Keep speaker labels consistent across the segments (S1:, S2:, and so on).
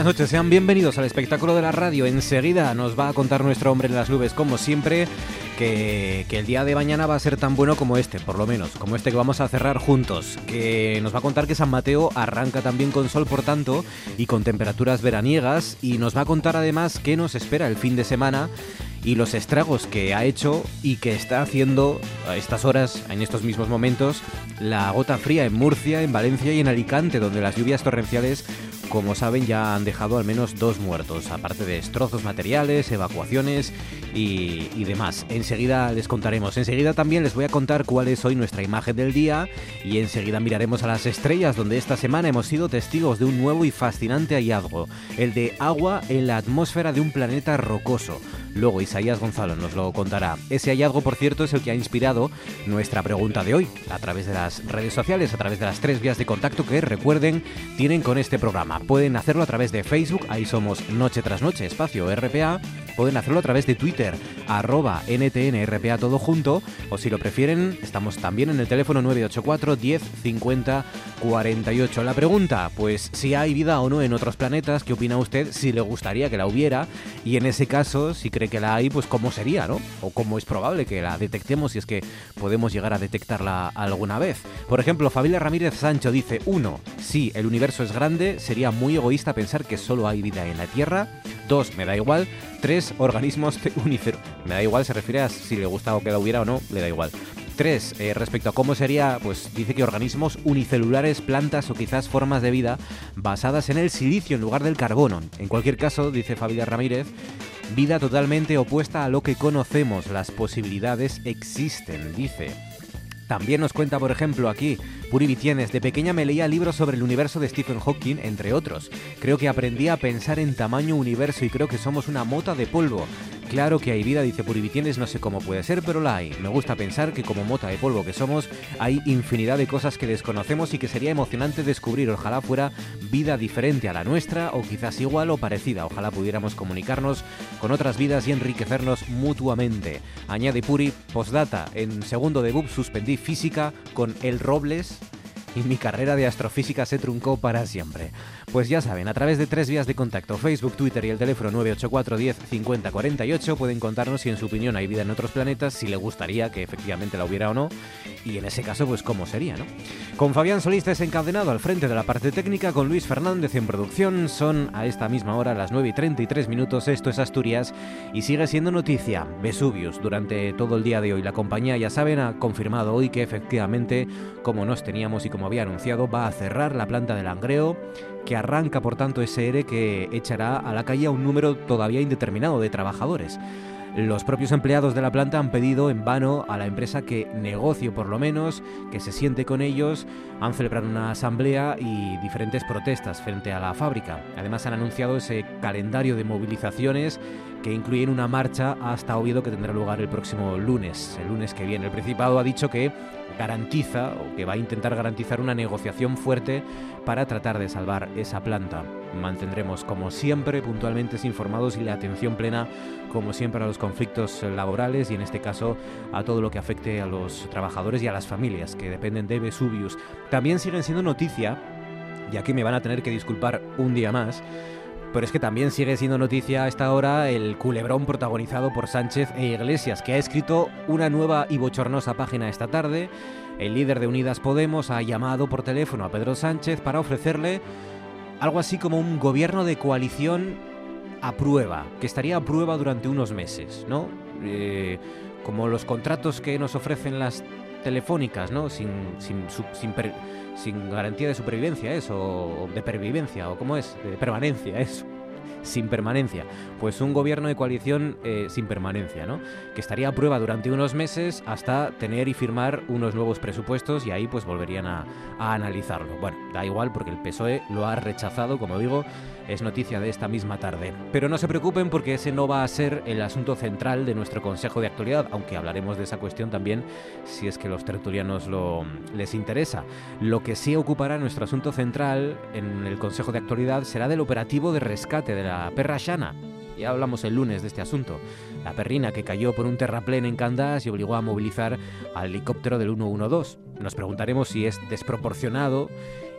S1: Buenas noches, sean bienvenidos al espectáculo de la radio. Enseguida nos va a contar nuestro hombre en las nubes, como siempre, que, el día de mañana va a ser tan bueno como este, por lo menos, como este que vamos a cerrar juntos. Que nos va a contar que San Mateo arranca también con sol, por tanto, y con temperaturas veraniegas. Y nos va a contar además qué nos espera el fin de semana y los estragos que ha hecho y que está haciendo a estas horas, en estos mismos momentos, la gota fría en Murcia, en Valencia y en Alicante, donde las lluvias torrenciales como saben, ya han dejado al menos dos muertos, aparte de destrozos materiales, evacuaciones y, demás. Enseguida les contaremos. Enseguida también les voy a contar cuál es hoy nuestra imagen del día y enseguida miraremos a las estrellas, donde esta semana hemos sido testigos de un nuevo y fascinante hallazgo, el de agua en la atmósfera de un planeta rocoso. Luego Isaías Gonzalo nos lo contará. Ese hallazgo, por cierto, es el que ha inspirado nuestra pregunta de hoy, a través de las redes sociales, a través de las tres vías de contacto que, recuerden, tienen con este programa. Pueden hacerlo a través de Facebook, ahí somos Noche tras Noche, espacio RPA. Pueden hacerlo a través de Twitter, arroba NTNRPA todo junto, o si lo prefieren, estamos también en el teléfono 984 10 50 48. La pregunta, pues si hay vida o no en otros planetas, ¿qué opina usted? Si le gustaría que la hubiera, y en ese caso, si cree que la hay, pues cómo sería, ¿no? O cómo es probable que la detectemos si es que podemos llegar a detectarla alguna vez. Por ejemplo, Fabila Ramírez Sancho dice, uno, si el universo es grande, sería muy egoísta pensar que solo hay vida en la Tierra. Dos, me da igual. Tres, organismos uniceros. Me da igual, se refiere a si le gusta o que la hubiera o no, le da igual. Tres, eh, respecto a cómo sería, pues dice que organismos unicelulares, plantas o quizás formas de vida basadas en el silicio en lugar del carbono. En cualquier caso, dice Fabila Ramírez, vida totalmente opuesta a lo que conocemos. Las posibilidades existen, dice. También nos cuenta, por ejemplo, aquí Puri Vitienes. De pequeña me leía libros sobre el universo de Stephen Hawking, entre otros. Creo que aprendí a pensar en tamaño universo y creo que somos una mota de polvo. Claro que hay vida, dice Purivitienes, no sé cómo puede ser, pero la hay. Me gusta pensar que como mota de polvo que somos, hay infinidad de cosas que desconocemos y que sería emocionante descubrir. Ojalá fuera vida diferente a la nuestra o quizás igual o parecida. Ojalá pudiéramos comunicarnos con otras vidas y enriquecernos mutuamente. Añade Puri, postdata, en segundo de BUP suspendí física con el Robles y mi carrera de astrofísica se truncó para siempre. Pues ya saben, a través de tres vías de contacto, Facebook, Twitter y el teléfono 984 10 50 48, pueden contarnos si en su opinión hay vida en otros planetas, si le gustaría que efectivamente la hubiera o no, y en ese caso, pues cómo sería, ¿no? Con Fabián Solista desencadenado al frente de la parte técnica, con Luis Fernández en producción, son a esta misma hora las 9 y 33 minutos, esto es Asturias, y sigue siendo noticia, Vesuvius, durante todo el día de hoy. La compañía, ya saben, ha confirmado hoy que efectivamente, como nos teníamos y como había anunciado, va a cerrar la planta de Langreo, que arranca por tanto ese ERE que echará a la calle a un número todavía indeterminado de trabajadores. Los propios empleados de la planta han pedido en vano a la empresa que negocie por lo menos, que se siente con ellos, han celebrado una asamblea y diferentes protestas frente a la fábrica. Además han anunciado ese calendario de movilizaciones que incluyen una marcha hasta Oviedo que tendrá lugar el próximo lunes, el lunes que viene. El Principado ha dicho que garantiza o que va a intentar garantizar una negociación fuerte para tratar de salvar esa planta. Mantendremos como siempre puntualmente informados y la atención plena como siempre a los conflictos laborales y en este caso a todo lo que afecte a los trabajadores y a las familias que dependen de Vesuvius. También siguen siendo noticia, y aquí me van a tener que disculpar un día más, pero es que también sigue siendo noticia a esta hora el culebrón protagonizado por Sánchez e Iglesias, que ha escrito una nueva y bochornosa página esta tarde. El líder de Unidas Podemos ha llamado por teléfono a Pedro Sánchez para ofrecerle algo así como un gobierno de coalición a prueba, que estaría a prueba durante unos meses, ¿no? Eh, como los contratos que nos ofrecen las telefónicas, ¿no? Sin, sin, sin, sin garantía de supervivencia, eso, o de pervivencia, o cómo es, de permanencia, eso sin permanencia. Pues un gobierno de coalición eh, sin permanencia, ¿no? Que estaría a prueba durante unos meses hasta tener y firmar unos nuevos presupuestos y ahí pues volverían a, a analizarlo. Bueno, da igual porque el PSOE lo ha rechazado, como digo, es noticia de esta misma tarde. Pero no se preocupen porque ese no va a ser el asunto central de nuestro Consejo de Actualidad, aunque hablaremos de esa cuestión también si es que los tertulianos lo, les interesa. Lo que sí ocupará nuestro asunto central en el Consejo de Actualidad será del operativo de rescate de la perra Shana. Ya hablamos el lunes de este asunto. La perrina que cayó por un terraplén en Candás y obligó a movilizar al helicóptero del 112. Nos preguntaremos si es desproporcionado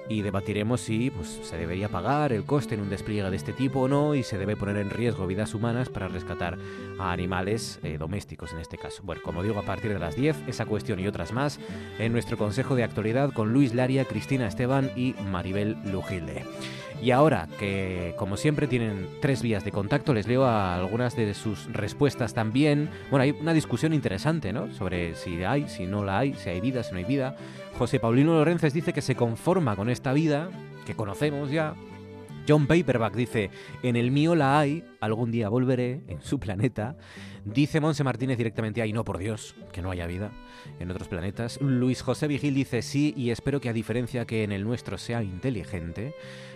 S1: y debatiremos si pues, se debería pagar el coste en un despliegue de este tipo o no y se debe poner en riesgo vidas humanas para rescatar a animales eh, domésticos en este caso. Bueno, como digo, a partir de las 10, esa cuestión y otras más en nuestro Consejo de Actualidad con Luis Laria, Cristina Esteban y Maribel Lujilde. Y ahora que, como siempre, tienen tres vías de contacto, les leo algunas de sus respuestas también. Bueno, hay una discusión interesante, ¿no? Sobre si hay, si no la hay, si hay vida, si no hay vida. José Paulino Lorences dice que se conforma con esta vida, que conocemos ya. John Paperback dice, en el mío la hay, algún día volveré, en su planeta. Dice Monse Martínez directamente, ay no, por Dios, que no haya vida en otros planetas. Luis José Vigil dice sí y espero que a diferencia que en el nuestro sea inteligente.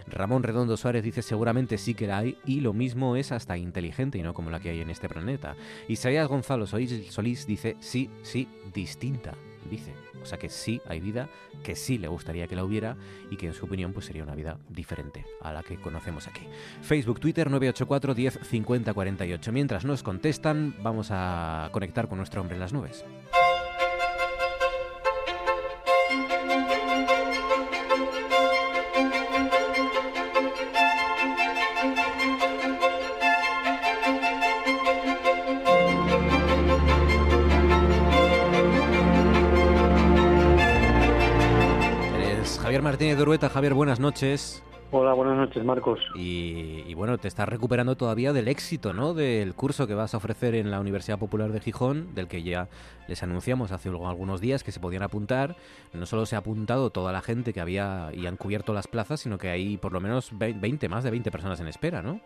S1: Ramón Redondo Suárez dice seguramente sí que la hay y lo mismo es hasta inteligente y no como la que hay en este planeta. Isaías Gonzalo Solís dice sí, sí, distinta, dice. O sea que sí hay vida, que sí le gustaría que la hubiera y que en su opinión pues sería una vida diferente a la que conocemos aquí. Facebook, Twitter 984 10 50 48. Mientras nos contestan, vamos a conectar con nuestro hombre en las nubes. Martínez de Urueta. Javier, buenas noches.
S2: Hola, buenas noches, Marcos.
S1: Y, bueno, te estás recuperando todavía del éxito, ¿no? Del curso que vas a ofrecer en la Universidad Popular de Gijón, del que ya les anunciamos hace algunos días que se podían apuntar. No solo se ha apuntado toda la gente que había y han cubierto las plazas, sino que hay por lo menos 20, más de 20 personas en espera, ¿no?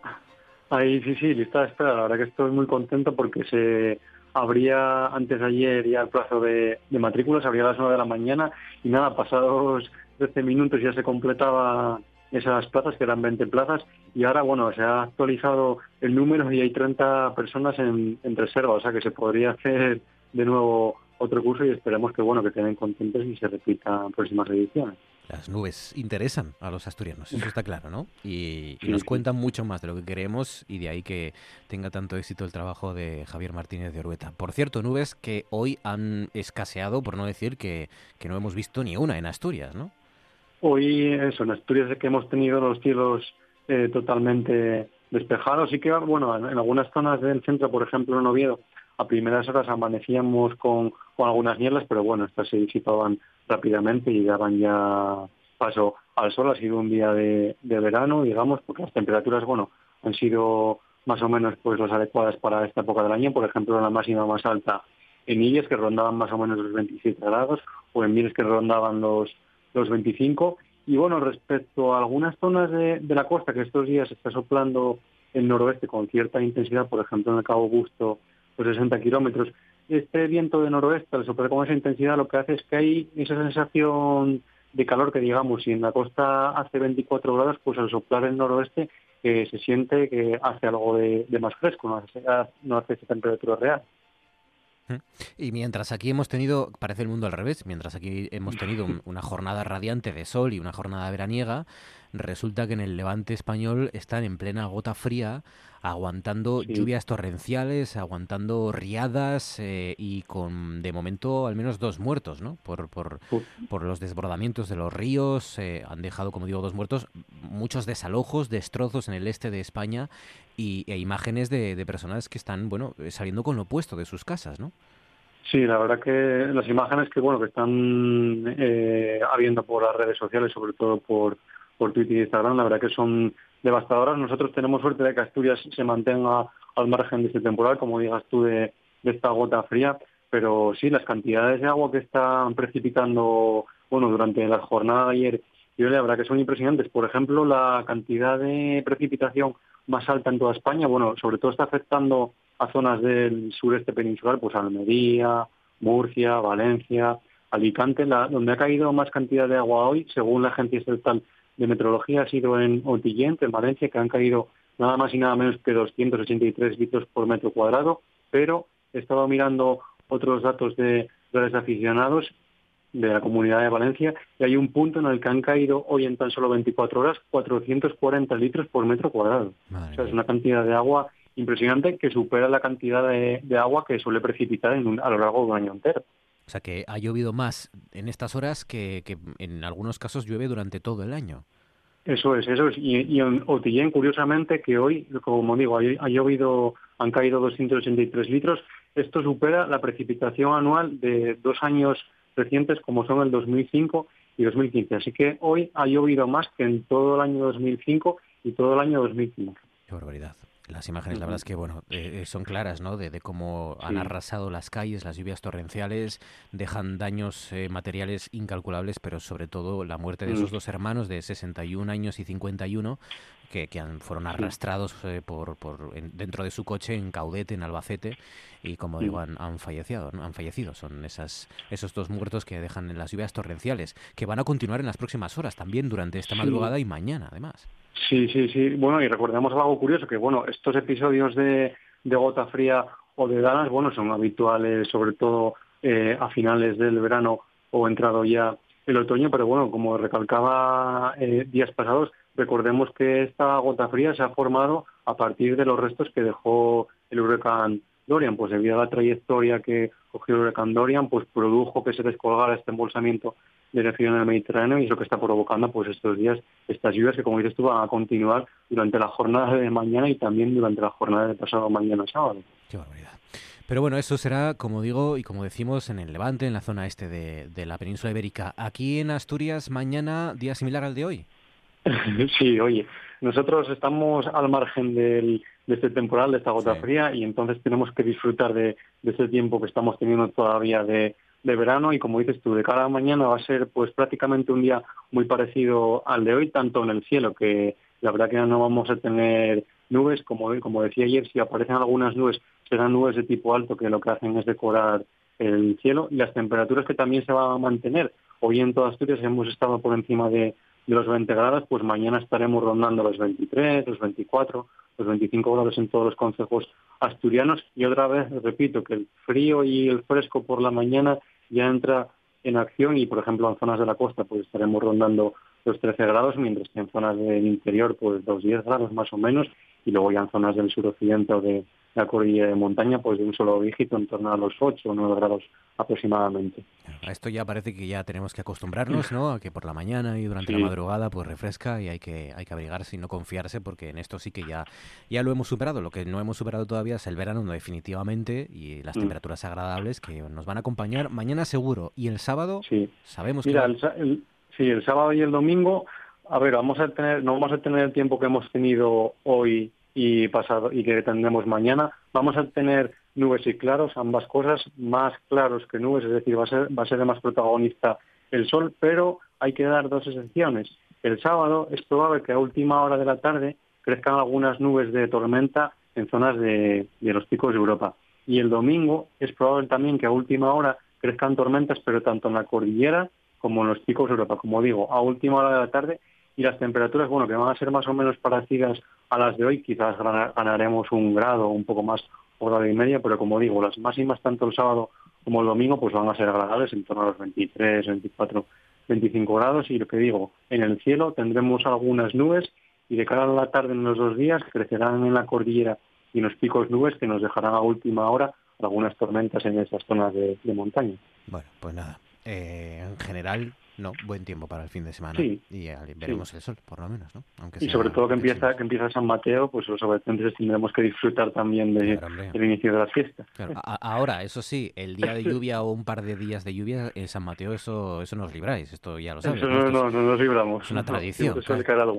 S2: Ahí sí, sí, lista de espera. La verdad que estoy muy contento porque se habría antes de ayer ya el plazo de, de matrículas, habría a las 9 de la mañana y nada, pasados 13 minutos ya se completaba esas plazas, que eran 20 plazas, y ahora, bueno, se ha actualizado el número y hay 30 personas en, reserva, o sea que se podría hacer de nuevo otro curso y esperemos que, bueno, que queden contentos y se repitan próximas ediciones.
S1: Las nubes interesan a los asturianos, eso está claro, ¿no? Y, nos cuentan mucho más de lo que queremos y de ahí que tenga tanto éxito el trabajo de Javier Martínez de Orueta. Por cierto, nubes que hoy han escaseado, por no decir que, que no hemos visto ni una en Asturias, ¿no?
S2: Hoy, eso, en Asturias que hemos tenido los cielos eh, totalmente despejados y que, bueno, en, algunas zonas del centro, por ejemplo en Oviedo, a primeras horas amanecíamos con, con algunas nieblas, pero bueno, estas se disipaban rápidamente y daban ya paso al sol. Ha sido un día de, verano, digamos, porque las temperaturas, bueno, han sido más o menos pues las adecuadas para esta época del año. Por ejemplo, la máxima más alta en Illes, que rondaban más o menos los 27 grados, o en Mires, que rondaban los los 25. Y bueno, respecto a algunas zonas de, la costa que estos días está soplando el noroeste con cierta intensidad, por ejemplo en el Cabo Busto, pues 60 kilómetros, este viento de noroeste al soplar con esa intensidad lo que hace es que hay esa sensación de calor que digamos, si en la costa hace 24 grados, pues al soplar el noroeste eh, se siente que hace algo de, más fresco, no hace, no hace esa temperatura real.
S1: Y mientras aquí hemos tenido, parece el mundo al revés, mientras aquí hemos tenido una jornada radiante de sol y una jornada veraniega, resulta que en el levante español están en plena gota fría, aguantando lluvias torrenciales, aguantando riadas eh, y con de momento al menos dos muertos, ¿no? Por, por, por los desbordamientos de los ríos, eh, han dejado, como digo, dos muertos, muchos desalojos, destrozos en el este de España y, e imágenes de, de personas que están, bueno, saliendo con lo opuesto de sus casas, ¿no?
S2: Sí, la verdad que las imágenes que bueno que están eh, habiendo por las redes sociales, sobre todo por, por Twitter y Instagram, la verdad que son devastadoras. Nosotros tenemos suerte de que Asturias se mantenga al margen de este temporal, como digas tú, de, esta gota fría. pero sí, las cantidades de agua que están precipitando, bueno, durante la jornada de ayer y hoy, la verdad que son impresionantes. Por ejemplo, la cantidad de precipitación más alta en toda España, bueno, sobre todo está afectando a zonas del sureste peninsular, pues Almería, Murcia, Valencia, Alicante, donde ha caído más cantidad de agua hoy, según la Agencia Estatal de Meteorología, ha sido en Otillente, en Valencia, que han caído nada más y nada menos que 283 litros por metro cuadrado, pero he estado mirando otros datos de redes aficionados de la Comunidad de Valencia y hay un punto en el que han caído hoy en tan solo 24 horas 440 litros por metro cuadrado. o sea, es una cantidad de agua impresionante que supera la cantidad de, agua que suele precipitar en a lo largo de un año entero.
S1: O sea que ha llovido más en estas horas que, que en algunos casos llueve durante todo el año.
S2: Eso es, eso es. Y, en Otillén, curiosamente, que hoy, como digo, ha, llovido, han caído 283 litros. Esto supera la precipitación anual de dos años recientes, como son el 2005 y 2015. Así que hoy ha llovido más que en todo el año 2005 y todo el año 2015.
S1: Qué barbaridad. Las imágenes, la verdad es que bueno, eh, son claras, ¿no? De, cómo han arrasado las calles, las lluvias torrenciales, dejan daños eh, materiales incalculables, pero sobre todo la muerte de esos mm. dos hermanos de 61 años y 51 que, que han, fueron arrastrados por, por dentro de su coche en Caudete, en Albacete, y como digo, han, han fallecido, han fallecido. Son esas, esos dos muertos que dejan en las lluvias torrenciales, que van a continuar en las próximas horas, también durante esta madrugada y mañana, además.
S2: Sí, sí, sí. Bueno, y recordemos algo curioso, que bueno, estos episodios de, gota fría o de danas, bueno, son habituales sobre todo eh, a finales del verano o entrado ya el otoño, pero bueno, como recalcaba eh, días pasados, recordemos que esta gota fría se ha formado a partir de los restos que dejó el huracán Dorian, pues debido a la trayectoria que cogió el huracán Dorian, pues produjo que se descolgara este embolsamiento dirección en el Mediterráneo y es lo que está provocando pues estos días estas lluvias que como dices tú van a continuar durante la jornada de mañana y también durante la jornada de pasado mañana sábado.
S1: Qué barbaridad. Pero bueno, eso será, como digo y como decimos, en el Levante, en la zona este de, la península ibérica. Aquí en Asturias, mañana, día similar al de hoy.
S2: sí, oye, nosotros estamos al margen del, de este temporal, de esta gota fría, y entonces tenemos que disfrutar de, de este tiempo que estamos teniendo todavía de, de verano y como dices tú, de cara a mañana va a ser pues prácticamente un día muy parecido al de hoy, tanto en el cielo, que la verdad que no vamos a tener nubes, como, como decía ayer, si aparecen algunas nubes, serán nubes de tipo alto que lo que hacen es decorar el cielo y las temperaturas que también se van a mantener. Hoy en todas Asturias hemos estado por encima de, de los 20 grados, pues mañana estaremos rondando los 23, los 24, los 25 grados en todos los consejos asturianos. Y otra vez repito que el frío y el fresco por la mañana ya entra en acción y por ejemplo en zonas de la costa pues estaremos rondando los 13 grados mientras que en zonas del interior pues los 10 grados más o menos y luego ya en zonas del suroccidente o de la cordillera de montaña, pues de un solo dígito, en torno a los 8 o 9 grados aproximadamente.
S1: A esto ya parece que ya tenemos que acostumbrarnos, ¿no? A que por la mañana y durante la madrugada pues refresca y hay que, hay que abrigarse y no confiarse porque en esto sí que ya, ya lo hemos superado. Lo que no hemos superado todavía es el verano, no definitivamente, y las mm. temperaturas agradables que nos van a acompañar mañana seguro. Y el sábado sí. sabemos
S2: que... El, sí, el sábado y el domingo, a ver, vamos a tener, no vamos a tener el tiempo que hemos tenido hoy y pasado y que tendremos mañana, vamos a tener nubes y claros, ambas cosas, más claros que nubes, es decir, va a ser, va a ser más protagonista el sol, pero hay que dar dos excepciones. El sábado es probable que a última hora de la tarde crezcan algunas nubes de tormenta en zonas de, de los picos de Europa. Y el domingo es probable también que a última hora crezcan tormentas, pero tanto en la cordillera como en los picos de Europa. Como digo, a última hora de la tarde y las temperaturas, bueno, que van a ser más o menos parecidas a las de hoy, quizás ganaremos un grado, un poco más, o grado y media, pero como digo, las máximas tanto el sábado como el domingo pues van a ser agradables en torno a los 23, 24, 25 grados y lo que digo, en el cielo tendremos algunas nubes y de cara a la tarde en los dos días crecerán en la cordillera y en los picos nubes que nos dejarán a última hora algunas tormentas en esas zonas de, montaña.
S1: Bueno, pues nada, eh, en general No, buen tiempo para el fin de semana.
S2: Sí,
S1: y veremos el sol, por lo menos, ¿no?
S2: Aunque y sobre todo que empieza, que empieza San Mateo, pues los habitantes tendremos que disfrutar también de, del inicio de las fiestas.
S1: ahora, eso sí, el día de lluvia o un par de días de lluvia en San Mateo, eso eso nos libráis, esto ya lo sabes.
S2: Eso no, no, no, nos libramos.
S1: Es una tradición. claro,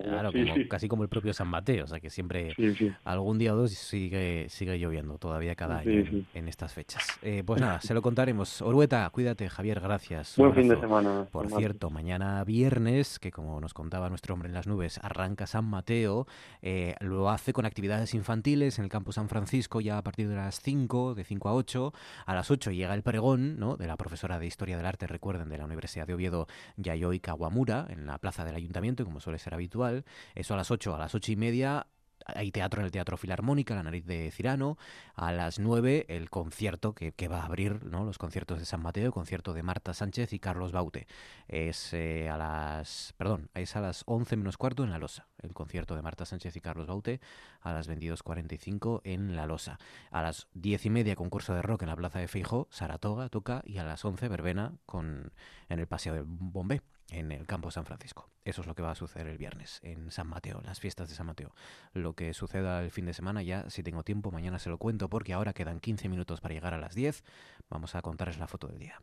S1: casi como el propio San Mateo, o sea que siempre algún día o dos sigue, sigue lloviendo todavía cada año en, estas fechas. Eh, pues nada, se lo contaremos. Orueta, cuídate, Javier, gracias.
S2: Buen fin de semana.
S1: Por cierto, mañana viernes, que como nos contaba nuestro hombre en las nubes, arranca San Mateo, eh, lo hace con actividades infantiles en el campo San Francisco ya a partir de las 5, de 5 a 8. A las 8 llega el pregón ¿no? de la profesora de Historia del Arte, recuerden, de la Universidad de Oviedo, Yayoi Kawamura, en la plaza del Ayuntamiento, como suele ser habitual. Eso a las 8, a las 8 y media hay teatro en el Teatro Filarmónica, La Nariz de Cirano. A las 9 el concierto que, va a abrir ¿no? los conciertos de San Mateo, el concierto de Marta Sánchez y Carlos Baute. Es eh, a las perdón, es a las 11 menos cuarto en La Losa. El concierto de Marta Sánchez y Carlos Baute a las 22.45 en La Losa. A las 10 y media concurso de rock en la Plaza de Feijó, Saratoga toca y a las 11 verbena con, en el Paseo del Bombé en el campo San Francisco. Eso es lo que va a suceder el viernes en San Mateo, las fiestas de San Mateo. Lo que suceda el fin de semana ya, si tengo tiempo, mañana se lo cuento porque ahora quedan 15 minutos para llegar a las 10. Vamos a contarles la foto del día.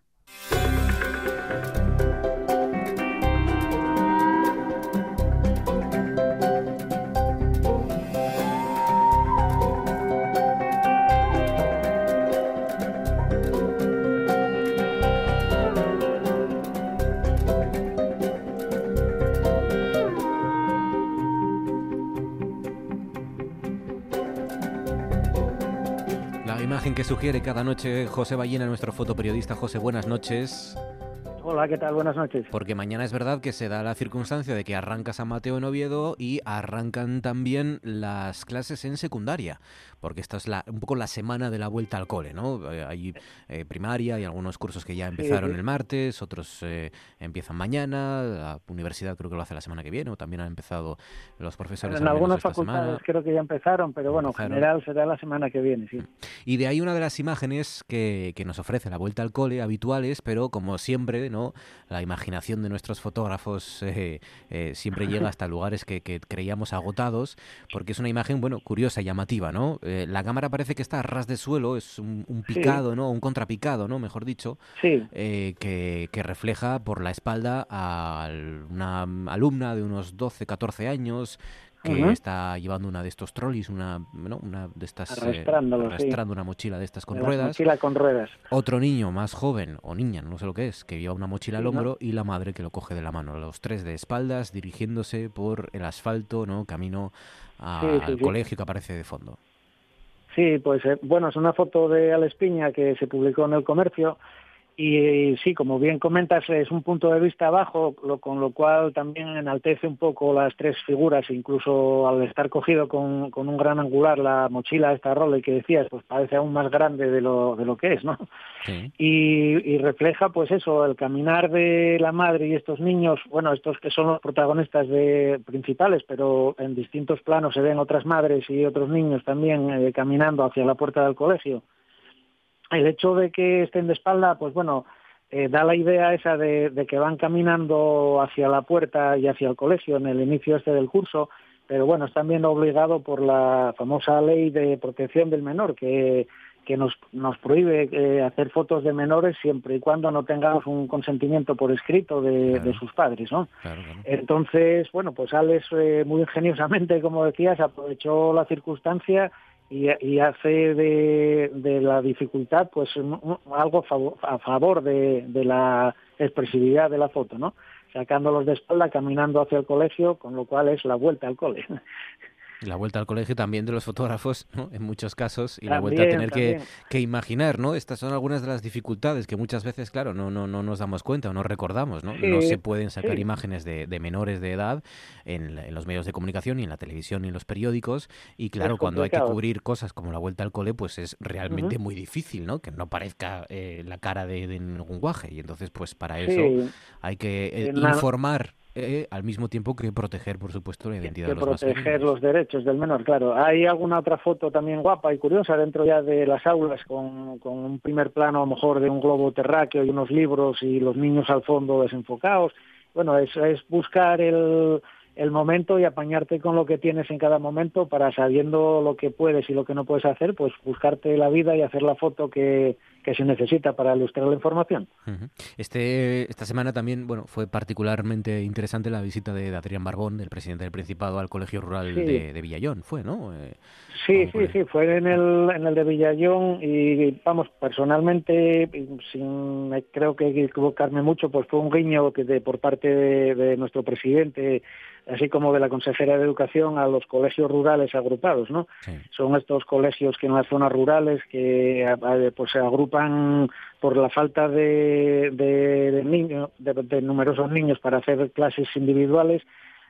S1: Imagen que sugiere cada noche José Ballena, nuestro fotoperiodista. José, buenas noches.
S3: Hola, ¿qué tal? Buenas noches.
S1: Porque mañana es verdad que se da la circunstancia de que arranca San Mateo en Oviedo y arrancan también las clases en secundaria, porque esta es la, un poco la semana de la vuelta al cole, ¿no? Eh, hay eh, primaria, hay algunos cursos que ya empezaron el martes, otros eh, empiezan mañana, la universidad creo que lo hace la semana que viene, o también han empezado los profesores.
S3: En algunas facultades creo que ya empezaron, pero bueno, en general será la semana que viene, sí.
S1: Y de ahí una de las imágenes que, que nos ofrece la vuelta al cole habituales, pero como siempre, ¿no? La imaginación de nuestros fotógrafos eh, siempre llega hasta lugares que, creíamos agotados, porque es una imagen, bueno, curiosa, llamativa, ¿no? Eh, la cámara parece que está a ras de suelo, es un, picado, ¿no? Un contrapicado, ¿no? Mejor dicho, que, que, refleja por la espalda a una alumna de unos 12, 14 años, que está llevando una de estos trolleys, una, una de estas
S3: eh, arrastrando
S1: una mochila de estas con ruedas.
S3: Mochila con ruedas.
S1: Otro niño más joven o niña, no sé lo que es, que lleva una mochila al hombro y la madre que lo coge de la mano. Los tres de espaldas dirigiéndose por el asfalto, no, camino al colegio que aparece de fondo.
S3: Sí, pues eh, bueno, es una foto de Alespiña que se publicó en el comercio y sí, como bien comentas, es un punto de vista bajo, con lo cual también enaltece un poco las tres figuras, incluso al estar cogido con, un gran angular la mochila, esta y que decías, pues parece aún más grande de lo, de lo que es, ¿no? Y, refleja, pues eso, el caminar de la madre y estos niños, bueno, estos que son los protagonistas de, principales, pero en distintos planos se ven otras madres y otros niños también eh, caminando hacia la puerta del colegio el hecho de que estén de espalda, pues bueno, eh, da la idea esa de, que van caminando hacia la puerta y hacia el colegio en el inicio este del curso, pero bueno, es también obligado por la famosa ley de protección del menor, que, que nos, nos prohíbe eh, hacer fotos de menores siempre y cuando no tengamos un consentimiento por escrito de, sus padres, ¿no? Entonces, bueno, pues Alex eh, muy ingeniosamente, como decías, aprovechó la circunstancia y, hace de, la dificultad pues algo a favor de, de, la expresividad de la foto, ¿no? Sacándolos de espalda, caminando hacia el colegio, con lo cual es la vuelta al cole.
S1: La vuelta al colegio también de los fotógrafos, ¿no? en muchos casos, y la vuelta a tener que, que, imaginar, ¿no? Estas son algunas de las dificultades que muchas veces, claro, no, no, no nos damos cuenta o no recordamos, ¿no? no se pueden sacar imágenes de, de, menores de edad en, en, los medios de comunicación, ni en la televisión, ni en los periódicos, y claro, cuando hay que cubrir cosas como la vuelta al cole, pues es realmente muy difícil, ¿no? Que no parezca eh, la cara de, de, ningún guaje, y entonces, pues para eso hay que eh, informar eh, al mismo tiempo que proteger, por supuesto, la identidad de los
S3: proteger los derechos del menor, claro. Hay alguna otra foto también guapa y curiosa dentro ya de las aulas con, con un primer plano a lo mejor de un globo terráqueo y unos libros y los niños al fondo desenfocados. Bueno, es, es buscar el el momento y apañarte con lo que tienes en cada momento para sabiendo lo que puedes y lo que no puedes hacer, pues buscarte la vida y hacer la foto que, que se necesita para ilustrar la información.
S1: Este, esta semana también bueno, fue particularmente interesante la visita de Adrián Barbón, del presidente del Principado, al Colegio Rural de, de, Villallón, ¿fue, no?
S3: Eh, sí, sí, sí, fue en el, en el de Villallón y, vamos, personalmente, sin creo que equivocarme mucho, pues fue un guiño que de, por parte de nuestro presidente así como de la consejera de Educación a los colegios rurales agrupados, ¿no? Son estos colegios que en las zonas rurales que pues se agrupan por la falta de, de, niños, de, numerosos niños para hacer clases individuales,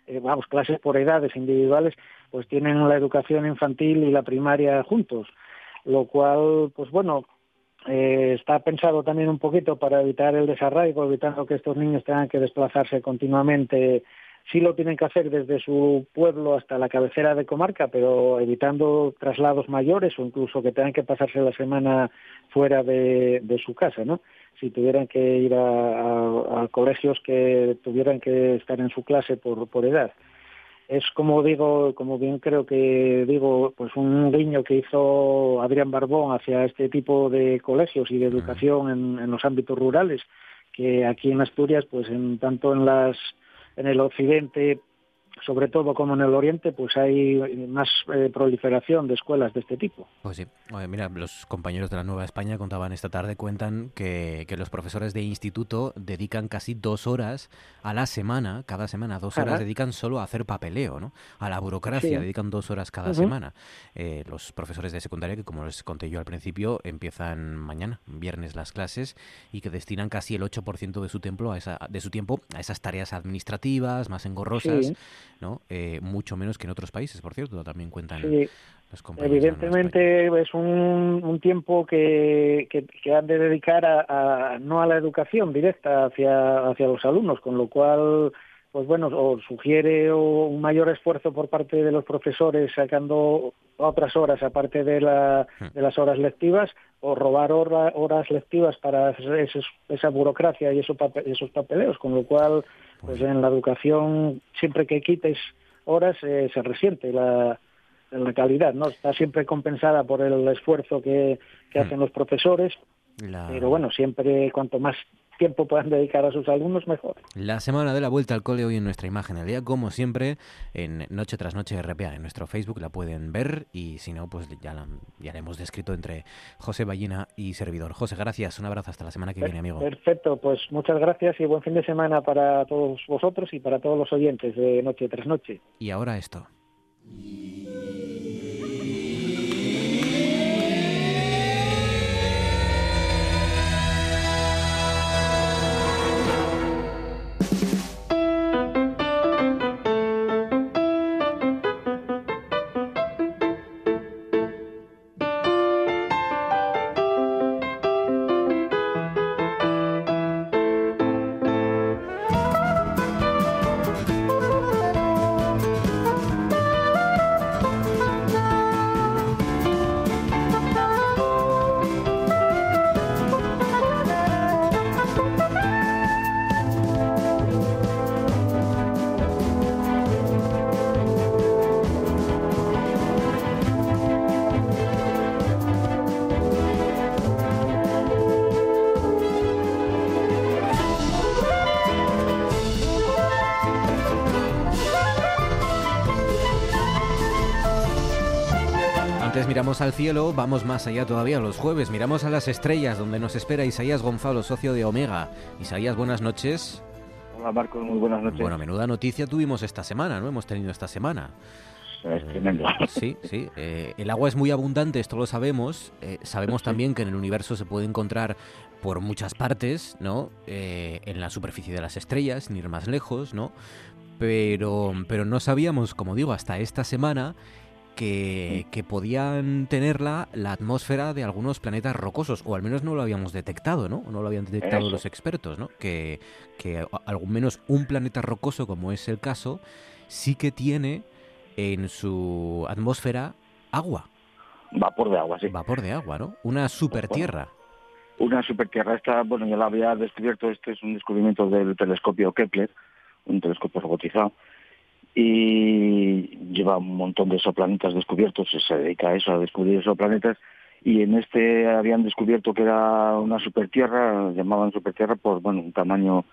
S3: eh, vamos, clases por edades individuales, pues tienen la educación infantil y la primaria juntos, lo cual, pues bueno, eh, está pensado también un poquito para evitar el desarraigo, evitando que estos niños tengan que desplazarse continuamente sí lo tienen que hacer desde su pueblo hasta la cabecera de comarca, pero evitando traslados mayores o incluso que tengan que pasarse la semana fuera de, su casa, ¿no? Si tuvieran que ir a, colegios que tuvieran que estar en su clase por, por edad. Es como digo, como bien creo que digo, pues un guiño que hizo Adrián Barbón hacia este tipo de colegios y de educación en, en los ámbitos rurales, que aquí en Asturias, pues en tanto en las en el occidente sobre todo como en el Oriente, pues hay más eh, proliferación de escuelas de este tipo.
S1: Pues sí, mira, los compañeros de la Nueva España contaban esta tarde, cuentan que, los profesores de instituto dedican casi dos horas a la semana, cada semana, dos horas dedican solo a hacer papeleo, ¿no? A la burocracia dedican dos horas cada semana. Eh, los profesores de secundaria, que como les conté yo al principio, empiezan mañana, viernes las clases, y que destinan casi el 8% de su, tiempo a esa, de su tiempo a esas tareas administrativas más engorrosas. ¿No? Eh, mucho menos que en otros países, por cierto, también cuentan compañeros.
S3: Evidentemente es un, un tiempo que, que, han de dedicar a, no a la educación directa hacia, hacia los alumnos, con lo cual pues bueno, o sugiere un mayor esfuerzo por parte de los profesores sacando otras horas aparte de, la, hmm. de las horas lectivas o robar horas lectivas para esa burocracia y esos, esos papeleos, con lo cual pues en la educación siempre que quites horas eh, se resiente la, la calidad, ¿no? Está siempre compensada por el esfuerzo que, que hmm. hacen los profesores, pero bueno, siempre cuanto más tiempo puedan dedicar a sus alumnos, mejor.
S1: La semana de la vuelta al cole hoy en nuestra imagen del día, como siempre, en Noche tras Noche RPA, en nuestro Facebook la pueden ver y si no, pues ya la, ya hemos descrito entre José Ballina y servidor. José, gracias, un abrazo hasta la semana que viene, amigo.
S3: Perfecto, pues muchas gracias y buen fin de semana para todos vosotros y para todos los oyentes de Noche tras Noche.
S1: Y ahora esto. Miramos al cielo, vamos más allá todavía los jueves, miramos a las estrellas donde nos espera Isaías Gonzalo, socio de Omega. Isaías, buenas noches.
S4: Hola Marcos, muy buenas noches.
S1: Bueno, menuda noticia tuvimos esta semana, ¿no? Hemos tenido esta semana.
S4: Es tremendo.
S1: Sí, sí. Eh, el agua es muy abundante, esto lo sabemos. Eh, sabemos también que en el universo se puede encontrar por muchas partes, ¿no? Eh, en la superficie de las estrellas, sin ir más lejos, ¿no? Pero, pero no sabíamos, como digo, hasta esta semana que, podían tenerla la atmósfera de algunos planetas rocosos, o al menos no lo habíamos detectado, ¿no? No lo habían detectado los expertos, ¿no? Que, que al menos un planeta rocoso, como es el caso, sí que tiene en su atmósfera agua.
S4: Vapor de agua, sí.
S1: Vapor de agua, ¿no? Una supertierra.
S4: una supertierra. Esta, bueno, ya la había descubierto, este es un descubrimiento del telescopio Kepler, un telescopio robotizado, y lleva un montón de exoplanetas descubiertos, se dedica a eso, a descubrir exoplanetas, y en este habían descubierto que era una supertierra, llamaban supertierra por, bueno, un tamaño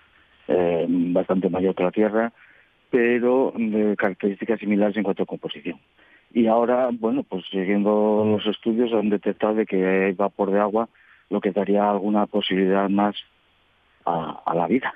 S4: eh, bastante mayor que la Tierra, pero de características similares en cuanto a composición. Y ahora, bueno, pues siguiendo los estudios han detectado de que hay vapor de agua, lo que daría alguna posibilidad más a, la vida.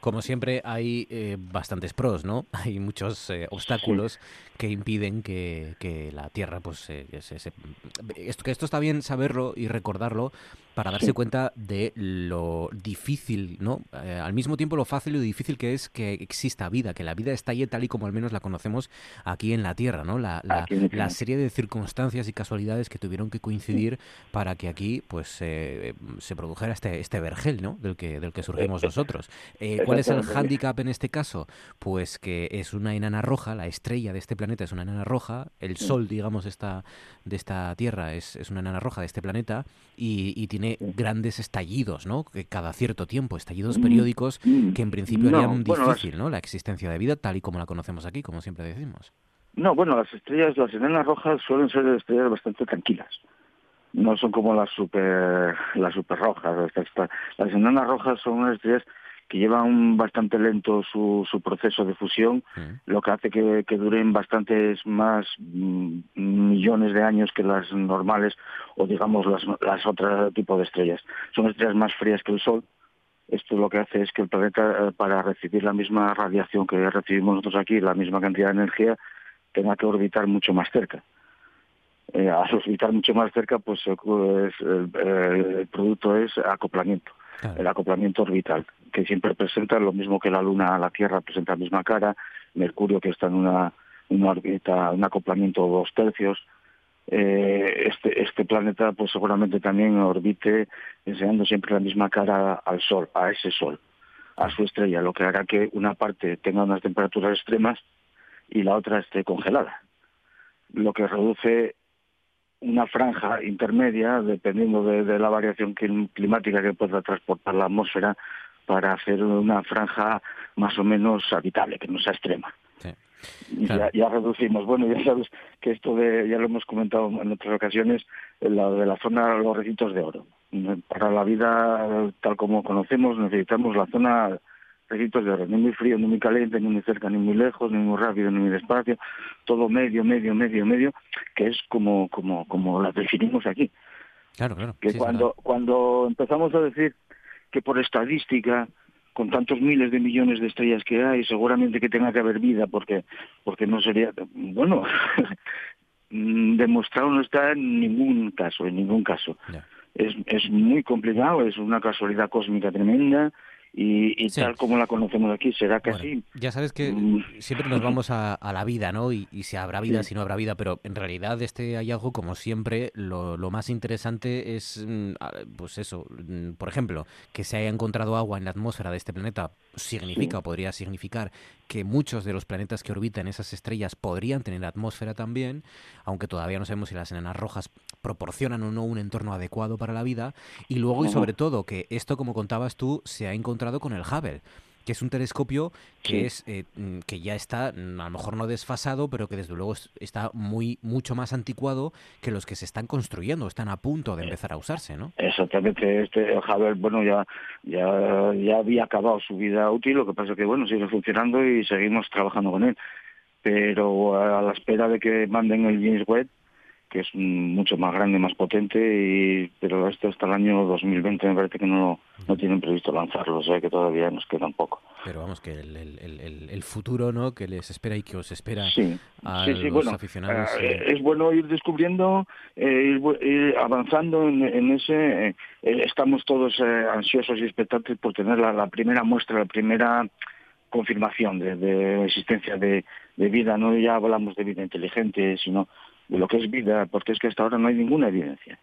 S1: Como siempre hay eh, bastantes pros, ¿no? Hay muchos eh, obstáculos que impiden que, que, la Tierra, pues, esto, que esto está bien saberlo y recordarlo para darse cuenta de lo difícil, ¿no? Eh, al mismo tiempo lo fácil y lo difícil que es que exista vida, que la vida estalle tal y como al menos la conocemos aquí en la Tierra, ¿no? La, la, serie de circunstancias y casualidades que tuvieron que coincidir para que aquí, pues, se produjera este, este vergel, ¿no? Del que, del que surgimos nosotros. ¿Cuál es el hándicap en este caso? Pues que es una enana roja, la estrella de este planeta es una enana roja, el sol, digamos, esta, de esta Tierra es, es una enana roja de este planeta y, tiene grandes estallidos, ¿no? Que cada cierto tiempo, estallidos mm, periódicos mm. que en principio harían difícil, ¿no? La existencia de vida tal y como la conocemos aquí, como siempre decimos.
S4: No, bueno, las estrellas, las enanas rojas suelen ser estrellas bastante tranquilas no son como las super las super rojas las enanas rojas son unas estrellas que llevan bastante lento su, su proceso de fusión, lo que hace que, duren bastantes más mm, millones de años que las normales o digamos las, las otras tipos de estrellas. Son estrellas más frías que el Sol. Esto lo que hace es que el planeta, eh, para recibir la misma radiación que recibimos nosotros aquí, la misma cantidad de energía, tenga que orbitar mucho más cerca. Eh, al orbitar mucho más cerca, pues, pues el producto es acoplamiento el acoplamiento orbital, que siempre presenta lo mismo que la Luna a la Tierra presenta la misma cara, Mercurio que está en una, una órbita, un acoplamiento de dos tercios, eh, este, este planeta pues seguramente también orbite enseñando siempre la misma cara al Sol, a ese Sol, a su estrella, lo que hará que una parte tenga unas temperaturas extremas y la otra esté congelada, lo que reduce una franja intermedia, dependiendo de, la variación climática que pueda transportar la atmósfera, para hacer una franja más o menos habitable, que no sea extrema. ya, reducimos. Bueno, ya sabes que esto de, ya lo hemos comentado en otras ocasiones, la de la zona de los recintos de oro. Para la vida tal como conocemos necesitamos la zona recintos de oro, ni muy frío, ni muy caliente, ni muy cerca, ni muy lejos, ni muy rápido, ni muy despacio, todo medio, medio, medio, medio, que es como, como, como las definimos aquí.
S1: Claro, claro.
S4: Que cuando, cuando empezamos a decir que por estadística, con tantos miles de millones de estrellas que hay, seguramente que tenga que haber vida, porque, porque no sería, bueno, demostrado no está en ningún caso, en ningún caso. Es, es muy complicado, es una casualidad cósmica tremenda, y, tal como la conocemos aquí, será que así.
S1: Ya sabes que mm. siempre nos vamos a, la vida, ¿no? Y, si habrá vida, si no habrá vida, pero en realidad este hallazgo, como siempre, lo, lo más interesante es, mm, pues eso, mm, por ejemplo, que se haya encontrado agua en la atmósfera de este planeta significa o podría significar que muchos de los planetas que orbitan esas estrellas podrían tener atmósfera también, aunque todavía no sabemos si las enanas rojas proporcionan o no un entorno adecuado para la vida. Y luego, y sobre todo, que esto, como contabas tú, se ha encontrado con el Hubble que es un telescopio que es eh, mm, que ya está mm, a lo mejor no desfasado pero que desde luego está muy mucho más anticuado que los que se están construyendo están a punto de empezar a usarse no
S4: exactamente este el Hubble bueno ya ya ya había acabado su vida útil lo que pasa es que bueno sigue funcionando y seguimos trabajando con él. Pero a la espera de que manden el James Webb que es mucho más grande, más potente, y, pero esto hasta el año 2020 me parece que no, no tienen previsto lanzarlo, o sea que todavía nos queda un poco.
S1: Pero vamos, que el, el, el, futuro ¿no? que les espera y que os espera
S4: sí,
S1: a
S4: sí,
S1: los aficionados.
S4: Eh, eh, es bueno ir descubriendo, eh, ir, avanzando en, ese... estamos todos ansiosos y expectantes por tener la, la primera muestra, la primera confirmación de, existencia de, vida. No ya hablamos de vida inteligente, sino de lo que es vida, porque es que hasta ahora no hay ninguna evidencia.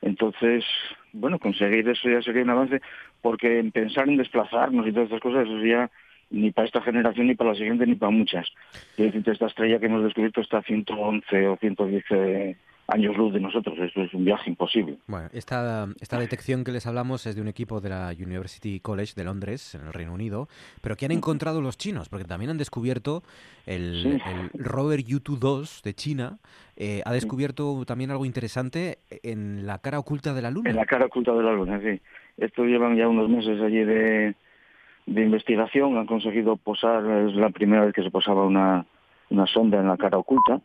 S4: Entonces, bueno, conseguir eso ya sería un avance, porque en pensar en desplazarnos y todas estas cosas, eso ya ni para esta generación, ni para la siguiente, ni para muchas. Decir, esta estrella que hemos descubierto está a 111 o 110 años luz de nosotros. Eso es un viaje imposible.
S1: Bueno, esta, esta detección que les hablamos es de un equipo de la University College de Londres, en el Reino Unido, pero que han encontrado los chinos, porque también han descubierto el, rover Yutu-2 de China, eh, ha descubierto también algo interesante en la cara oculta de la Luna.
S4: En la cara oculta de la Luna, sí. Esto llevan ya unos meses allí de, de investigación, han conseguido posar, es la primera vez que se posaba una, una sonda en la cara oculta,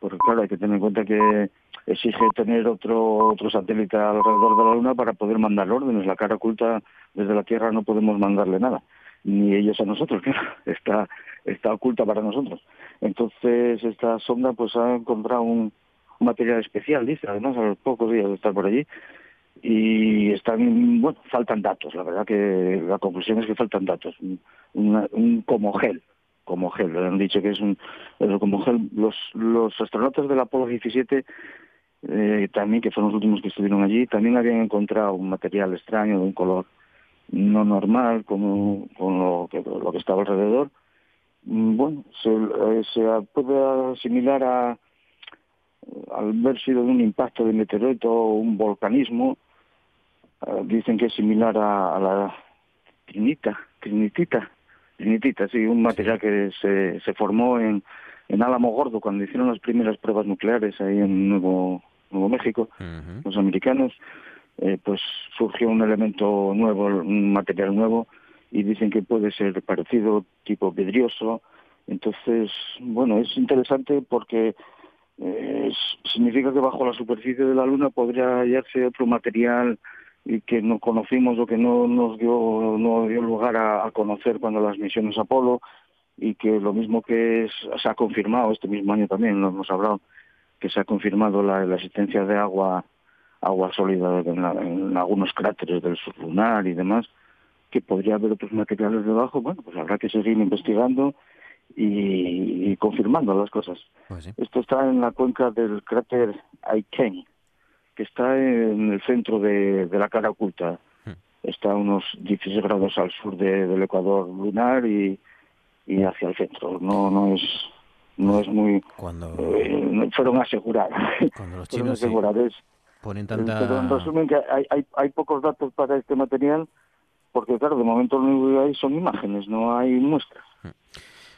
S4: porque claro, hay que tener en cuenta que exige tener otro otro satélite alrededor de la Luna para poder mandar órdenes. La cara oculta desde la Tierra no podemos mandarle nada, ni ellos a nosotros, claro, está está oculta para nosotros. Entonces esta sonda pues ha encontrado un, material especial, dice, además a los pocos días de estar por allí y están bueno faltan datos. La verdad que la conclusión es que faltan datos, un como gel como gel. Han dicho que es un como gel. Los, los astronautas del Apolo 17 eh, también, que fueron los últimos que estuvieron allí, también habían encontrado un material extraño de un color no normal como con lo que, lo que estaba alrededor. Mm, bueno, se, eh, puede asimilar a al haber sido de un impacto de meteorito o un volcanismo, eh, dicen que es similar a, a la trinita, trinitita, Trinitita, sí, un material que se, se formó en, en Álamo Gordo cuando hicieron las primeras pruebas nucleares ahí en Nuevo, Nuevo México, los americanos, eh, pues surgió un elemento nuevo, un material nuevo, y dicen que puede ser parecido, tipo vidrioso. Entonces, bueno, es interesante porque eh, significa que bajo la superficie de la Luna podría hallarse otro material y que no conocimos o que no nos dio, no dio lugar a, conocer cuando las misiones Apolo y que lo mismo que se ha confirmado este mismo año también, nos hemos hablado, que se ha confirmado la, existencia de agua agua sólida en, algunos cráteres del sublunar y demás, que podría haber otros materiales debajo, bueno, pues habrá que seguir investigando y, confirmando las cosas. Pues Esto está en la cuenca del cráter Aitken, que está en el centro de, la cara oculta. Hmm. Está a unos 16 grados al sur del ecuador lunar y, hacia el centro. No, no es no es muy
S1: cuando
S4: eh, fueron a asegurar
S1: cuando los chinos ponen tanta
S4: pero en resumen que hay, hay, hay pocos datos para este material porque claro de momento lo único que hay son imágenes no hay muestras hmm.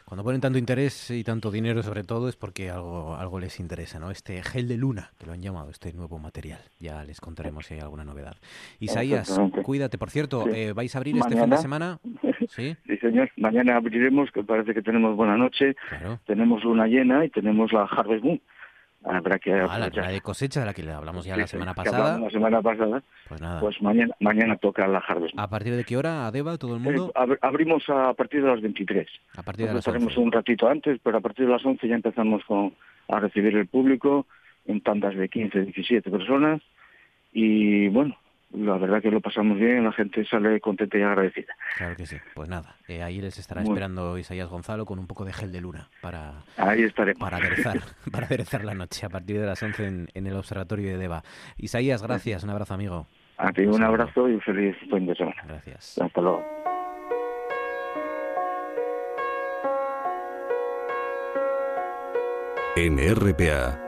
S1: Cuando ponen tanto interés y tanto dinero sobre todo es porque algo, algo les interesa, ¿no? Este gel de luna, que lo han llamado, este nuevo material. Ya les contaremos si hay alguna novedad. Isaías, cuídate. Por cierto, eh, ¿vais a abrir este fin de semana?
S4: ¿Sí? sí, señor. Mañana abriremos, que parece que tenemos buena noche. Tenemos luna llena y tenemos la Harvest Moon habrá que
S1: ah, la, de cosecha de la que le hablamos ya la semana pasada.
S4: La semana pasada. Pues nada. Pues mañana, mañana toca la Harvest.
S1: ¿A partir de qué hora, Adeba, todo el mundo?
S4: abrimos a partir de las 23.
S1: A partir de las
S4: Estaremos un ratito antes, pero a partir de las 11 ya empezamos con, a recibir el público en tandas de 15, 17 personas. Y bueno, la verdad que lo pasamos bien, la gente sale contenta y agradecida.
S1: Claro que sí. Pues nada, eh, ahí les estará esperando Isaías Gonzalo con un poco de gel de luna para,
S4: ahí
S1: para, aderezar, para aderezar la noche a partir de las 11 en, el Observatorio de Deva. Isaías, gracias, un abrazo amigo.
S4: A ti un, abrazo y un feliz fin de semana.
S1: Gracias.
S4: Hasta luego.
S5: En RPA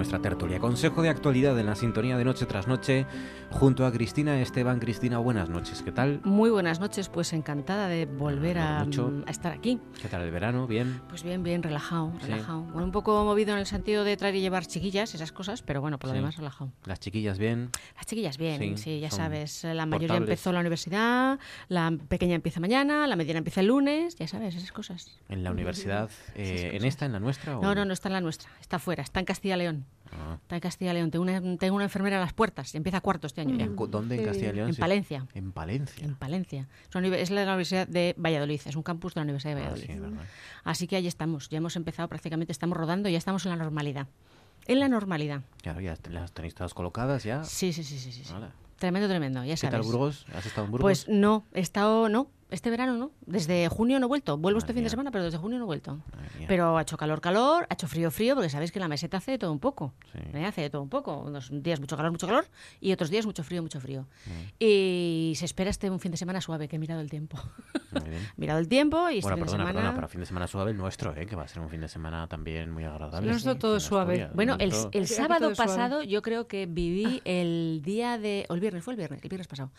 S1: Nuestra tertulia. Consejo de actualidad en la sintonía de noche tras noche junto a Cristina Esteban. Cristina, buenas noches, ¿qué tal?
S6: Muy buenas noches, pues encantada de volver a,
S1: Mucho.
S6: a estar aquí.
S1: ¿Qué tal el verano? ¿Bien?
S6: Pues bien, bien, relajado,
S1: Sí.
S6: relajado. Bueno, un poco movido en el sentido de traer y llevar chiquillas, esas cosas, pero bueno, por lo
S1: Sí.
S6: demás relajado.
S1: ¿Las chiquillas bien?
S6: Las chiquillas bien,
S1: Sí,
S6: sí, ya sabes. La mayoría
S1: portables.
S6: empezó la universidad, la pequeña empieza mañana, la mediana empieza el lunes, ya sabes, esas cosas.
S1: ¿En la universidad? eh, ¿En esta, en la nuestra? o-
S6: No, no, no está en la nuestra, está fuera, está en Castilla y León.
S1: Ah.
S6: Está en Castilla y León. Tengo una, tengo una enfermera a las puertas y empieza cuarto este año ya.
S1: ¿En cu- ¿Dónde? ¿En Castilla y León?
S6: En
S1: Sí.
S6: Palencia.
S1: En Palencia.
S6: En Palencia. Es, la Universidad de Valladolid, es un campus de la Universidad de
S1: Ah,
S6: Valladolid.
S1: sí, verdad.
S6: Así que ahí estamos, ya hemos empezado prácticamente, estamos rodando, ya estamos en la normalidad. En la normalidad.
S1: Claro, ya las tenéis todas colocadas ya.
S6: Sí, sí, sí, sí. sí, sí.
S1: Hala.
S6: Tremendo, tremendo, ya
S1: ¿Qué
S6: sabes.
S1: tal Burgos? ¿Has estado en Burgos?
S6: Pues no, he estado, no, este verano no. Desde junio no he vuelto. Vuelvo
S1: Madre
S6: este fin de semana, pero desde junio no he vuelto. Pero ha hecho calor, calor, ha hecho frío, frío, porque sabéis que la meseta hace de todo un poco.
S1: Sí.
S6: ¿eh? Hace de todo un poco. Unos días mucho calor, mucho calor, y otros días mucho frío, mucho frío.
S1: Mm.
S6: Y se espera este un fin de semana suave, que he mirado el tiempo.
S1: Muy bien.
S6: He mirado el tiempo y este
S1: Bueno,
S6: fin de
S1: perdona,
S6: semana...
S1: perdona, para fin de semana suave el nuestro, ¿eh? que va a ser un fin de semana también muy agradable.
S7: Nuestro todo suave.
S1: Asturias,
S6: Bueno, el, sábado
S7: suave.
S6: pasado yo creo que viví el día de... O el viernes, fue el viernes, el viernes pasado.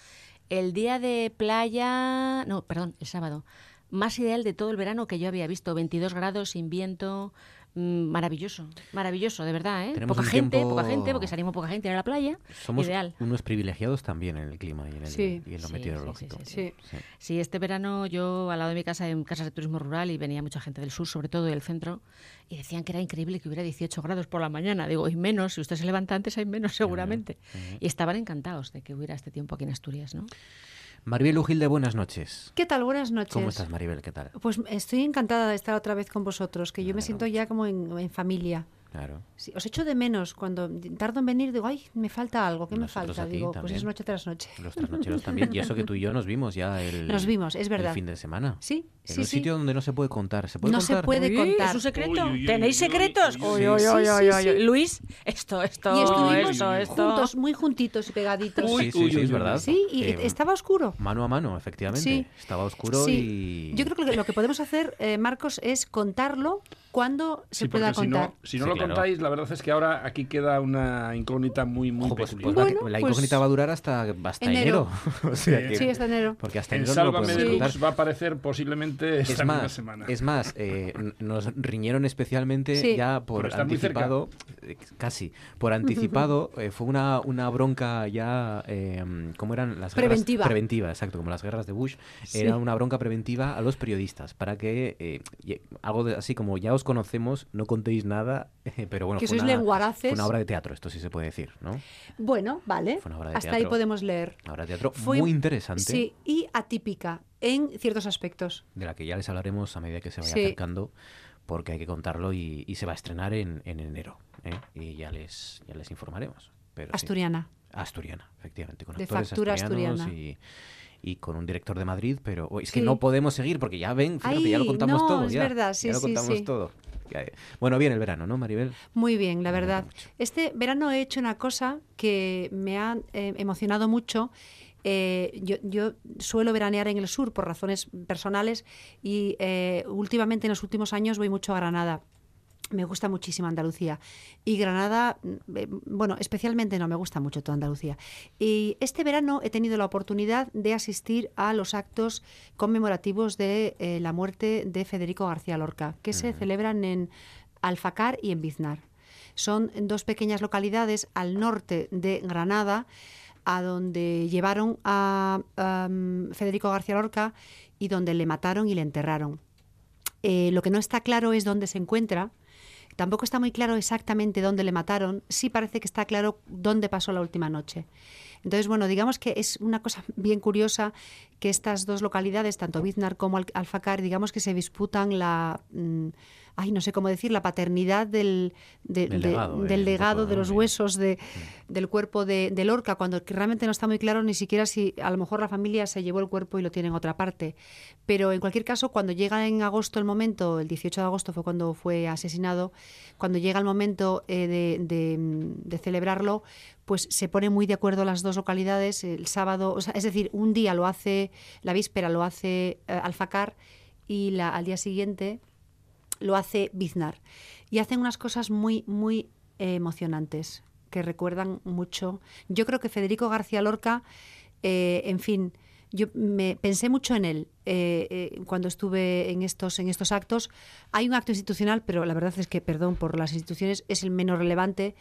S6: El día de playa... No, perdón, el sábado. Más ideal de todo el verano que yo había visto. 22 grados, sin viento... mm, Maravilloso, maravilloso, de verdad, ¿eh? Poca gente,
S1: tiempo-
S6: poca gente, porque salimos poca gente a la playa.
S1: Somos
S6: Ideal.
S1: unos privilegiados también en el clima y en, el,
S7: Sí.
S1: y en lo
S6: Sí,
S1: meteorológico.
S6: sí, sí,
S7: Sí.
S6: Sí, este verano yo al lado de mi casa en casas de turismo rural y venía mucha gente del sur, sobre todo del centro, y decían que era increíble que hubiera 18 grados por la mañana. Digo, y menos, si usted se levanta antes hay menos seguramente. Y estaban encantados de que hubiera este tiempo aquí en Asturias, ¿no?
S1: Maribel Ugilde, buenas noches.
S7: ¿Qué tal? Buenas noches.
S1: ¿Cómo estás, Maribel? ¿Qué tal?
S7: Pues estoy encantada de estar otra vez con vosotros, que yo me siento ya como en, en familia.
S1: Claro.
S7: Sí, os echo de menos cuando tardo en venir, digo, ay, me falta algo, ¿qué me falta? Digo, pues es noche tras noche.
S1: Los trasnocheros también. Y eso que tú y yo nos vimos ya el,
S7: Nos vimos, es verdad.
S1: el fin de semana.
S7: Sí,
S1: En
S7: sí,
S1: un
S7: sí.
S1: sitio donde no se puede contar. ¿Se puede
S7: No se puede
S6: Uy,
S7: contar.
S6: ¿Es un secreto?
S8: Uy, uy, uy,
S6: ¿Tenéis secretos? Luis, esto, esto,
S7: Y estuvimos
S6: esto, esto.
S7: juntos, muy juntitos y pegaditos.
S1: Sí, sí, sí, es verdad.
S7: Sí, y
S1: Eh,
S7: estaba oscuro.
S1: Mano a mano, efectivamente.
S7: Sí.
S1: Estaba oscuro
S7: Sí.
S1: y...
S7: Yo creo que lo que podemos hacer, eh, Marcos, es contarlo cuando se
S8: Sí,
S7: pueda
S8: si
S7: contar.
S8: no, si no
S1: Sí,
S8: lo
S1: claro.
S8: contáis, la verdad es que ahora aquí queda una incógnita muy, muy
S1: Ojo, pues, pues
S7: Bueno,
S1: la
S7: pues-
S1: incógnita va a durar hasta, hasta
S7: Enero.
S1: enero. o sea que-
S7: Sí, hasta enero.
S1: Porque hasta
S8: en
S1: enero no lo
S8: Sálvame
S1: podemos contar.
S8: Deluxe va a aparecer posiblemente esta
S1: Es
S8: misma
S1: más,
S8: semana.
S1: es más eh, nos riñeron especialmente
S7: Sí.
S1: ya por anticipado, casi, por anticipado, eh, fue una, una bronca ya, eh, ¿cómo eran las guerras?
S7: Preventiva.
S1: Preventiva, exacto, como las guerras de Bush.
S7: Sí.
S1: Era una bronca preventiva a los periodistas para que, eh, algo de- así como ya os conocemos, no contéis nada, pero bueno,
S7: Que
S1: fue
S7: sois
S1: una,
S7: lenguaraces.
S1: fue una obra de teatro, esto sí se puede decir, ¿no?
S7: Bueno, vale.
S1: Fue una obra de
S7: Hasta ahí podemos leer.
S1: Una obra de teatro
S7: Fue-
S1: muy interesante.
S7: Sí, y atípica en ciertos aspectos.
S1: de la que ya les hablaremos a medida que se vaya
S7: Sí.
S1: acercando, porque hay que contarlo y, y se va a estrenar en, en enero. ¿eh? Y ya les, ya les informaremos. Pero sí.
S7: Asturiana.
S1: Asturiana, efectivamente, con
S7: De
S1: actores
S7: factura asturiana.
S1: y, y con un director de Madrid, pero oh, es que no podemos seguir porque ya ven, fíjate, ya lo contamos
S7: no,
S1: todo.
S7: es
S1: ya,
S7: verdad, sí,
S1: ya lo contamos todo. Bueno, bien el verano, ¿no, Maribel?
S7: Muy bien, la verdad. Este verano he hecho una cosa que me ha eh, emocionado mucho. Eh, yo, yo suelo veranear en el sur por razones personales y eh, últimamente en los últimos años voy mucho a Granada. Me gusta muchísimo Andalucía. Y Granada, mm, eh, bueno, especialmente no, me gusta mucho toda Andalucía. Y este verano he tenido la oportunidad de asistir a los actos conmemorativos de eh, la muerte de Federico García Lorca, que se celebran en Alfacar y en Biznar. Son dos pequeñas localidades al norte de Granada, a donde llevaron a am, Federico García Lorca y donde le mataron y le enterraron. Eh, lo que no está claro es dónde se encuentra. Tampoco está muy claro exactamente dónde le mataron. Sí parece que está claro dónde pasó la última noche. Entonces, bueno, digamos que es una cosa bien curiosa que estas dos localidades, tanto Biznar como Al- Alfacar, digamos que se disputan la, mm, ay, no sé cómo decir, la paternidad del, de-
S1: Del
S7: de-
S1: legado, eh,
S7: del legado de los huesos de, del cuerpo de, de Lorca, cuando realmente no está muy claro ni siquiera si a lo mejor la familia se llevó el cuerpo y lo tiene en otra parte. Pero en cualquier caso, cuando llega en agosto el momento, el 18 de agosto fue cuando fue asesinado, cuando llega el momento eh, de, de, de celebrarlo, pues se pone muy de acuerdo las dos localidades. El sábado, o sea, es decir, un día lo hace, la víspera lo hace eh, Alfacar y la, al día siguiente lo hace Biznar. Y hacen unas cosas muy, muy eh, emocionantes que recuerdan mucho. Yo creo que Federico García Lorca, eh, en fin, yo me pensé mucho en él eh, eh, cuando estuve en estos, en estos actos. Hay un acto institucional, pero la verdad es que, perdón por las instituciones, es el menos relevante.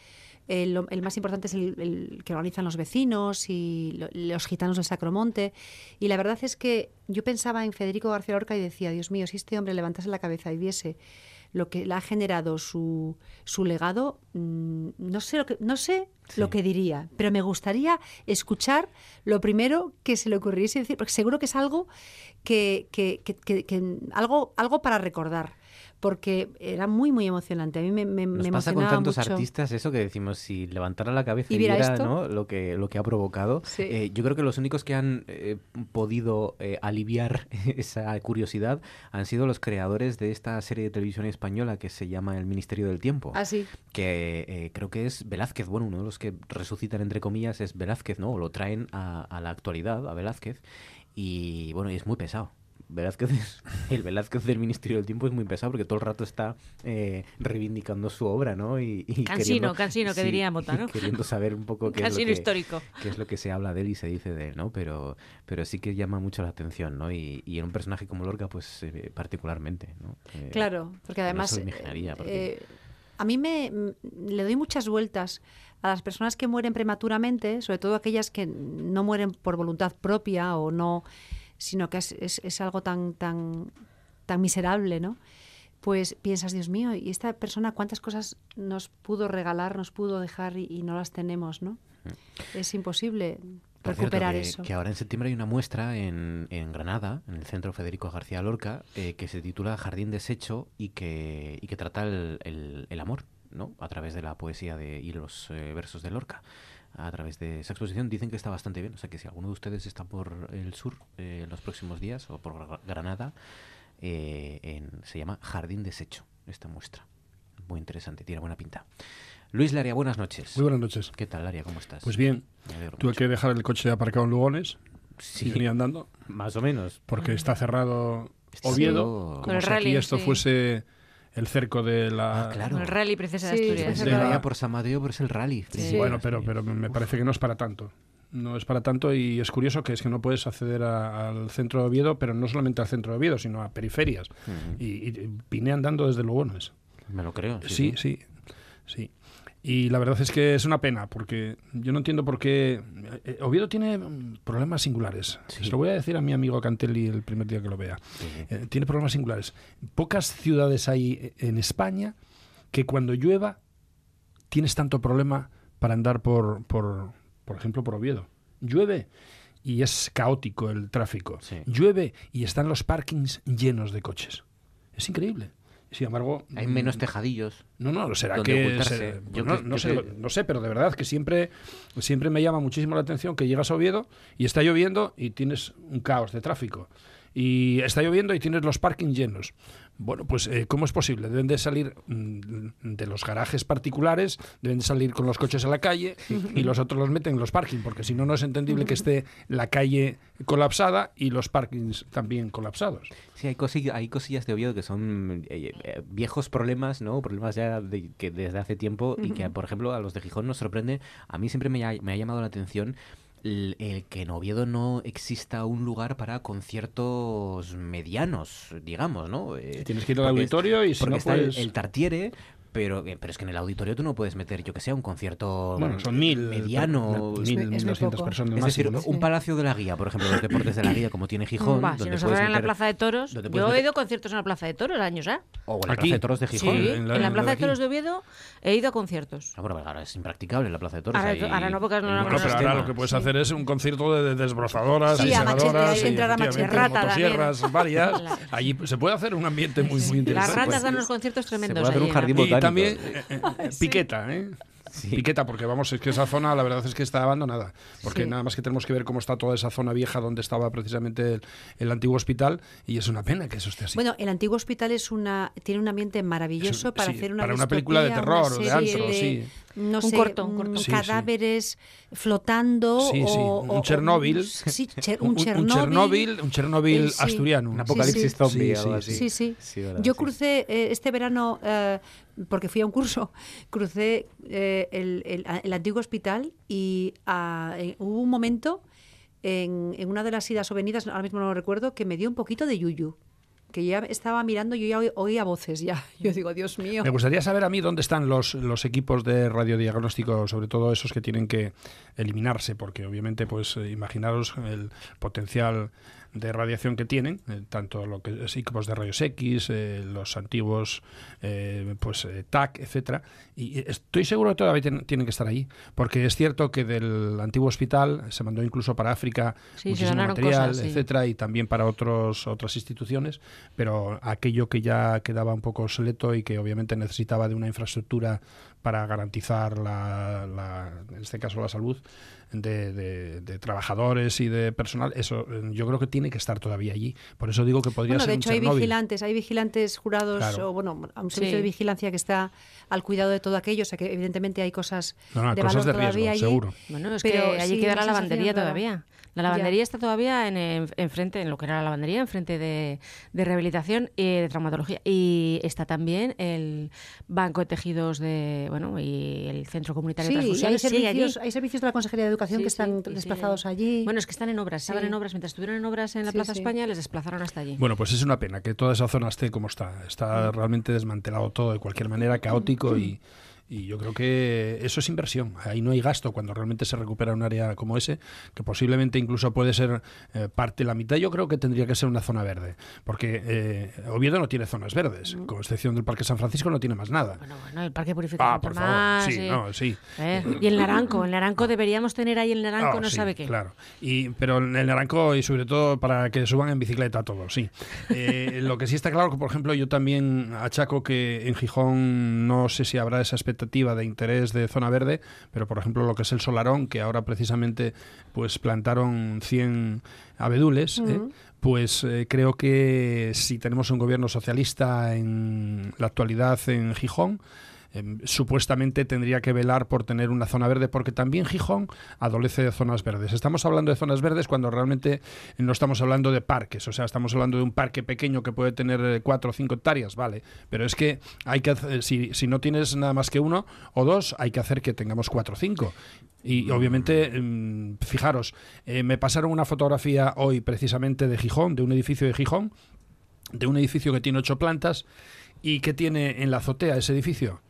S7: El, lo- el más importante es el, el que organizan los vecinos y lo- los gitanos del Sacromonte. Y la verdad es que yo pensaba en Federico García Lorca y decía, Dios mío, si este hombre levantase la cabeza y viese lo que le ha generado su, su legado, mm, no sé lo que no sé lo que diría, pero me gustaría escuchar lo primero que se le ocurriese decir, porque seguro que es algo que, que- que- que- que- algo algo para recordar, porque era muy muy emocionante. A mí me, me,
S1: Nos
S7: me
S1: pasa con tantos
S7: mucho.
S1: artistas eso que decimos, si levantara la cabeza
S7: ¿Y
S1: y,
S7: viera
S1: viera
S7: esto?
S1: ¿no? lo, que, lo que ha provocado,
S7: Sí.
S1: eh, yo creo que los únicos que han eh, podido eh, aliviar esa curiosidad han sido los creadores de esta serie de televisión española que se llama El Ministerio del Tiempo.
S7: Ah, sí.
S1: que eh, creo que es Velázquez, bueno, uno de los que resucitan entre comillas es Velázquez, ¿no? O lo traen a, a la actualidad, a Velázquez, y bueno, y es muy pesado. Velázquez es- el Velázquez del Ministerio del Tiempo es muy pesado porque todo el rato está eh, reivindicando su obra, ¿no? Y, y
S6: Cansino,
S1: queriendo-
S6: cansino, que diría Mota, ¿no?
S1: Queriendo saber un poco qué es, lo que,
S6: histórico.
S1: qué es lo que se habla de él y se dice de él, ¿no? Pero, pero sí que llama mucho la atención, ¿no? Y, y en un personaje como Lorca, pues eh, particularmente, ¿no? Eh,
S7: Claro, porque
S1: no
S7: además
S1: imaginaría, porque-
S7: a mí me m- le doy muchas vueltas a las personas que mueren prematuramente, sobre todo aquellas que no mueren por voluntad propia o no, sino que es, es- es algo tan tan tan miserable, ¿no? Pues piensas, Dios mío, y esta persona cuántas cosas nos pudo regalar, nos pudo dejar y, y no las tenemos, ¿no? Es imposible
S1: Por cierto,
S7: recuperar
S1: que,
S7: eso.
S1: que ahora en septiembre hay una muestra en, en Granada, en el Centro Federico García Lorca, eh, que se titula Jardín deshecho y que, y que trata el, el- el amor, ¿no? A través de la poesía de, y los eh, versos de Lorca. A través de esa exposición dicen que está bastante bien. O sea que si alguno de ustedes está por el sur eh, en los próximos días o por Gra- Granada, eh, en- se llama Jardín deshecho esta muestra. Muy interesante, tiene buena pinta. Luis Laria, buenas noches.
S8: Muy buenas noches.
S1: ¿Qué tal, Laria? ¿Cómo estás?
S8: Pues bien, tuve
S1: mucho.
S8: que dejar el coche aparcado en Lugones
S1: Sí.
S8: y venía andando
S1: Más o menos.
S8: porque está cerrado Oviedo,
S1: cerrado.
S8: como
S6: Con el
S8: si aquí
S6: rally,
S8: esto
S6: sí.
S8: fuese el cerco de la...
S1: Ah, claro.
S6: El rally Princesa de Asturias.
S7: es
S1: Es
S8: de
S1: la
S8: la-
S1: vía por San Mateo, pero es el rally.
S6: Sí.
S8: Bueno, pero, pero me parece que no es para tanto. No es para tanto y es curioso que es que no puedes acceder a- al centro de Oviedo, pero no solamente al centro de Oviedo, sino a periferias. Y, y vine andando desde Lugones.
S1: Me lo creo.
S8: Sí, sí, sí. Y la verdad es que es una pena, porque yo no entiendo por qué... eh, Oviedo tiene problemas singulares.
S1: Sí.
S8: Se lo voy a decir a mi amigo Cantelli el primer día que lo vea.
S1: Sí.
S8: Eh, tiene problemas singulares. Pocas ciudades hay eh, en España que cuando llueva tienes tanto problema para andar por, por, por ejemplo, por Oviedo. Llueve y es caótico el tráfico.
S1: Sí.
S8: Llueve y están los parkings llenos de coches. Es increíble. Sin embargo,
S1: Hay
S8: mm,
S1: menos tejadillos.
S8: no, no, será que...
S1: Yo
S8: no,
S1: que-
S8: no
S1: yo
S8: sé,
S1: que-
S8: no sé, pero de verdad que siempre, siempre me llama muchísimo la atención que llegas a Oviedo y está lloviendo y tienes un caos de tráfico. Y está lloviendo y tienes los parkings llenos. Bueno, pues eh, ¿cómo es posible? Deben de salir mm, de los garajes particulares, deben de salir con los coches a la calle y los otros los meten en los parkings, porque si no, no es entendible que esté la calle colapsada y los parkings también colapsados.
S1: Sí, hay, cosi- hay cosillas de Oviedo que son eh, eh, viejos problemas, ¿no? Problemas ya de, que desde hace tiempo y que, por ejemplo, a los de Gijón nos sorprende. A mí siempre me ha, me ha llamado la atención el, el que en Oviedo no exista un lugar para conciertos medianos, digamos, ¿no? Eh,
S8: Tienes que ir al
S1: es-
S8: auditorio y si
S1: porque
S8: no
S1: está el-
S8: puedes...
S1: el, Tartiere, pero, eh, pero es que en el auditorio tú no puedes meter, yo que sé, un concierto
S8: Bueno, son mil,
S1: mediano.
S7: Es
S8: mil,
S7: es
S8: mil
S7: poco.
S8: personas
S1: Es decir, un palacio de la guía, por ejemplo, los deportes de la guía, como tiene Gijón.
S6: Va, si
S1: donde
S6: nos
S1: puedes
S6: hablan en la
S1: meter-
S6: Plaza de Toros. Yo
S1: puedes
S6: he
S1: meter-
S6: ido a conciertos en la Plaza de Toros años, ¿eh?
S1: O en la
S8: Aquí.
S1: Plaza de Toros de
S6: Sí,
S1: Gijón.
S8: en
S6: en
S8: la-
S6: la,
S8: en la
S6: Plaza
S8: de.
S6: Toros de Oviedo he ido a conciertos.
S1: Ah, bueno, ahora es impracticable la Plaza de Toros.
S6: Ahora- ahora no, porque no
S8: Bueno,
S6: Bueno,
S8: pero ahora lo que puedes hacer es un concierto de, de desbrozadoras
S7: Sí,
S8: y
S7: a
S8: segadoras
S7: entrar
S8: motosierras varias. Allí se puede hacer un ambiente muy, muy
S6: Las
S8: interesante.
S6: ratas dan unos conciertos
S1: se
S6: tremendos.
S1: puede hacer un
S6: en
S1: jardín.
S8: También eh, eh, piqueta, ¿eh? Piqueta, porque vamos, es que esa zona la verdad es que está abandonada. Porque
S6: Sí.
S8: nada más que tenemos que ver cómo está toda esa zona vieja donde estaba precisamente el, el antiguo hospital y es una pena que eso esté así.
S7: Bueno, el antiguo hospital es una tiene un ambiente maravilloso
S8: un-
S7: para
S8: sí,
S7: hacer una
S8: para una película de terror,
S7: una
S8: de antro,
S7: de,
S8: sí.
S7: no
S6: Un
S7: sé,
S6: corto, un corto.
S7: Cadáveres flotando.
S8: Sí, sí,
S7: o-
S8: un
S7: o- o-
S8: Chernóbil. Un,
S7: un,
S8: un
S7: Chernóbil.
S8: Un Chernóbil
S7: sí.
S8: asturiano.
S1: Un
S7: Sí,
S1: apocalipsis
S7: sí.
S1: zombie,
S8: Sí, sí,
S1: así.
S7: Sí, sí.
S1: ¿verdad?
S7: Yo crucé eh, este verano, eh, porque fui a un curso, crucé eh, el, el- antiguo hospital y eh, hubo un momento en, en una de las idas o venidas, ahora mismo no lo recuerdo, que me dio un poquito de yuyu. Que ya estaba mirando, yo ya oí- oía voces ya. Yo digo, Dios mío.
S8: Me gustaría saber a mí dónde están los, los equipos de radiodiagnóstico, sobre todo esos que tienen que eliminarse, porque obviamente, pues eh, imaginaros el potencial de radiación que tienen, eh, tanto lo que es equipos de rayos X, eh, los antiguos eh, pues TAC, etcétera, y estoy seguro que todavía tien- tienen que estar ahí, porque es cierto que del antiguo hospital se mandó incluso para África
S6: Sí,
S8: muchísimo material,
S6: cosas, sí.
S8: etcétera, y también para otros otras instituciones, pero aquello que ya quedaba un poco obsoleto y que obviamente necesitaba de una infraestructura para garantizar la, la- en este caso la salud de, de- de trabajadores y de personal, eso eh, yo creo que tiene que estar todavía allí. Por eso digo que podría
S7: Bueno,
S8: ser
S7: de
S8: un
S7: hecho hay
S8: Chernóbil.
S7: vigilantes, hay vigilantes jurados
S8: Claro.
S7: o bueno, un servicio
S6: Sí.
S7: de vigilancia que está al cuidado de todo aquello, o sea que evidentemente hay cosas
S8: No, no,
S7: de
S8: cosas
S7: valor
S8: de riesgo,
S7: todavía allí.
S8: seguro.
S6: Bueno, es
S7: Pero
S6: que allí
S7: sí,
S6: queda
S7: una
S6: la lavandería todavía. La
S7: Ya.
S6: lavandería está todavía en, en- enfrente, en lo que era la lavandería, enfrente de, de rehabilitación y de traumatología. Y está también el banco de tejidos de, bueno, y el centro comunitario de
S7: Sí, hay
S6: transfusiones. allí.
S7: servicios, hay servicios de la Consejería de Educación
S6: Sí,
S7: que están desplazados
S6: allí.
S7: allí.
S6: Bueno, es que están en obras, estaban
S7: Sí.
S6: en obras. Mientras estuvieron en obras en la
S7: Sí,
S6: Plaza
S7: sí.
S6: España, les desplazaron hasta allí.
S8: Bueno, pues es una pena que toda esa zona esté como está. Está realmente desmantelado todo de cualquier manera, caótico y, y yo creo que eso es inversión. Ahí no hay gasto cuando realmente se recupera un área como ese, que posiblemente incluso puede ser eh, parte, la mitad yo creo que tendría que ser una zona verde, porque eh, Oviedo no tiene zonas verdes, con excepción del Parque San Francisco no tiene más nada.
S6: Bueno, bueno, el parque purificado
S8: Ah, por favor,
S6: más.
S8: sí,
S6: eh.
S8: no, sí.
S6: Ver, Y el naranco, el naranco deberíamos tener ahí el naranco,
S8: Ah,
S6: no
S8: sí,
S6: sabe qué.
S8: Claro. Y, pero el Naranco y sobre todo para que suban en bicicleta todos, sí. Eh, lo que sí está claro que, por ejemplo, yo también achaco que en Gijón no sé si habrá esa expectativa de interés de zona verde, pero por ejemplo lo que es el Solarón, que ahora precisamente pues plantaron 100 abedules, ¿eh? pues eh, creo que si tenemos un gobierno socialista en la actualidad en Gijón, em, supuestamente tendría que velar por tener una zona verde, porque también Gijón adolece de zonas verdes. Estamos hablando de zonas verdes cuando realmente no estamos hablando de parques, o sea, estamos hablando de un parque pequeño que puede tener 4 o 5 hectáreas, vale, pero es que hay que si, si no tienes nada más que uno o dos, hay que hacer que tengamos 4 o 5. Y obviamente, em, fijaros, eh, me pasaron una fotografía hoy precisamente de Gijón, de un edificio de Gijón, de un edificio que tiene ocho plantas y que tiene en la azotea ese edificio,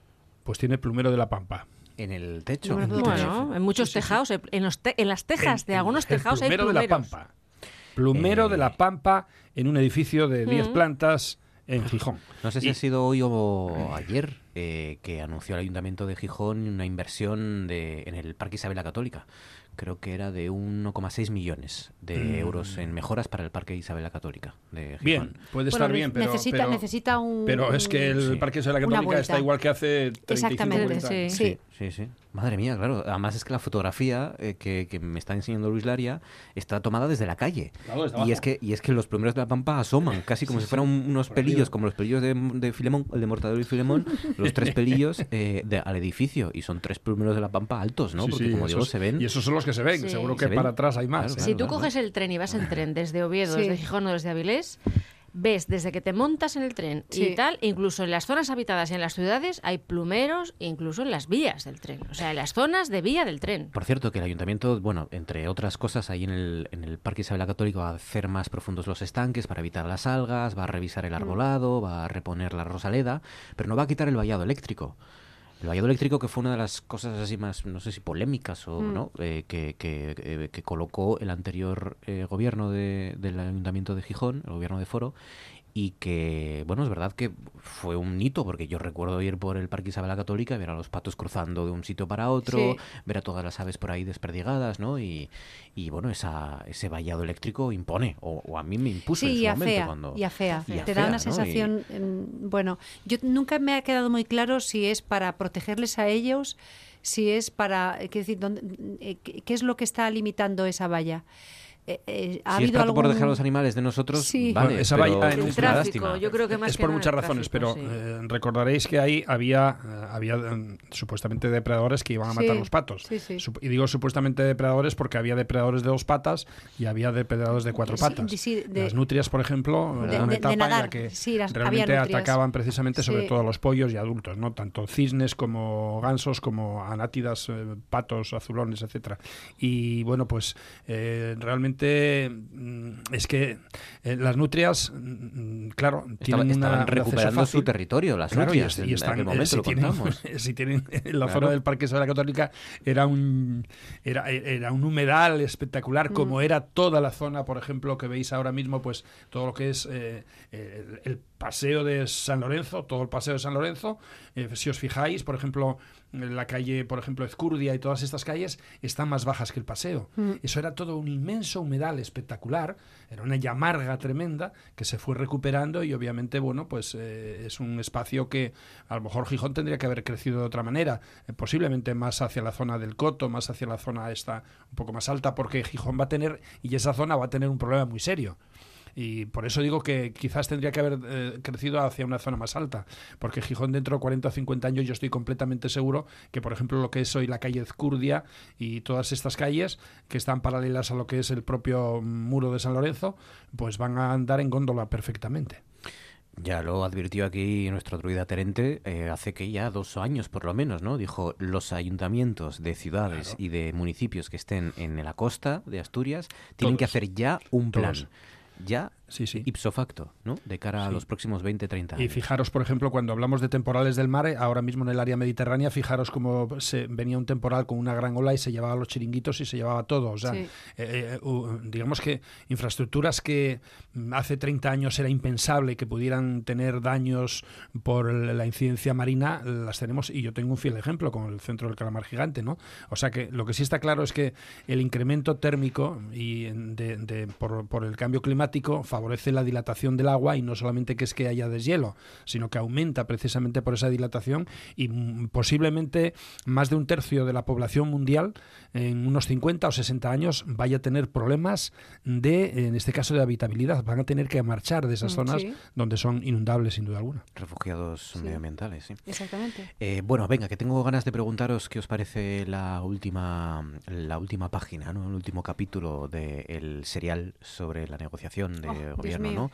S8: pues tiene plumero de la pampa.
S1: En el techo.
S7: Bueno,
S1: en el techo.
S6: Bueno, en muchos
S8: Sí, sí, sí.
S6: tejados, en, los te- en las tejas
S8: En-
S6: de algunos
S8: el
S6: tejados hay
S8: plumero de la pampa. Plumero de
S1: Eh.
S8: la pampa en un edificio de 10
S6: Mm.
S8: plantas en Gijón.
S1: No sé si
S8: Y-
S1: ha sido hoy o ayer eh, que anunció el Ayuntamiento de Gijón una inversión de, en el Parque Isabel la Católica. Creo que era de 1,6 millones de
S8: Mm.
S1: euros en mejoras para el Parque Isabel la Católica de Gijón.
S8: Bien, puede
S7: Bueno,
S8: estar
S7: ne-
S8: bien, pero,
S7: necesita,
S8: pero,
S7: necesita un...
S8: pero es que el
S1: Sí.
S8: Parque de la Católica está igual que hace 35
S7: Exactamente,
S8: 40
S6: sí.
S7: Sí.
S1: Sí, sí. Madre mía, claro. Además es que la fotografía eh, que, que me está enseñando Luis Laria está tomada desde la calle.
S8: Claro,
S1: y
S8: abajo.
S1: es que y es que los plumeros de la pampa asoman, casi como si fueran un- unos pelillos, como los pelillos de, de Filemón, el de Mortadelo y Filemón, los tres pelillos eh, de- al edificio. Y son tres plumeros de la pampa altos, ¿no?
S8: Sí,
S1: Porque
S8: sí,
S1: como digo, se ven.
S8: Y esos son los que se ven.
S6: Sí.
S8: Seguro
S1: Se
S8: que
S1: ven.
S8: para atrás hay más.
S1: Claro,
S8: ¿eh?
S1: claro.
S6: Si tú coges el tren y vas en tren desde Oviedo,
S7: Sí.
S6: desde Gijón o desde Avilés, ves desde que te montas en el tren
S7: Sí.
S6: y tal, incluso en las zonas habitadas y en las ciudades hay plumeros, incluso en las vías del tren, o sea, en las zonas de vía del tren.
S1: Por cierto, que el ayuntamiento, bueno, entre otras cosas, ahí en el, en el Parque Isabel la Católica va a hacer más profundos los estanques para evitar las algas, va a revisar el arbolado, va a reponer la rosaleda, pero no va a quitar el vallado eléctrico. El vallado eléctrico que fue una de las cosas así más, no sé si polémicas o
S7: Mm.
S1: no, eh, que, que, eh, que colocó el anterior eh, gobierno de- del ayuntamiento de Gijón, el gobierno de Foro, y que, bueno, es verdad que fue un hito, porque yo recuerdo ir por el Parque Isabel la Católica y ver a los patos cruzando de un sitio para otro,
S7: Sí.
S1: ver a todas las aves por ahí desperdigadas, ¿no? Y, y bueno, esa, ese vallado eléctrico impone, o, o a mí me impuso en
S7: Sí,
S1: su
S7: y
S1: momento
S7: fea,
S1: cuando...
S7: y Te da una
S1: ¿no?
S7: sensación, em, bueno, yo nunca me ha quedado muy claro si es para protegerles a ellos, si es para, eh, quiero decir, dónde- eh, qué qué es lo que está limitando esa valla. Eh, eh, ha
S1: si es
S7: habido
S1: trato
S7: algún...
S1: por dejar los animales de nosotros,
S7: Sí.
S1: vale,
S8: Bueno, esa
S1: pero
S8: valla en
S1: es
S8: un
S1: una lástima.
S6: yo creo que más
S8: es
S6: que
S8: por
S6: nada
S8: muchas razones,
S6: tráfico,
S8: pero
S6: sí.
S8: eh, recordaréis que ahí había, había supuestamente depredadores que iban a matar
S7: Sí,
S8: los patos.
S7: sí, sí.
S8: Sup- Y digo supuestamente depredadores porque había depredadores de dos patas y había depredadores de cuatro
S7: Sí,
S8: patas.
S7: de- sí, de-
S8: las nutrias, por ejemplo,
S7: De-
S8: una
S7: de
S8: etapa en la que
S7: sí, las- había
S8: realmente atacaban precisamente sobre todo a los pollos y adultos, ¿no? Tanto cisnes como gansos, como anátidas, patos, azulones, etcétera. Y bueno, pues eh, realmente mm, es que eh, las nutrias, mm, claro,
S1: Estaba-
S8: tienen una-
S1: estaban
S8: un acceso
S1: recuperando su territorio, las
S8: Claro, y,
S1: nutrias.
S8: y
S1: en
S8: están,
S1: aquel
S8: eh,
S1: momento
S8: si,
S1: lo
S8: tienen, si tienen en la
S1: Claro.
S8: zona del Parque la Católica era un era, era un humedal espectacular como era toda la zona por ejemplo que veis ahora mismo pues todo lo que es eh, el, el paseo de San Lorenzo todo el paseo de San Lorenzo eh, si os fijáis por ejemplo en la calle por ejemplo Ezcurdia y todas estas calles están más bajas que el paseo. Eso era todo un inmenso humedal espectacular era una llamarga tremenda que se fue recuperando y obviamente bueno pues eh, es un espacio que a lo mejor Gijón tendría que haber crecido de otra manera eh, posiblemente más hacia la zona del Coto más hacia la zona esta un poco más alta porque Gijón va a tener y esa zona va a tener un problema muy serio y por eso digo que quizás tendría que haber eh, crecido hacia una zona más alta, porque Gijón dentro de 40 o 50 años yo estoy completamente seguro que, por ejemplo, lo que es hoy la calle Ezcurdia y todas estas calles que están paralelas a lo que es el propio muro de San Lorenzo, pues van a andar en góndola perfectamente.
S1: Ya lo advirtió aquí nuestro druida Terente eh, hace que ya dos años por lo menos, ¿no? Dijo, los ayuntamientos de ciudades
S8: Claro.
S1: y de municipios que estén en la costa de Asturias tienen que hacer ya un plan.
S8: Todos.
S1: Ya
S8: Sí, sí.
S1: ipso facto, ¿no? De cara a los próximos 20, 30
S8: Y
S1: años.
S8: fijaros, por ejemplo, cuando hablamos de temporales del mar, ahora mismo en el área mediterránea, fijaros cómo se venía un temporal con una gran ola y se llevaba los chiringuitos y se llevaba todo. O sea,
S7: Sí.
S8: eh, eh, digamos que infraestructuras que mm, hace 30 años era impensable que pudieran tener daños por la incidencia marina, las tenemos y yo tengo un fiel ejemplo con el centro del calamar gigante, ¿no? O sea que lo que sí está claro es que el incremento térmico y de- por, por el cambio climático favorece la dilatación del agua y no solamente que es que haya deshielo, sino que aumenta precisamente por esa dilatación y mm, posiblemente más de un tercio de la población mundial en unos 50 o 60 años vaya a tener problemas de, en este caso, de habitabilidad. Van a tener que marchar de esas
S7: Mm,
S8: zonas
S7: sí.
S8: donde son inundables, sin duda alguna.
S1: Refugiados medioambientales, sí.
S7: Exactamente.
S1: Eh, bueno, venga, que tengo ganas de preguntaros qué os parece la última, la última página, ¿no? el último capítulo del serial sobre la negociación de
S7: Dios
S1: gobierno. ¿no?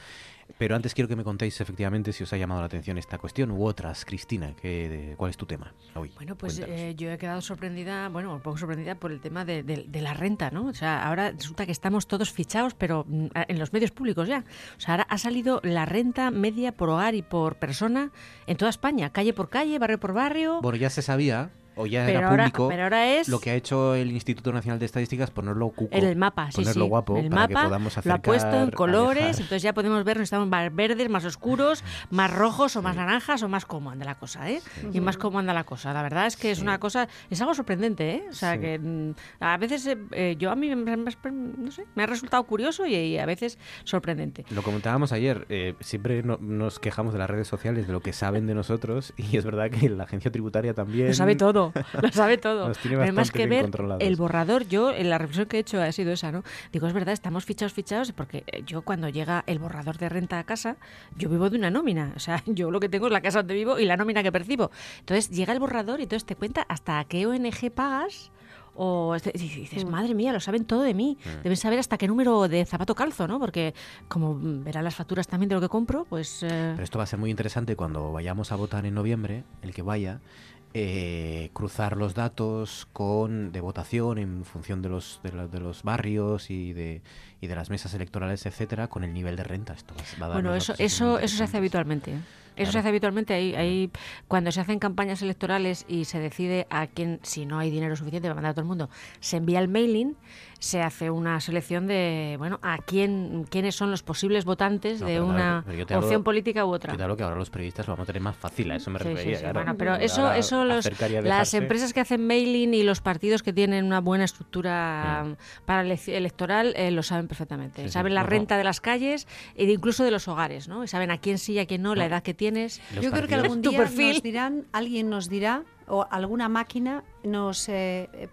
S1: Pero antes quiero que me contéis efectivamente si os ha llamado la atención esta cuestión u otras. Cristina, ¿qué, de- ¿cuál es tu tema hoy?
S6: Bueno, pues eh, yo he quedado sorprendida, bueno, un poco sorprendida por el tema de, de- de la renta, ¿no? O sea, ahora resulta que estamos todos fichados, pero mm, en los medios públicos ya. O sea, ahora ha salido la renta media por hogar y por persona en toda España, calle por calle, barrio por barrio.
S1: Bueno, ya se sabía, o ya
S6: pero,
S1: era
S6: ahora,
S1: público,
S6: pero ahora es
S1: lo que ha hecho el Instituto Nacional de Estadísticas, ponerlo cuco,
S6: en el mapa, sí,
S1: ponerlo
S6: sí.
S1: guapo,
S6: el
S1: para
S6: mapa
S1: que podamos
S6: lo ha puesto en
S1: acercar,
S6: colores,
S1: alejar.
S6: entonces ya podemos ver estamos más verdes, más oscuros, más rojos o más naranjas o más cómo anda la cosa, ¿eh? Y más cómo anda la cosa. La verdad es que es una cosa, es algo sorprendente, ¿eh? O sea, que mm, a veces eh, eh, yo a mí me, me- no sé, me ha resultado curioso y, y a veces sorprendente.
S1: Lo comentábamos ayer, eh, siempre no- nos quejamos de las redes sociales, de lo que saben de nosotros, y es verdad que la agencia tributaria también...
S6: Lo sabe todo, lo sabe todo.
S1: Nos tiene
S6: Pero más
S1: bastante
S6: que ver el borrador, yo, en la reflexión que he hecho ha sido esa, ¿no? Digo, es verdad, estamos fichados, fichados, porque eh, yo cuando llega el borrador de renta a casa, yo vivo de una nómina. O sea, yo lo que tengo es la casa donde vivo y la nómina que percibo. Entonces llega el borrador y entonces te cuenta hasta a qué ONG pagas. O dices, madre mía, lo saben todo de mí. Deben saber hasta qué número de zapato calzo, ¿no? Porque como mm, verán las facturas también de lo que compro, pues... eh,
S1: Pero esto va a ser muy interesante cuando vayamos a votar en noviembre, el que vaya, eh, cruzar los datos con de votación en función de los de, de los barrios y de y de las mesas electorales, etcétera, con el nivel de renta. Esto va, a
S6: Bueno,
S1: darnos
S6: eso, eso, eso se hace habitualmente. ¿eh? Eso se
S1: Claro.
S6: hace habitualmente. Ahí, ahí, cuando se hacen campañas electorales y se decide a quién, si no hay dinero suficiente para mandar a todo el mundo, se envía el mailing, se hace una selección de, bueno, a quién, quiénes son los posibles votantes
S1: No,
S6: de
S1: claro,
S6: una
S1: te
S6: opción
S1: hablo-
S6: política u otra.
S1: Hablo que ahora los periodistas lo vamos a tener más fácil, a eso me
S6: Sí, sí,
S1: refería.
S6: sí.
S1: claro.
S6: Bueno, pero eso, eso los, las empresas que hacen mailing y los partidos que tienen una buena estructura
S1: Mm.
S6: para elec- electoral eh, lo saben perfectamente.
S1: Sí, sí.
S6: saben la
S1: No,
S6: renta de las calles e de incluso de los hogares, ¿no? Y saben a quién sí y a quién no, la edad que tienes.
S1: Los
S7: Yo creo que algún día nos dirán, alguien nos dirá o alguna máquina nos, eh, eh,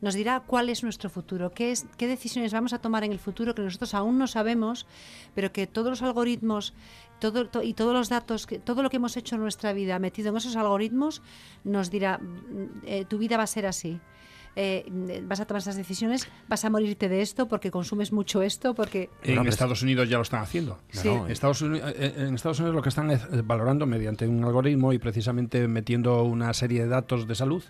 S7: nos dirá cuál es nuestro futuro, qué, es, qué decisiones vamos a tomar en el futuro que nosotros aún no sabemos, pero que todos los algoritmos todo, to- y todos los datos, que, todo lo que hemos hecho en nuestra vida metido en esos algoritmos, nos dirá, mm, eh, tu vida va a ser así. Eh, vas a tomar esas decisiones, vas a morirte de esto porque consumes mucho esto, porque...
S8: En
S1: pero-
S8: Estados Unidos ya lo están haciendo.
S7: Sí.
S1: No,
S8: En Estados, Uni- eh, en Estados Unidos lo que están es eh, valorando mediante un algoritmo y precisamente metiendo una serie de datos de salud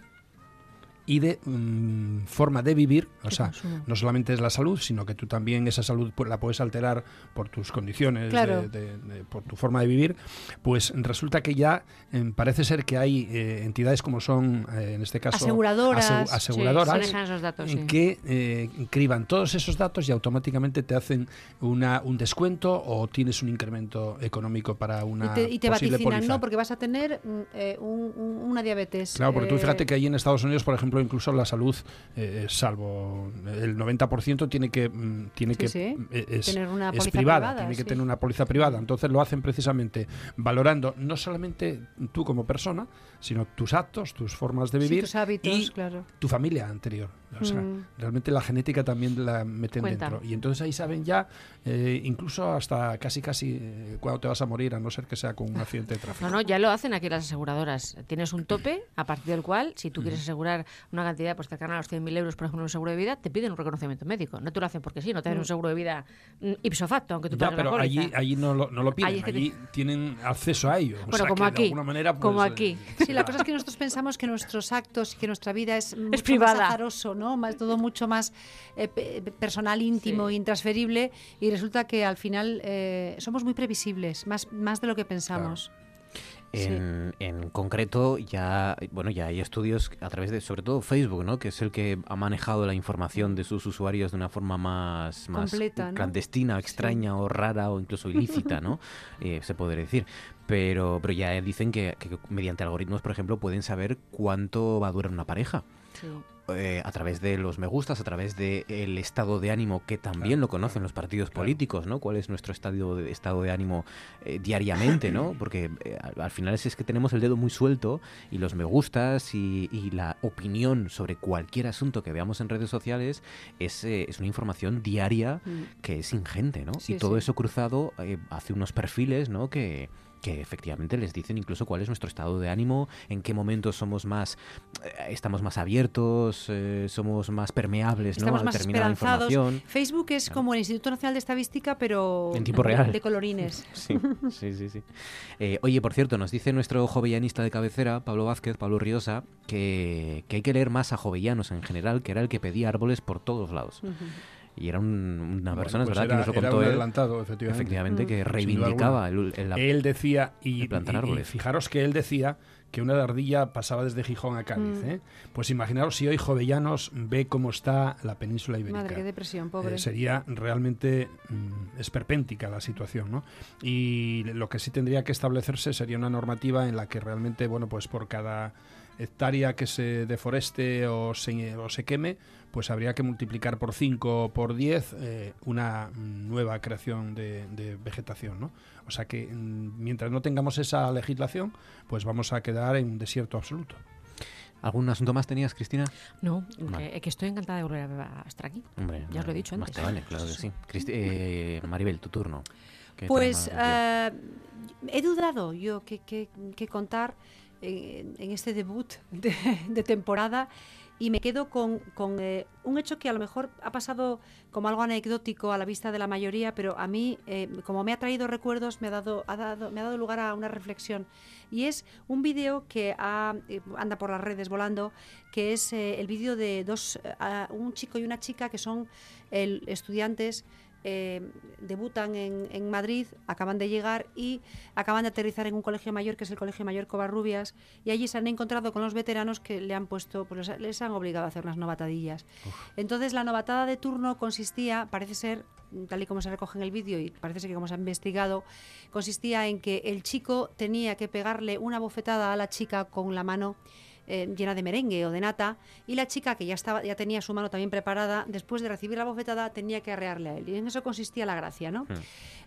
S8: y de mm, forma de vivir, o sea,
S7: consumo.
S8: no solamente es la salud, sino que tú también esa salud pu- la puedes alterar por tus condiciones,
S7: Claro.
S8: de- de- de- por tu forma de vivir, pues resulta que ya em, parece ser que hay eh, entidades como son, eh, en este caso,
S7: Aseguradoras.
S8: asegu-
S7: Sí,
S8: aseguradoras
S6: manejan esos datos, sí.
S8: que eh, criban todos esos datos y automáticamente te hacen una, un descuento o tienes un incremento económico para una
S7: y te, y te
S8: posible
S7: vaticinan. ¿no? Porque vas a tener mm, eh, un- un- una diabetes.
S8: Claro, porque tú
S7: eh,
S8: fíjate que ahí en Estados Unidos, por ejemplo, incluso la salud, eh, salvo el 90% tiene que mm, tiene
S7: Sí,
S8: que
S7: sí.
S8: eh, es,
S7: Tener una
S8: es privada,
S7: privada,
S8: tiene que tener una póliza privada. Entonces lo hacen precisamente valorando no solamente tú como persona, sino tus actos, tus formas de vivir
S7: tus hábitos,
S8: y
S7: claro.
S8: tu familia anterior. O sea,
S7: Mm.
S8: realmente la genética también la meten
S6: Cuenta.
S8: dentro. Y entonces ahí saben ya, eh, incluso hasta casi casi eh, cuándo te vas a morir, a no ser que sea con un accidente de tráfico.
S6: No, no, ya lo hacen aquí las aseguradoras. Tienes un tope a partir del cual, si tú quieres asegurar una cantidad pues, cercana a los 100.000 euros, por ejemplo, en un seguro de vida, te piden un reconocimiento médico. No te lo hacen porque sí, no te hacen un seguro de vida mm, ipso facto, aunque tú
S8: Ya,
S6: la
S8: pero
S6: póliza.
S8: allí, allí no, lo, no lo piden,
S6: Allí es que te-
S8: allí tienen acceso a ello. O
S6: Bueno,
S8: sea
S6: como aquí,
S8: De alguna manera, pues,
S6: como
S8: eh,
S6: aquí.
S7: Sí, la cosa es que nosotros pensamos que nuestros actos y que nuestra vida es, mucho
S6: privada.
S7: más azaroso, ¿no? Más, todo mucho más eh, pe- personal, íntimo,
S6: Sí.
S7: intransferible y resulta que al final eh, somos muy previsibles, más, más de lo que pensamos.
S1: En, en concreto, ya bueno ya hay estudios a través de, sobre todo Facebook, ¿no? que es el que ha manejado la información de sus usuarios de una forma más, más
S7: Completa, ¿no?
S1: clandestina, extraña o rara o incluso ilícita, ¿no? Eh, se podría decir. Pero, pero ya dicen que, que mediante algoritmos, por ejemplo, pueden saber cuánto va a durar una pareja.
S6: Sí.
S1: Eh, a través de los me gustas, a través del estado de ánimo que también lo conocen los partidos
S8: claro.
S1: políticos, ¿no? ¿Cuál es nuestro estado de, estado de ánimo eh, diariamente, ¿no? Porque eh, al, al final es, es que tenemos el dedo muy suelto y los me gustas y, y la opinión sobre cualquier asunto que veamos en redes sociales es, eh, es una información diaria
S7: Mm.
S1: que es ingente, ¿no?
S7: Sí,
S1: y todo
S7: sí.
S1: eso cruzado hace unos perfiles, ¿no? Que, que efectivamente les dicen incluso cuál es nuestro estado de ánimo, en qué momentos somos más, eh, estamos más abiertos, eh, somos más permeables, ¿no?
S7: Estamos
S1: a
S7: más
S1: determinada información.
S7: Facebook es como el Instituto Nacional de Estadística, pero
S1: En tiempo real.
S7: de colorines.
S1: Sí, sí, sí. sí. Eh, oye, por cierto, nos dice nuestro jovellanista de cabecera, Pablo Vázquez, Pablo Riosa, que, que hay que leer más a jovellanos en general, que era el que pedía árboles por todos lados. Y era un- una
S8: bueno,
S1: persona, es
S8: pues
S1: verdad,
S8: era-
S1: que nos lo
S8: era
S1: contó
S8: un
S1: él.
S8: adelantado, efectivamente.
S1: Efectivamente, que reivindicaba el, el- la-
S8: Él decía, y,
S1: de plantar
S8: y- y
S1: árboles.
S8: fijaros que él decía que una ardilla pasaba desde Gijón a Cádiz.
S7: Mm.
S8: ¿eh? Pues imaginaros si hoy Jovellanos ve cómo está la península ibérica.
S7: Madre, qué depresión, pobre.
S8: Eh, sería realmente mm, esperpéntica la situación, ¿no? Y lo que sí tendría que establecerse sería una normativa en la que realmente, bueno, pues por cada hectárea que se deforeste o se, o se queme, pues habría que multiplicar por 5 o por 10 eh, una nueva creación de, de vegetación, ¿no? O sea que mm, mientras no tengamos esa legislación, pues vamos a quedar en un desierto absoluto.
S1: ¿Algún asunto más tenías, Cristina?
S6: No,
S1: Vale.
S6: que, que estoy encantada de volver a estar aquí.
S1: Hombre,
S6: Ya os lo he dicho
S1: más
S6: antes.
S1: te vale, claro que sí. Cristi- eh, Maribel, tu turno. ¿Qué te
S7: Pues eh, he dudado yo qué que, que contar en, este debut de, temporada y me quedo con, con, eh, un hecho que a lo mejor ha pasado como algo anecdótico a la vista de la mayoría, pero a mí, eh, como me ha traído recuerdos, me ha dado, ha dado, me ha dado lugar a una reflexión. Y es un vídeo que ha- eh, anda por las redes volando, que es el vídeo de dos, a- un chico y una chica que son estudiantes eh, debutan en, en Madrid, acaban de llegar y acaban de aterrizar en un colegio mayor, que es el Colegio Mayor Covarrubias, y allí se han encontrado con los veteranos que le han puesto, pues les, les han obligado a hacer unas novatadillas. Entonces la novatada de turno consistía, parece ser, tal y como se recoge en el vídeo y parece ser que como se ha investigado, consistía en que el chico tenía que pegarle una bofetada a la chica con la mano eh, llena de merengue o de nata, y la chica que ya estaba, ya tenía su mano también preparada, después de recibir la bofetada, tenía que arrearle a él. Y en eso consistía la gracia, ¿no?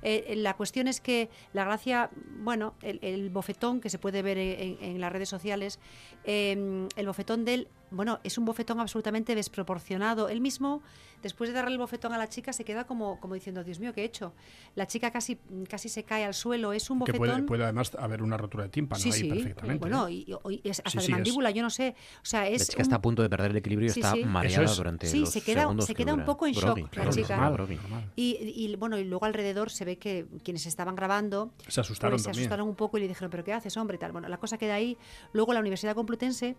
S7: Eh, la cuestión es que la gracia, bueno, el, el bofetón que se puede ver en, en las redes sociales, eh, el bofetón de él bueno, es un bofetón absolutamente desproporcionado. Él mismo, después de darle el bofetón a la chica, se queda como, como diciendo, Dios mío, ¿qué he hecho? La chica casi, casi se cae al suelo. Es un
S8: Que
S7: bofetón.
S8: puede, puede además haber una rotura de tímpano
S7: sí,
S8: ahí
S7: sí.
S8: perfectamente.
S7: Bueno,
S8: ¿eh?
S7: y, y es hasta
S8: Sí,
S7: de
S8: es-
S7: mandíbula, yo no sé. O sea, es
S1: La chica
S7: un-
S1: está a punto de perder el equilibrio y
S7: Sí,
S1: está
S7: sí.
S1: mareada
S8: es-
S1: durante
S7: Sí,
S1: los
S7: se queda-
S1: segundos
S7: se
S1: que
S7: queda un poco en shock la chica.
S1: normal.
S7: Y, y, bueno, y luego alrededor se ve que quienes estaban grabando
S8: Se asustaron
S7: pues, se asustaron un poco y le dijeron, ¿pero qué haces, hombre? Y tal. Bueno, la cosa queda ahí. Luego la Universidad Complutense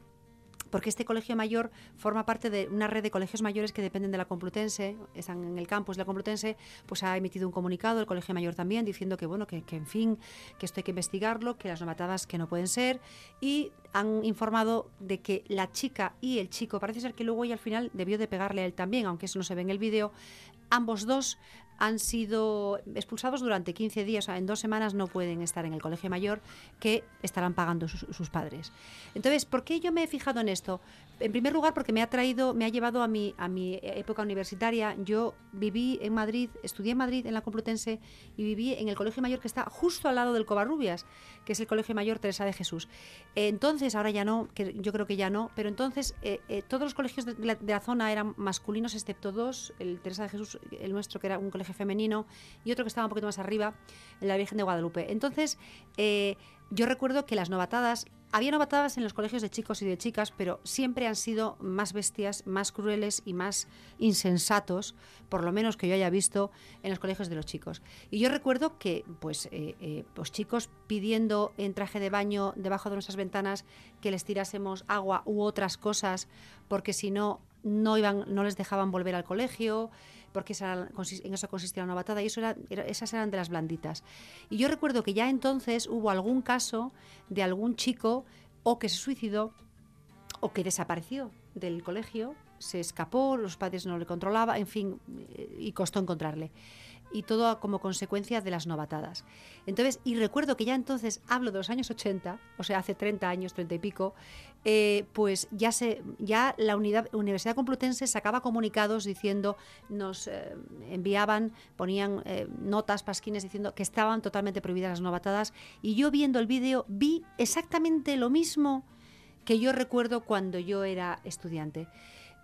S7: porque este colegio mayor forma parte de una red de colegios mayores que dependen de la Complutense, están en el campus de la Complutense, pues ha emitido un comunicado, el colegio mayor también, diciendo que, bueno, que, en fin, que esto hay que investigarlo, que las nomatadas que no pueden ser, y han informado de que la chica y el chico, parece ser que luego ella al final debió de pegarle a él también, aunque eso no se ve en el vídeo, ambos dos han sido expulsados durante 15 días, o sea, en dos semanas no pueden estar en el colegio mayor, que estarán pagando sus, padres. Entonces, ¿por qué yo me he fijado en esto? En primer lugar, porque me ha traído, me ha llevado a mi, a mi época universitaria. Yo viví en Madrid, estudié en Madrid, en la Complutense, y viví en el colegio mayor que está justo al lado del Covarrubias, que es el colegio mayor Teresa de Jesús. Entonces, ahora ya no, yo creo que ya no, pero entonces eh, eh, todos los colegios de la zona eran masculinos, excepto dos, el Teresa de Jesús, el nuestro, que era un colegio femenino, y otro que estaba un poquito más arriba, en la Virgen de Guadalupe. Entonces, eh, yo recuerdo que las novatadas, había novatadas en los colegios de chicos y de chicas, pero siempre han sido más bestias, más crueles y más insensatos, por lo menos que yo haya visto en los colegios de los chicos. Y yo recuerdo que, pues, eh, eh, pues chicos pidiendo en traje de baño debajo de nuestras ventanas que les tirásemos agua u otras cosas, porque si no no iban, no les dejaban volver al colegio, porque esa en eso consistía la novatada, y eso era- esas eran de las blanditas. Y yo recuerdo que ya entonces hubo algún caso de algún chico o que se suicidó o que desapareció del colegio, se escapó, los padres no le controlaban, en fin, eh, y costó encontrarle. Y todo como consecuencia de las novatadas. Entonces, y recuerdo que ya entonces, hablo de los años 80, o sea, hace 30 años, 30 y pico, eh, pues ya se ya la unidad, Universidad Complutense sacaba comunicados diciendo, nos eh, enviaban, ponían eh, notas, pasquines diciendo que estaban totalmente prohibidas las novatadas. Y yo viendo el vídeo vi exactamente lo mismo que yo recuerdo cuando yo era estudiante.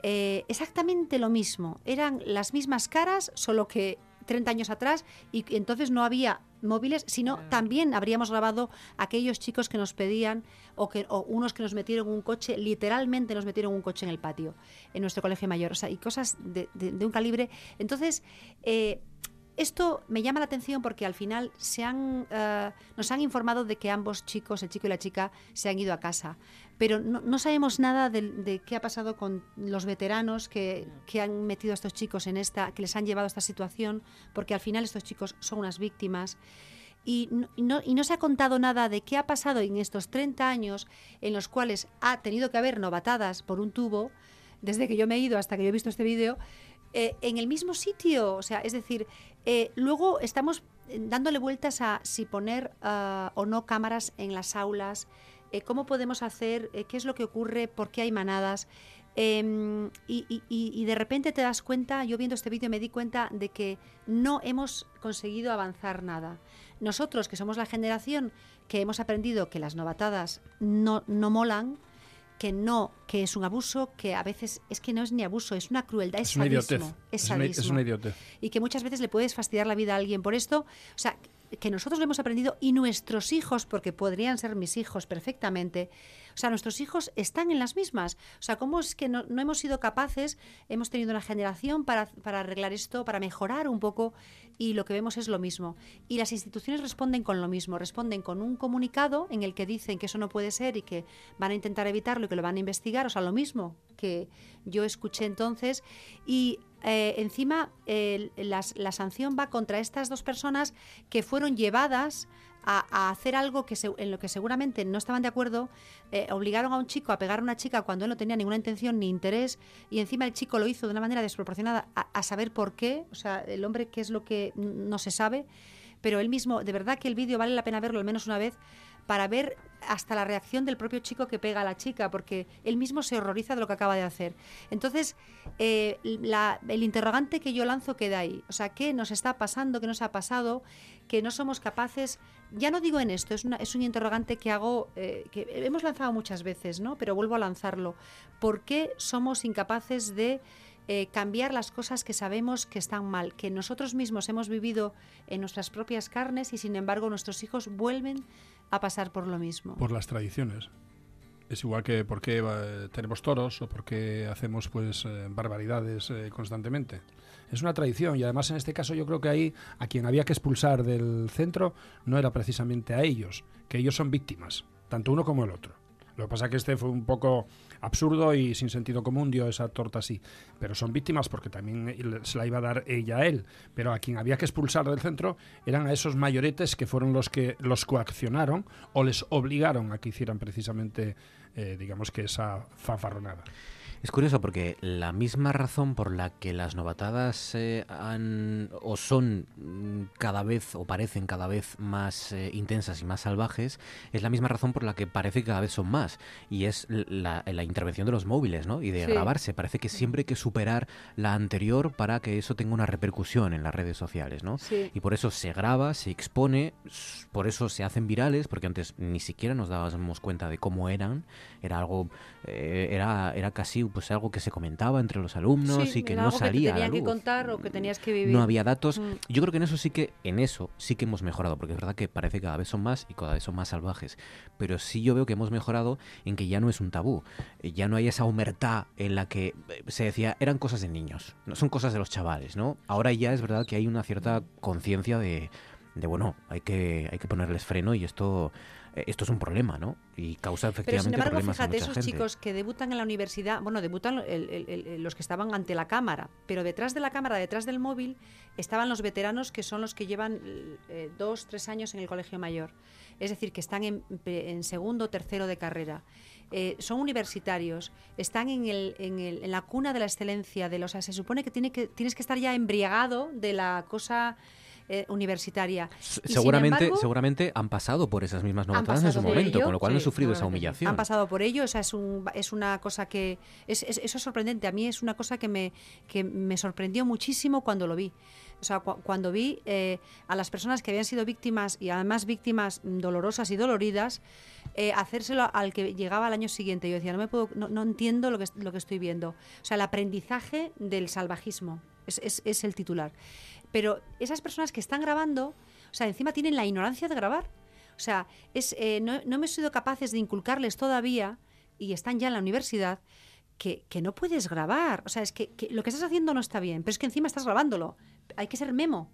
S7: Exactamente lo mismo. Eran las mismas caras, solo que 30 años atrás, y entonces no había móviles, sino también habríamos grabado aquellos chicos que nos pedían o, que, o unos que nos metieron un coche, literalmente nos metieron un coche en el patio, en nuestro colegio mayor, o sea, y cosas de, de- de un calibre. Entonces, eh, esto me llama la atención porque al final se han, eh, nos han informado de que ambos chicos, el chico y la chica, se han ido a casa. Pero no, no sabemos nada de, qué ha pasado con los veteranos que, que han metido a estos chicos en esta, que les han llevado a esta situación, porque al final estos chicos son unas víctimas. Y no, y no- y no se ha contado nada de qué ha pasado en estos 30 años en los cuales ha tenido que haber novatadas por un tubo, desde que yo me he ido hasta que yo he visto este vídeo, eh, en el mismo sitio. O sea, es decir, eh, luego estamos eh, dándole vueltas a si poner ah, o no cámaras en las aulas, eh, cómo podemos hacer, qué es lo que ocurre, por qué hay manadas. Em, y- y de repente te das cuenta, yo viendo este vídeo me di cuenta de que no hemos conseguido avanzar nada. Nosotros, que somos la generación que hemos aprendido que las novatadas no, no molan, que no, que es un abuso, que a veces es que no es ni abuso, es una crueldad, es,
S8: Es una idiotez.
S7: sadismo, es
S8: Es una- es
S7: sadismo.
S8: una idiotez.
S7: Y que muchas veces le puedes fastidiar la vida a alguien por esto. O sea, que nosotros lo hemos aprendido y nuestros hijos, porque podrían ser mis hijos perfectamente, o sea, nuestros hijos están en las mismas. O sea, ¿cómo es que no, no hemos sido capaces, hemos tenido una generación para, para arreglar esto, para mejorar un poco y lo que vemos es lo mismo? Y las instituciones responden con lo mismo, responden con un comunicado en el que dicen que eso no puede ser y que van a intentar evitarlo y que lo van a investigar, o sea, lo mismo que yo escuché entonces. Y eh, encima la sanción va contra estas dos personas que fueron llevadas a, hacer algo que se- en lo que seguramente no estaban de acuerdo, eh, obligaron a un chico a pegar a una chica cuando él no tenía ninguna intención ni interés y encima el chico lo hizo de una manera desproporcionada a, a saber por qué, o sea, el hombre qué es lo que no se sabe, pero él mismo, de verdad que el vídeo vale la pena verlo al menos una vez para ver hasta la reacción del propio chico que pega a la chica, porque él mismo se horroriza de lo que acaba de hacer. Entonces, eh, el interrogante que yo lanzo queda ahí. O sea, ¿qué nos está pasando? ¿Qué nos ha pasado? Que no somos capaces, ya no digo en esto, es, una- es un interrogante que hago, eh, que hemos lanzado muchas veces, ¿no? Pero vuelvo a lanzarlo. ¿Por qué somos incapaces de eh, cambiar las cosas que sabemos que están mal, que nosotros mismos hemos vivido en nuestras propias carnes y sin embargo nuestros hijos vuelven a pasar por lo mismo?
S8: Por las tradiciones. Es igual que por qué eh, tenemos toros o por qué hacemos pues eh, barbaridades eh, constantemente. Es una tradición y además en este caso yo creo que ahí a quien había que expulsar del centro no era precisamente a ellos, que ellos son víctimas, tanto uno como el otro. Lo que pasa es que este fue un poco absurdo y sin sentido común dio esa torta así. Pero son víctimas porque también se la iba a dar ella a él. Pero a quien había que expulsar del centro eran a esos mayoretes que fueron los que los coaccionaron o les obligaron a que hicieran precisamente, eh, digamos que esa fanfarronada.
S1: Es curioso porque la misma razón por la que las novatadas eh, han o son mm, cada vez o parecen cada vez más eh, intensas y más salvajes es la misma razón por la que parece que cada vez son más y es la, la intervención de los móviles ¿no? y de
S7: Sí.
S1: grabarse. Parece que siempre hay que superar la anterior para que eso tenga una repercusión en las redes sociales. ¿no?
S7: Sí.
S1: Y por eso se graba, se expone, por eso se hacen virales, porque antes ni siquiera nos dábamos cuenta de cómo eran. Era algo, eh, era, era casi pues algo que se comentaba entre los alumnos
S7: Sí,
S1: y que no salía
S7: que
S1: a la
S7: que contar o que tenías que vivir.
S1: No había datos.
S7: Mm.
S1: Yo creo que en eso sí que, en eso sí que hemos mejorado, porque es verdad que parece que cada vez son más y cada vez son más salvajes. Pero sí yo veo que hemos mejorado en que ya no es un tabú. Eh, Ya no hay esa humertad en la que eh, se decía eran cosas de niños, no son cosas de los chavales, ¿no? Ahora ya es verdad que hay una cierta conciencia de, de bueno, hay que, hay que ponerles freno y esto, esto es un problema, ¿no? Y causa
S7: Pero
S1: efectivamente
S7: sin embargo, fíjate, esos
S1: gente.
S7: chicos que debutan en la universidad, bueno, debutan el- el- el- los que estaban ante la cámara, pero detrás de la cámara, detrás del móvil, estaban los veteranos que son los que llevan eh, dos, tres años en el colegio mayor. Es decir, que están en, en segundo, tercero de carrera. Eh, son universitarios, están en, el, en, el- en la cuna de la excelencia, de los, o sea, se supone que, tiene que tienes que estar ya embriagado de la cosa eh, universitaria.
S1: S-
S7: Y sin
S1: Seguramente,
S7: embargo,
S1: seguramente han pasado por esas mismas
S7: Han
S1: novatadas en su momento,
S7: ello,
S1: con lo cual han
S7: sí,
S1: sufrido esa humillación.
S7: Han pasado por ello, o sea, es, un, es una cosa que... Es, es- eso es sorprendente, a mí es una cosa que me, que me sorprendió muchísimo cuando lo vi. O sea, cu- cuando vi eh, a las personas que habían sido víctimas y además víctimas dolorosas y doloridas, eh, hacérselo al que llegaba al año siguiente. Yo decía, no me puedo, no, no entiendo lo que, lo que estoy viendo. O sea, el aprendizaje del salvajismo es, es- es el titular. Pero esas personas que están grabando, o sea, encima tienen la ignorancia de grabar. O sea, es, eh, no, no hemos sido capaces de inculcarles todavía, y están ya en la universidad, que, que no puedes grabar. O sea, es que, que lo que estás haciendo no está bien, pero es que encima estás grabándolo. Hay que ser memo.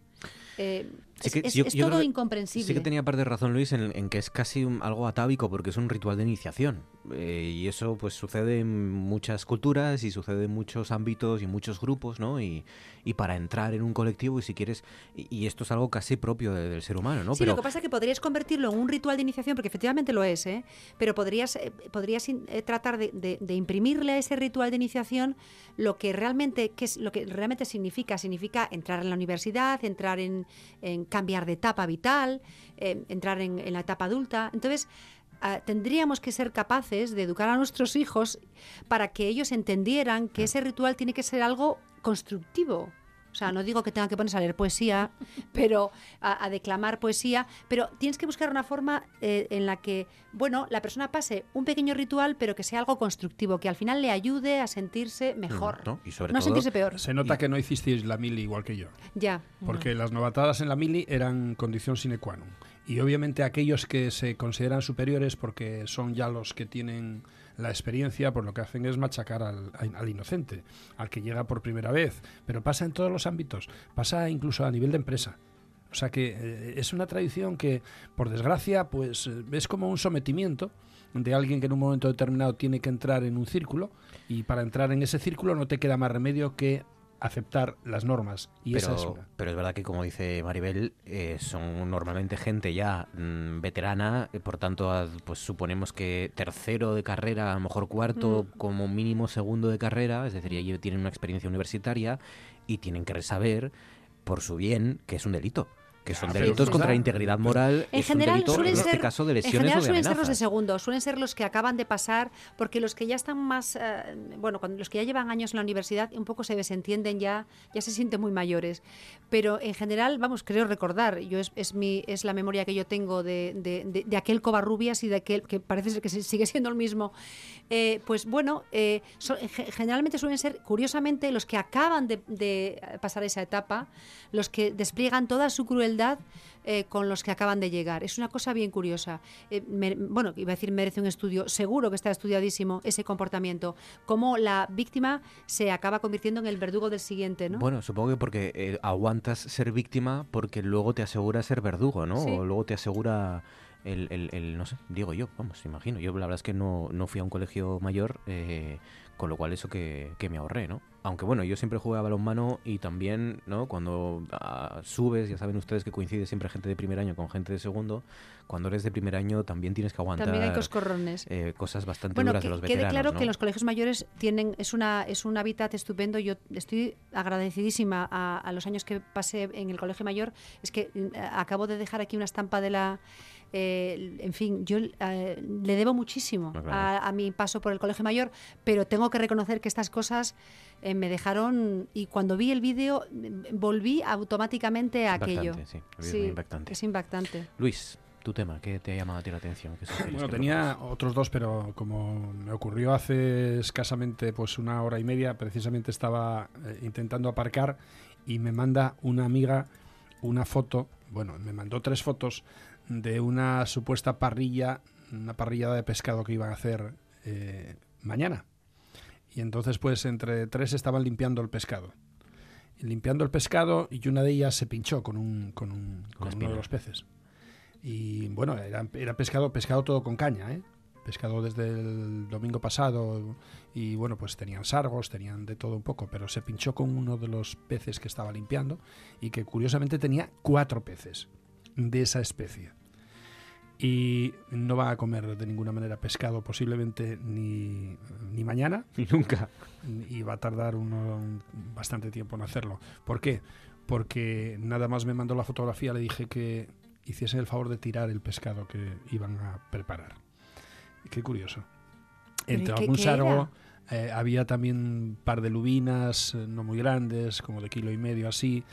S7: Eh,
S1: Sí
S7: es
S1: que
S7: es-
S1: yo-
S7: es
S1: yo
S7: todo
S1: que
S7: incomprensible.
S1: Sí que tenía parte de razón Luis en, en que es casi un- algo atávico porque es un ritual de iniciación Eh, y eso pues sucede en muchas culturas y sucede en muchos ámbitos y muchos grupos, ¿no? Y, y para entrar en un colectivo y si quieres y, y esto es algo casi propio de- del ser humano, ¿no?
S7: Sí,
S1: Pero
S7: lo que pasa es que podrías convertirlo en un ritual de iniciación, porque efectivamente lo es, ¿eh? pero podrías, eh, podrías in- eh, tratar de, de- de imprimirle a ese ritual de iniciación lo que realmente, qué es, lo que realmente significa. Significa entrar en la universidad, entrar en, en cambiar de etapa vital, eh, entrar en, en la etapa adulta. Entonces, ah, tendríamos que ser capaces de educar a nuestros hijos para que ellos entendieran que ese ritual tiene que ser algo constructivo. O sea, no digo que tengan que ponerse a leer poesía, pero a, a declamar poesía, pero tienes que buscar una forma eh, en la que, bueno, la persona pase un pequeño ritual, pero que sea algo constructivo, que al final le ayude a sentirse mejor.
S1: ¿no? Y sobre
S7: no
S1: todo
S7: sentirse peor.
S8: Se nota que no hicisteis la mili igual que yo.
S7: Ya.
S8: Porque las novatadas en la mili eran condición sine qua non. Y obviamente aquellos que se consideran superiores porque son ya los que tienen la experiencia, pues lo que hacen es machacar al, inocente, al que llega por primera vez. Pero pasa en todos los ámbitos, pasa incluso a nivel de empresa. O sea que eh, es una tradición que, por desgracia, pues eh, es como un sometimiento de alguien que en un momento determinado tiene que entrar en un círculo y para entrar en ese círculo no te queda más remedio que aceptar las normas. Y esa es
S1: pero,
S8: una.
S1: pero es verdad que, como dice Maribel, eh, son normalmente gente ya mm, veterana, eh, por tanto, pues suponemos que tercero de carrera, a lo mejor cuarto, como mínimo segundo de carrera, es decir, ya tienen una experiencia universitaria y tienen que saber, por su bien, que es un delito. Que son
S8: Ah,
S1: delitos contra la integridad moral.
S7: En
S1: es
S7: general
S1: delito,
S7: suelen
S1: en
S7: ser,
S1: este caso de
S7: en general suelen ser los de segundo, suelen ser los que acaban de pasar, porque los que ya están más, eh, bueno, cuando los que ya llevan años en la universidad un poco se desentienden ya, ya se sienten muy mayores. Pero en general, vamos, creo recordar, yo es, es mi, es la memoria que yo tengo de, de, de- de aquel Covarrubias y de aquel que parece ser que sigue siendo el mismo. Eh, pues bueno, eh, so- generalmente suelen ser, curiosamente, los que acaban de, de pasar esa etapa, los que despliegan toda su crueldad eh, con los que acaban de llegar. Es una cosa bien curiosa. Eh, mer- bueno, iba a decir merece un estudio, seguro que está estudiadísimo ese comportamiento. Cómo la víctima se acaba convirtiendo en el verdugo del siguiente, ¿no?
S1: Bueno, supongo que porque eh, aguantas ser víctima porque luego te asegura ser verdugo, ¿no?
S7: Sí.
S1: O luego te asegura el, el- el- no sé, digo yo, vamos, imagino. Yo la verdad es que no, no fui a un colegio mayor, eh, con lo cual eso que, que me ahorré, ¿no? Aunque bueno, yo siempre jugué a balonmano y también, ¿no? Cuando ah, subes, ya saben ustedes que coincide siempre gente de primer año con gente de segundo, cuando eres de primer año también tienes que aguantar
S7: También hay coscorrones.
S1: eh, cosas bastante
S7: Bueno,
S1: duras
S7: que
S1: de los
S7: quede claro
S1: ¿no?
S7: que los colegios mayores tienen es una es un hábitat estupendo. Yo estoy agradecidísima a, a los años que pasé en el colegio mayor. Es que mm, acabo de dejar aquí una estampa de la eh, en fin, yo eh, le debo muchísimo
S1: Ah, claro.
S7: a, a mi paso por el colegio mayor, pero tengo que reconocer que estas cosas eh, me dejaron y cuando vi el vídeo mm, volví automáticamente a
S1: Es
S7: aquello.
S1: impactante, sí, es muy impactante.
S7: Es impactante.
S1: Luis, tu tema, ¿qué te ha llamado a ti la atención? ¿Qué sugieres
S8: Bueno, tenía otros dos, pero como me ocurrió hace escasamente pues una hora y media, precisamente estaba eh, intentando aparcar y me manda una amiga una foto, bueno, me mandó tres fotos de una supuesta parrilla, una parrillada de pescado que iban a hacer eh, mañana. Y entonces pues entre tres estaban limpiando el pescado. Y limpiando el pescado y una de ellas se pinchó con un con, un, con uno de los peces. Y bueno, era, era pescado, pescado todo con caña, ¿eh? Pescado desde el domingo pasado y bueno, pues tenían sargos, tenían de todo un poco, pero se pinchó con uno de los peces que estaba limpiando y que curiosamente tenía cuatro peces de esa especie. Y no va a comer de ninguna manera pescado posiblemente ni, ni mañana,
S1: Y nunca.
S8: y va a tardar uno, bastante tiempo en hacerlo. ¿Por qué? Porque nada más me mandó la fotografía, le dije que hiciesen el favor de tirar el pescado que iban a preparar. Qué curioso.
S7: ¿Pero
S8: Entre
S7: qué-
S8: algún
S7: qué
S8: sargo eh, había también un par de lubinas, eh, no muy grandes, como de kilo y medio así.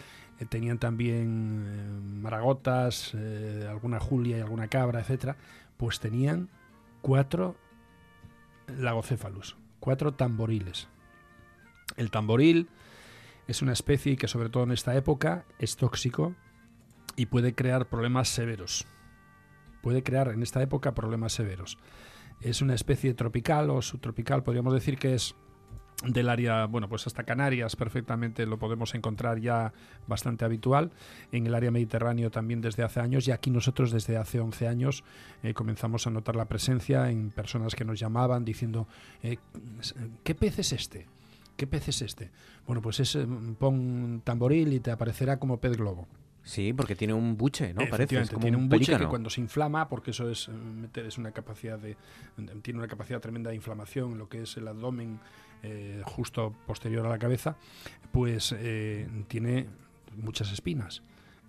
S8: Eh, tenían también eh, maragotas, eh, alguna julia y alguna cabra, etcétera. Pues tenían cuatro lagocéfalos, cuatro tamboriles. El tamboril es una especie que sobre todo en esta época es tóxico y puede crear problemas severos. Puede crear en esta época problemas severos. Es una especie tropical o subtropical, podríamos decir que es del área, bueno, pues hasta Canarias perfectamente lo podemos encontrar ya bastante habitual. En el área mediterráneo también desde hace años y aquí nosotros desde hace 11 años eh, comenzamos a notar la presencia en personas que nos llamaban diciendo, eh, ¿qué pez es este? ¿Qué pez es este? Bueno, pues es, eh, pon tamboril y te aparecerá como pez globo.
S1: Sí, porque tiene un buche, ¿no? Parece, es
S8: Efectivamente,
S1: como
S8: tiene
S1: un,
S8: un buche que cuando se inflama, porque eso es eh, meter es una capacidad de tiene una capacidad tremenda de inflamación en lo que es el abdomen eh, justo posterior a la cabeza, pues eh, tiene muchas espinas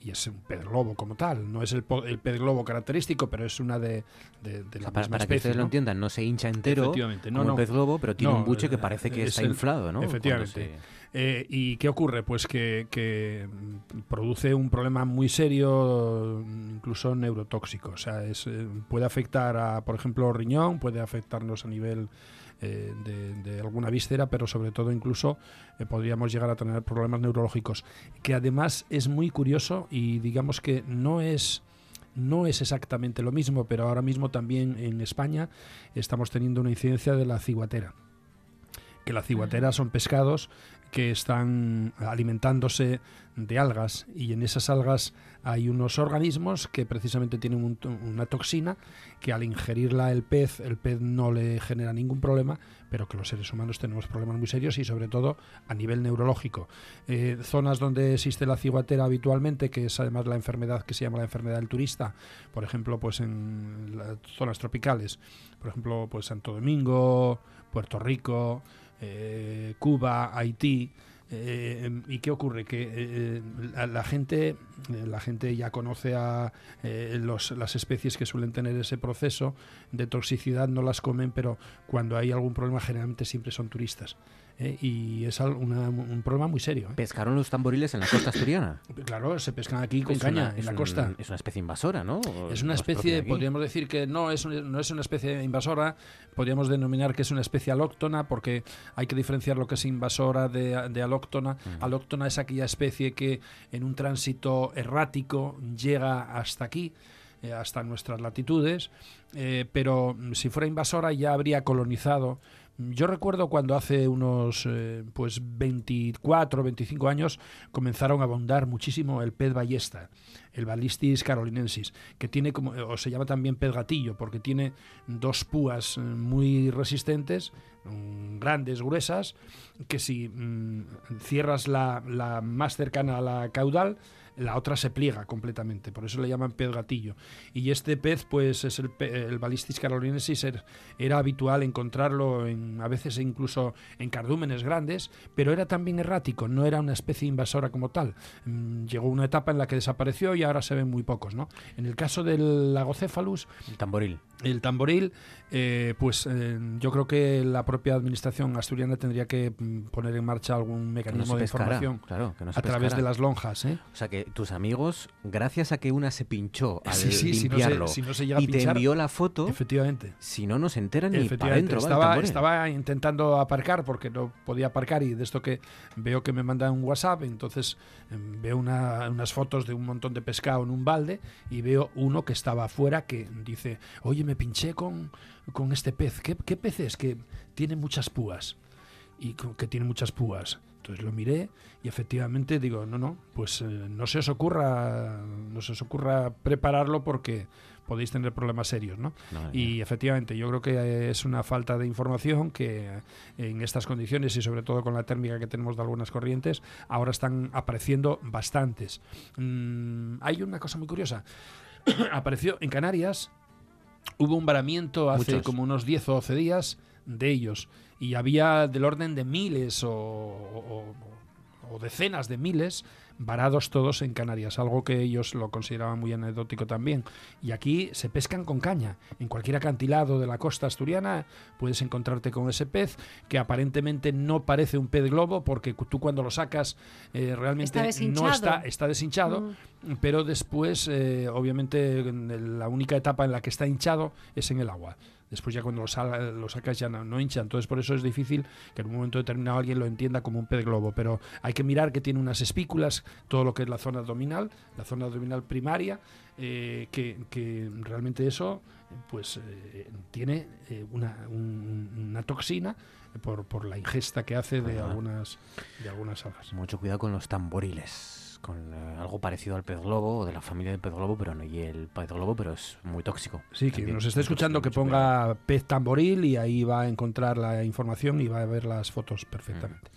S8: y es un pez globo como tal. No es el, el pez globo característico, pero es una de, de, de
S1: O
S8: la
S1: sea, para,
S8: misma
S1: para que
S8: especie.
S1: ustedes lo entiendan, no se hincha entero
S8: Efectivamente, no,
S1: como
S8: no.
S1: el pez globo, pero tiene
S8: No,
S1: un buche que
S8: eh,
S1: parece que
S8: es
S1: está
S8: el-
S1: inflado, ¿no?
S8: Efectivamente. Eh, ¿Y qué ocurre? Pues que, que, produce un problema muy serio, incluso neurotóxico. O sea, es, puede afectar a, por ejemplo, riñón, puede afectarnos a nivel eh, de, de alguna víscera, pero sobre todo incluso eh, podríamos llegar a tener problemas neurológicos. Que además es muy curioso y digamos que no es no es exactamente lo mismo, pero ahora mismo también en España estamos teniendo una incidencia de la ciguatera. Que la ciguatera son pescados que están alimentándose de algas y en esas algas hay unos organismos que precisamente tienen un- una toxina que al ingerirla el pez, el pez no le genera ningún problema, pero que los seres humanos tenemos problemas muy serios y sobre todo a nivel neurológico. Eh, zonas donde existe la ciguatera habitualmente, que es además la enfermedad que se llama la enfermedad del turista, por ejemplo, pues en zonas tropicales, por ejemplo, pues Santo Domingo, Puerto Rico, eh, Cuba, Haití, Eh, ¿Y qué ocurre? Que eh, la, la gente, eh, la gente ya conoce a eh, los- las especies que suelen tener ese proceso de toxicidad, no las comen, pero cuando hay algún problema generalmente siempre son turistas. ¿Eh? Y es una- un problema muy serio. ¿eh?
S1: Pescaron los tamboriles en la costa asturiana.
S8: Claro, se pescan aquí con
S1: Es
S8: caña
S1: una-
S8: en la
S1: un-
S8: costa.
S1: Es una especie invasora, ¿no?
S8: Es una especie, podríamos decir que no es, un- no es una especie invasora, podríamos denominar que es una especie alóctona, porque hay que diferenciar lo que es invasora de, de alóctona. Alóctona es aquella especie que en un tránsito errático llega hasta aquí, eh, hasta nuestras latitudes, eh, pero si fuera invasora ya habría colonizado. Yo recuerdo cuando hace unos eh, pues 24, 25 años comenzaron a abundar muchísimo el pez ballesta, el Balistis carolinensis, que tiene como, o se llama también pez gatillo, porque tiene dos púas eh, muy resistentes, mm, grandes, gruesas, que si mm, cierras la, la más cercana a la caudal, la otra se pliega completamente, por eso le llaman pez gatillo. Y este pez, pues es el, el Balistis carolinensis, er- era habitual encontrarlo en, a veces incluso en cardúmenes grandes, pero era también errático, no era una especie invasora como tal. Mm, Llegó una etapa en la que desapareció y ahora se ven muy pocos, ¿no? En el caso del Lagocéphalus,
S1: El tamboril.
S8: el tamboril, eh, pues eh, yo creo que la propia administración asturiana tendría que mm, poner en marcha algún
S1: no
S8: mecanismo de información
S1: claro, que no se
S8: a través de las lonjas, ¿eh?
S1: O sea que tus amigos, gracias a que una se pinchó al
S8: Sí, sí, si no se-
S1: limpiarlo
S8: si no se
S1: y te envió la foto,
S8: Efectivamente.
S1: si no, no se enteran ni para adentro.
S8: estaba, estaba intentando aparcar porque no podía aparcar y de esto que veo que me mandan un WhatsApp, entonces em, veo una- unas fotos de un montón de pescado en un balde y veo uno que estaba afuera que dice, oye, me pinché con, con este pez. ¿Qué, qué pez es? Que tiene muchas púas. Y que tiene muchas púas. Entonces lo miré y efectivamente digo, no, no, pues eh, no se os ocurra, no se os ocurra prepararlo porque podéis tener problemas serios, ¿no? Y efectivamente, yo creo que es una falta de información que eh, en estas condiciones y sobre todo con la térmica que tenemos de algunas corrientes, ahora están apareciendo bastantes. Mm, hay una cosa muy curiosa. Apareció en Canarias, hubo un varamiento hace
S1: Muchos.
S8: como unos 10 o 12 días de ellos y había del orden de miles o, o- o decenas de miles varados todos en Canarias, algo que ellos lo consideraban muy anecdótico también. Y aquí se pescan con caña. En cualquier acantilado de la costa asturiana puedes encontrarte con ese pez que aparentemente no parece un pez globo porque tú cuando lo sacas eh, realmente
S7: Está
S8: no está, está deshinchado, pero después eh, obviamente en la única etapa en la que está hinchado es en el agua. Después ya cuando lo, sacas ya no, no hincha. Entonces por eso es difícil que en un momento determinado alguien lo entienda como un pez globo. Pero hay que mirar que tiene unas espículas, todo lo que es la zona abdominal, la zona abdominal primaria, eh, que, que realmente eso pues eh, tiene eh, una, un- una toxina por, por la ingesta que hace de algunas, de algunas algas.
S1: Mucho cuidado con los tamboriles. Con eh, algo parecido al pez globo o de la familia del pez globo, pero no y el pez globo, pero es muy tóxico.
S8: Sí, que nos esté escuchando que ponga pez tamboril y ahí va a encontrar la información y va a ver las fotos perfectamente.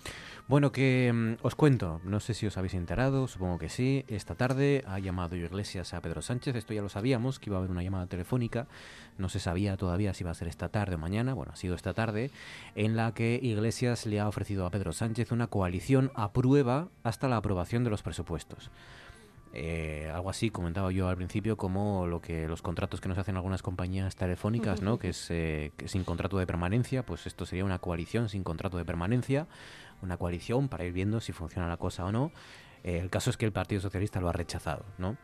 S1: Bueno, que mm, os cuento, no sé si os habéis enterado, supongo que sí. Esta tarde ha llamado Iglesias a Pedro Sánchez, esto ya lo sabíamos, que iba a haber una llamada telefónica, no se sabía todavía si iba a ser esta tarde o mañana, bueno, ha sido esta tarde, en la que Iglesias le ha ofrecido a Pedro Sánchez una coalición a prueba hasta la aprobación de los presupuestos. Eh, algo así comentaba yo al principio como lo que los contratos que nos hacen algunas compañías telefónicas, ¿no? Que es eh, que sin contrato de permanencia, pues esto sería una coalición sin contrato de permanencia, una coalición para ir viendo si funciona la cosa o no. Eh, el caso es que el Partido Socialista lo ha rechazado, ¿no?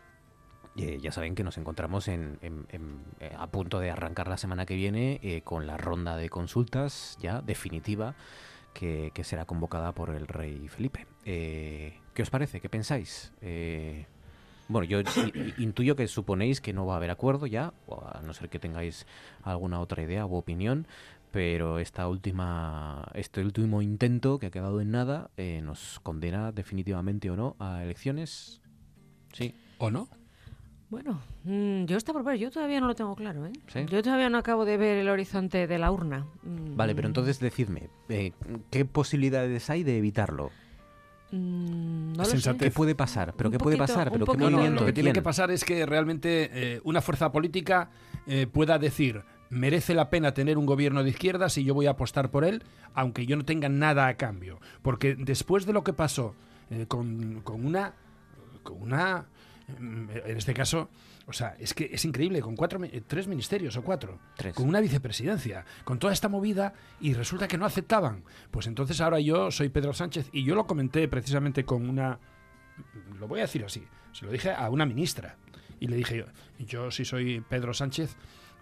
S1: Eh, ya saben que nos encontramos en, en- en- eh, a punto de arrancar la semana que viene eh, con la ronda de consultas ya definitiva que, que será convocada por el rey Felipe. Eh, ¿Qué os parece? ¿Qué pensáis? Eh, bueno, yo intuyo que suponéis que no va a haber acuerdo ya, a no ser que tengáis alguna otra idea u opinión, pero esta última, este último intento que ha quedado en nada eh, nos condena definitivamente o no a elecciones. Sí.
S8: ¿O no?
S6: Bueno, mm, yo está por ver, yo todavía no lo tengo claro, ¿eh?
S1: ¿Sí?
S6: Yo todavía no acabo de ver el horizonte de la urna. Mm,
S1: Vale, pero entonces decidme, eh, ¿qué posibilidades hay de evitarlo?
S6: mm, no lo
S8: Sensatez.
S6: sé.
S1: ¿Qué puede pasar? ¿Pero
S6: Un
S1: qué puede pasar?
S6: un
S1: ¿Pero qué
S6: poquito-
S8: No, lo que
S1: ¿De
S8: tiene
S1: quién?
S8: que pasar es que realmente eh, una fuerza política eh, pueda decir merece la pena tener un gobierno de izquierdas y yo voy a apostar por él, aunque yo no tenga nada a cambio. Porque después de lo que pasó eh, con, con una... Con una mm, en este caso, o sea, es que es increíble, con cuatro, eh, tres ministerios o cuatro,
S1: Tres.
S8: con una vicepresidencia, con toda esta movida y resulta que no aceptaban. Pues entonces ahora yo soy Pedro Sánchez y yo lo comenté precisamente con una, lo voy a decir así, se lo dije a una ministra y le dije yo, yo si soy Pedro Sánchez,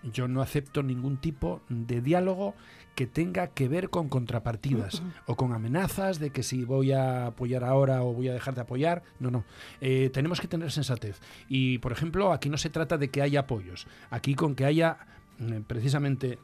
S8: yo no acepto ningún tipo de diálogo que tenga que ver con contrapartidas o con amenazas de que si voy a apoyar ahora o voy a dejar de apoyar. No, no. Eh, tenemos que tener sensatez. Y, por ejemplo, aquí no se trata de que haya apoyos. Aquí con que haya mm, precisamente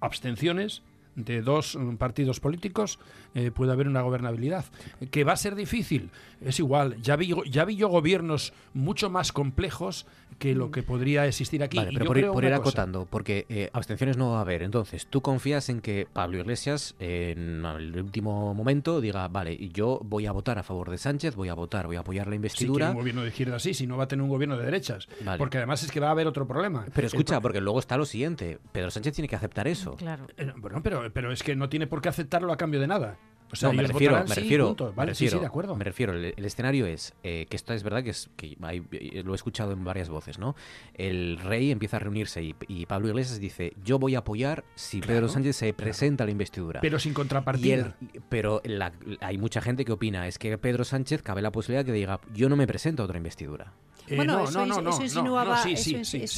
S8: abstenciones de dos mm, partidos políticos eh, puede haber una gobernabilidad. Que va a ser difícil, es igual. Ya vi, ya vi yo gobiernos mucho más complejos que lo que podría existir aquí.
S1: Vale,
S8: Y
S1: pero
S8: yo
S1: por
S8: creo
S1: por ir
S8: cosa.
S1: acotando, porque eh, abstenciones no va a haber. Entonces, ¿tú confías en que Pablo Iglesias en el último momento diga, vale, yo voy a votar a favor de Sánchez, voy a votar, voy a apoyar la
S8: Si
S1: investidura?
S8: un gobierno de izquierda sí, si no va a tener un gobierno de derechas.
S1: Vale.
S8: Porque además es que va a haber otro problema.
S1: pero escucha, porque luego está lo siguiente. Pedro Sánchez tiene que aceptar eso.
S6: Claro.
S8: Eh, Bueno, pero, pero es que no tiene por qué aceptarlo a cambio de nada. O sea,
S1: No, me refiero, me
S8: sí,
S1: refiero,
S8: punto.
S1: me
S8: Vale, sí,
S1: refiero,
S8: sí, de acuerdo.
S1: me refiero. El, el escenario es eh, que esto es verdad que es que hay- eh, lo he escuchado en varias voces, ¿no? El rey empieza a reunirse y, y Pablo Iglesias dice, yo voy a apoyar si
S8: Claro,
S1: Pedro Sánchez se presenta a la investidura.
S8: Pero sin
S1: Y
S8: contrapartida.
S1: pero la- hay mucha gente que opina, es que Pedro Sánchez cabe la posibilidad que diga, yo no me presento a otra investidura.
S7: Bueno,
S8: no,
S7: eso,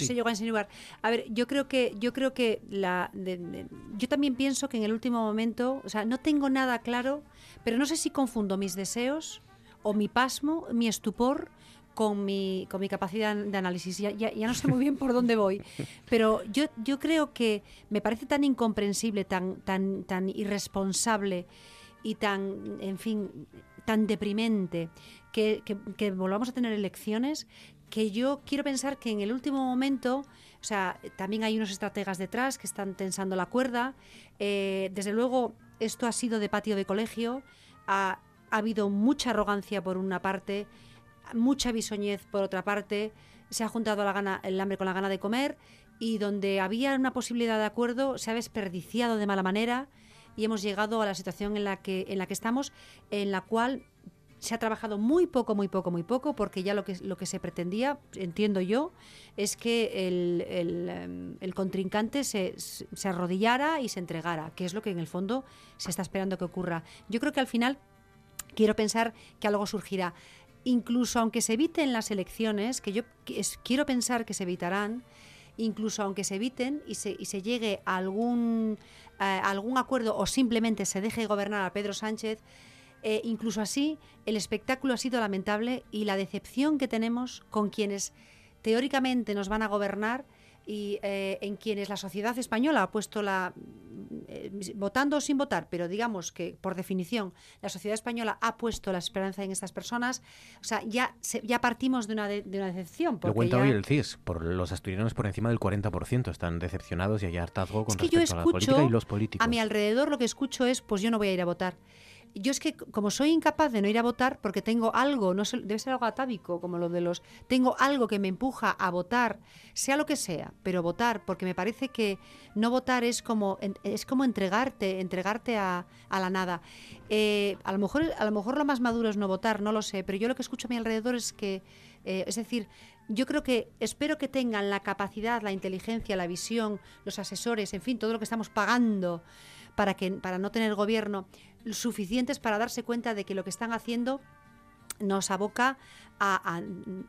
S7: se llegó a insinuar. A ver, yo creo que, yo creo que la, de- de- yo también pienso que en el último momento, o sea, no tengo nada claro, pero no sé si confundo mis deseos o mi pasmo, mi estupor con mi, con mi capacidad de análisis. Ya, ya, ya no sé muy bien por dónde voy, pero yo, yo creo que me parece tan incomprensible, tan, tan, tan irresponsable y tan, en fin, tan deprimente que, volvamos a tener elecciones que yo quiero pensar que en el último momento, o sea, también hay unos estrategas detrás que están tensando la cuerda. eh, desde luego, esto ha sido de patio de colegio. Ha, ha habido mucha arrogancia por una parte, mucha bisoñez por otra parte. Se ha juntado la gana, el hambre con la gana de comer y donde había una posibilidad de acuerdo se ha desperdiciado de mala manera y hemos llegado a la situación en la que, en la que estamos, en la cual se ha trabajado muy poco, muy poco, muy poco, porque ya lo que, lo que se pretendía, entiendo yo, es que el, el, em, contrincante se, se arrodillara y se entregara, que es lo que en el fondo se está esperando que ocurra. Yo creo que al final quiero pensar que algo surgirá. Incluso aunque se eviten las elecciones, que yo quiero pensar que se evitarán, incluso aunque se eviten y se, y se llegue a algún, eh, a algún acuerdo o simplemente se deje gobernar a Pedro Sánchez, eh, incluso así, el espectáculo ha sido lamentable y la decepción que tenemos con quienes teóricamente nos van a gobernar y eh, en quienes la sociedad española ha puesto la eh, votando o sin votar, pero digamos que por definición la sociedad española ha puesto la esperanza en estas personas, o sea, ya se- ya partimos de una de, de una decepción
S1: Lo cuenta
S7: ya-
S1: hoy el CIS, por los asturianos por encima del 40% están decepcionados y hay hartazgo con
S7: es que yo
S1: respecto a la política y los políticos.
S7: a mi alrededor lo que escucho es pues yo no voy a ir a votar yo es que como soy incapaz de no ir a votar porque tengo algo no sé, debe ser algo atávico como lo de los tengo algo que me empuja a votar sea lo que sea pero votar porque me parece que no votar es como es como entregarte entregarte a, a la nada. Eh, a lo mejor a lo mejor lo más maduro es no votar no lo sé pero yo lo que escucho a mi alrededor es que eh, es decir yo creo que espero que tengan la capacidad, la inteligencia, la visión, los asesores, en fin, todo lo que estamos pagando para que para no tener gobierno suficientes para darse cuenta de que lo que están haciendo nos aboca a, a-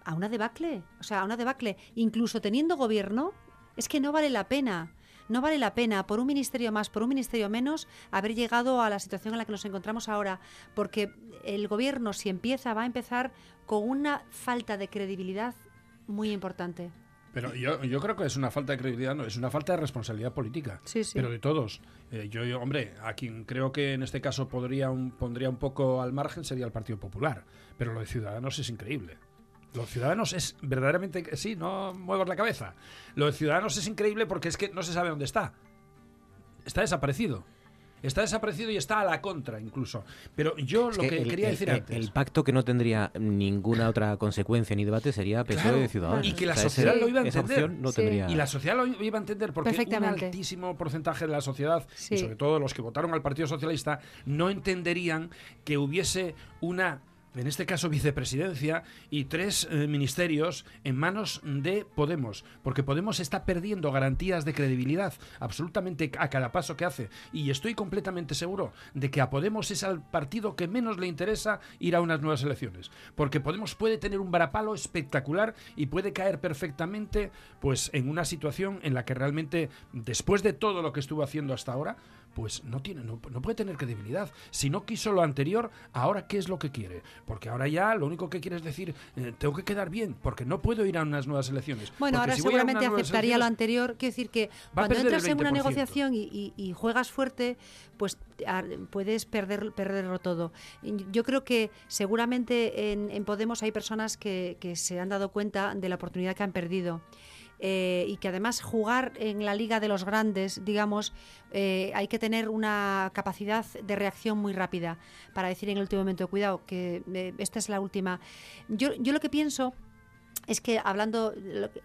S7: a una debacle, o sea, a una debacle, incluso teniendo gobierno, es que no vale la pena. No vale la pena, por un ministerio más, por un ministerio menos, haber llegado a la situación en la que nos encontramos ahora, porque el gobierno, si empieza, va a empezar con una falta de credibilidad muy importante.
S8: Pero yo, yo creo que es una falta de credibilidad, no, es una falta de responsabilidad política.
S7: Sí, sí.
S8: Pero de todos. Eh, yo, yo, hombre, a quien creo que en este caso podría un- pondría un poco al margen sería el Partido Popular. Pero lo de Ciudadanos es increíble. Lo de Ciudadanos es verdaderamente... Sí, no muevas la cabeza. Lo de Ciudadanos es increíble porque es que no se sabe dónde está. Está desaparecido. Está desaparecido y está a la contra incluso. Pero yo lo que,
S1: el,
S8: quería decir
S1: el,
S8: antes...
S1: El pacto que no tendría ninguna otra consecuencia ni debate sería PSOE
S8: Claro,
S1: de Ciudadanos.
S8: Y que la
S1: O sea,
S8: sociedad
S1: ese-
S8: lo iba a entender.
S1: no
S7: Sí.
S1: tendría...
S8: Y la sociedad lo iba a entender porque un altísimo porcentaje de la sociedad,
S7: Sí.
S8: y sobre todo los que votaron al Partido Socialista, no entenderían que hubiese una, en este caso, vicepresidencia y tres eh, ministerios en manos de Podemos. Porque Podemos está perdiendo garantías de credibilidad absolutamente a cada paso que hace. Y estoy completamente seguro de que a Podemos es al partido que menos le interesa ir a unas nuevas elecciones. Porque Podemos puede tener un varapalo espectacular y puede caer perfectamente pues en una situación en la que realmente después de todo lo que estuvo haciendo hasta ahora pues no tiene no, no puede tener credibilidad si no quiso lo anterior ahora qué es lo que quiere porque ahora ya lo único que quiere es decir eh, tengo que quedar bien porque no puedo ir a unas nuevas elecciones
S7: Bueno,
S8: Porque
S7: ahora
S8: si
S7: seguramente aceptaría lo anterior. Quiero decir que cuando entras en una
S8: 20%.
S7: negociación y, y- y juegas fuerte, pues a- puedes perder, perderlo todo. Yo creo que seguramente en, en Podemos hay personas que, que se han dado cuenta de la oportunidad que han perdido. Eh, y que además jugar en la liga de los grandes, digamos, eh, hay que tener una capacidad de reacción muy rápida para decir en el último momento, cuidado, que eh, esta es la última. Yo, yo lo que pienso es que hablando,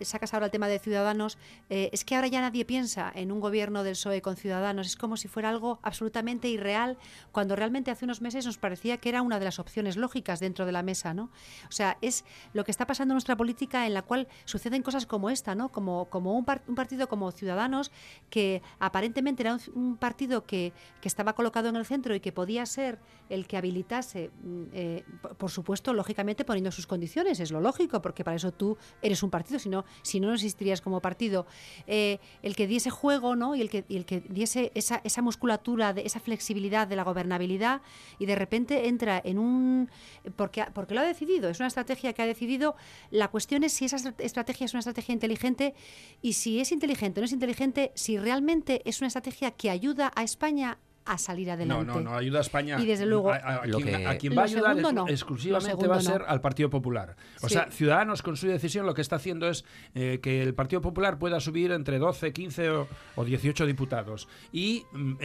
S7: sacas ahora el tema de Ciudadanos, eh, es que ahora ya nadie piensa en un gobierno del PSOE con Ciudadanos. Es como si fuera algo absolutamente irreal, cuando realmente hace unos meses nos parecía que era una de las opciones lógicas dentro de la mesa, ¿no? O sea, es lo que está pasando en nuestra política en la cual suceden cosas como esta, ¿no? Como, como un, par- un partido como Ciudadanos, que aparentemente era un, partido que, que estaba colocado en el centro y que podía ser el que habilitase, mm, eh, por supuesto, lógicamente poniendo sus condiciones, es lo lógico, porque para eso tú eres un partido, si no, si no, no existirías como partido. Eh, el que diese juego, ¿no? Y el que, el que diese esa, esa musculatura, de, esa flexibilidad de la gobernabilidad, y de repente entra en un. Porque, porque lo ha decidido, es una estrategia que ha decidido. La cuestión es si esa estra- estrategia es una estrategia inteligente y si es inteligente o no es inteligente, si realmente es una estrategia que ayuda a España a salir
S8: no,
S7: adelante.
S8: no, no ayuda a España.
S7: Y desde luego-
S8: a, a- a
S1: Lo
S8: quien,
S1: que-
S8: a quien
S7: Lo
S8: va a ayudar
S7: segundo
S8: es-
S7: no.
S8: exclusivamente va a ser
S7: no.
S8: al Partido Popular. O
S7: Sí.
S8: sea, Ciudadanos con su decisión lo que está haciendo es eh, que el Partido Popular pueda subir entre 12, 15 o, o 18 diputados. Y mm, eh,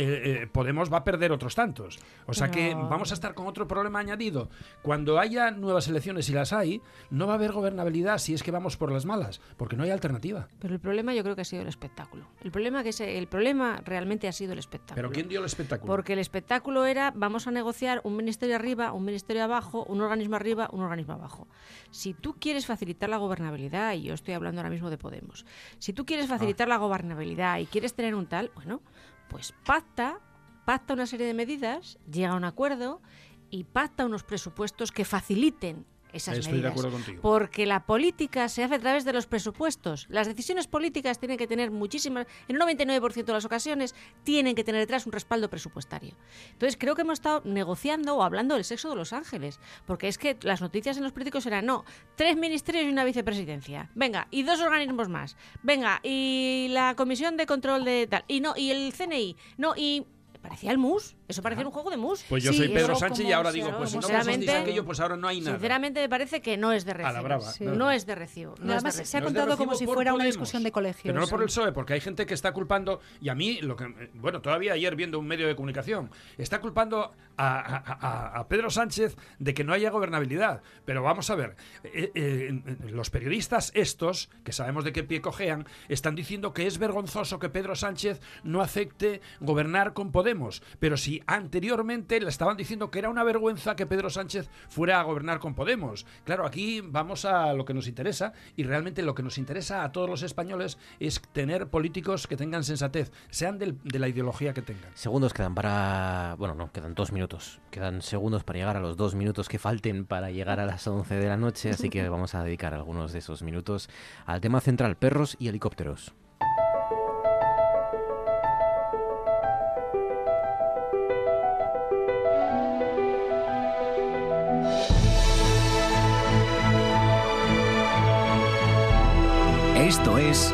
S8: eh, Podemos va a perder otros tantos. O sea que vamos a estar con otro problema añadido. Cuando haya nuevas elecciones y las hay, no va a haber gobernabilidad si es que vamos por las malas, porque no hay alternativa.
S6: Pero el problema yo creo que ha sido el espectáculo. El problema, que es, el problema realmente ha sido el espectáculo.
S8: Pero ¿quién dio el espectáculo?
S6: Porque el espectáculo era, vamos a negociar un ministerio arriba, un ministerio abajo, un organismo arriba, un organismo abajo. Si tú quieres facilitar la gobernabilidad, y yo estoy hablando ahora mismo de Podemos, si tú quieres facilitar la gobernabilidad y quieres tener un tal, bueno, pues pacta, pacta una serie de medidas, llega a un acuerdo y pacta unos presupuestos que faciliten esas
S8: Estoy de acuerdo contigo.
S6: Porque la política se hace a través de los presupuestos. Las decisiones políticas tienen que tener muchísimas, en un 99% de las ocasiones, tienen que tener detrás un respaldo presupuestario. Entonces creo que hemos estado negociando o hablando del sexo de los ángeles. Porque es que las noticias en los políticos eran, no, tres ministerios y una vicepresidencia. Venga, y dos organismos más. Venga, y la comisión de control de tal. Y no, y el CNI. No, y... Parecía el MUS. Eso parecía un juego de MUS.
S8: Pues yo
S7: Sí,
S8: soy Pedro Sánchez y ahora digo, pues si no
S6: sinceramente-
S8: conseguís aquello, pues ahora no hay nada.
S6: Sinceramente me parece que no es de
S8: A
S6: recibo.
S8: la brava.
S7: Sí.
S6: No es de recibo. No es de
S7: Además,
S6: recibo.
S7: se ha
S8: No
S7: contado como si fuera una discusión de colegios.
S8: Pero no por el PSOE, porque hay gente que está culpando, y a mí, lo que bueno, todavía ayer viendo un medio de comunicación, está culpando a, Pedro Sánchez de que no haya gobernabilidad. Pero vamos a ver, eh, eh, los periodistas estos, que sabemos de qué pie cojean, están diciendo que es vergonzoso que Pedro Sánchez no acepte gobernar con Podemos. Pero si anteriormente le estaban diciendo que era una vergüenza que Pedro Sánchez fuera a gobernar con Podemos. Claro, aquí vamos a lo que nos interesa y realmente lo que nos interesa a todos los españoles es tener políticos que tengan sensatez, sean de la ideología que tengan.
S1: Segundos quedan para... Bueno, no, quedan dos minutos. Quedan segundos para llegar a los dos minutos que falten para llegar a las 11 de la noche, así que vamos a dedicar algunos de esos minutos al tema central, perros y helicópteros.
S9: Esto es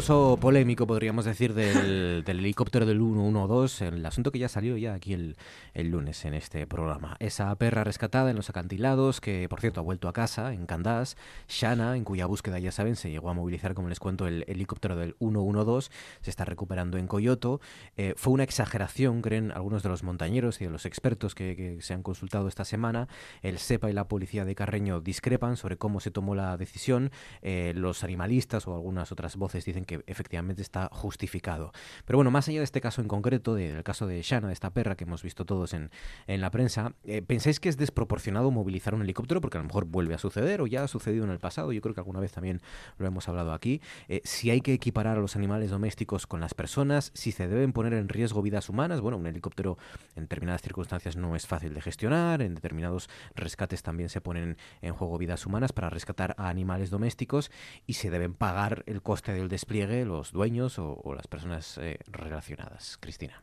S1: Caso polémico, podríamos decir, del, del helicóptero del 112, el asunto que ya salió ya aquí el, el lunes en este programa. Esa perra rescatada en los acantilados, que por cierto ha vuelto a casa en Candás, Shana, en cuya búsqueda ya saben se llegó a movilizar, como les cuento, el helicóptero del 112, se está recuperando en Coyoto. Eh, fue una exageración, creen algunos de los montañeros y de los expertos que, que se han consultado esta semana. El SEPA y la policía de Carreño discrepan sobre cómo se tomó la decisión. Eh, los animalistas o algunas otras voces dicen que efectivamente está justificado. Pero bueno, más allá de este caso en concreto, del caso de Shana, de esta perra que hemos visto todos en, en la prensa, eh, ¿pensáis que es desproporcionado movilizar un helicóptero? Porque a lo mejor vuelve a suceder o ya ha sucedido en el pasado. Yo creo que alguna vez también lo hemos hablado aquí. Eh, si hay que equiparar a los animales domésticos con las personas, si se deben poner en riesgo vidas humanas. Bueno, un helicóptero en determinadas circunstancias no es fácil de gestionar, en determinados rescates también se ponen en juego vidas humanas para rescatar a animales domésticos y se deben pagar el coste del despliegue los dueños o, las personas eh, relacionadas. Cristina.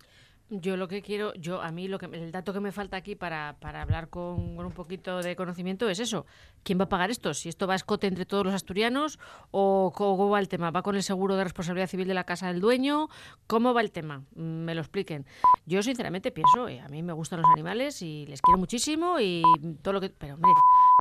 S6: Yo lo que quiero, yo a mí lo que el dato que me falta aquí para, para hablar con, un poquito de conocimiento es eso. ¿Quién va a pagar esto? Si esto va a escote entre todos los asturianos o cómo va el tema. ¿Va con el seguro de responsabilidad civil de la casa del dueño? ¿Cómo va el tema? Mm, Me lo expliquen. Yo sinceramente pienso, eh, a mí me gustan los animales y les quiero muchísimo y todo lo que... Pero hombre,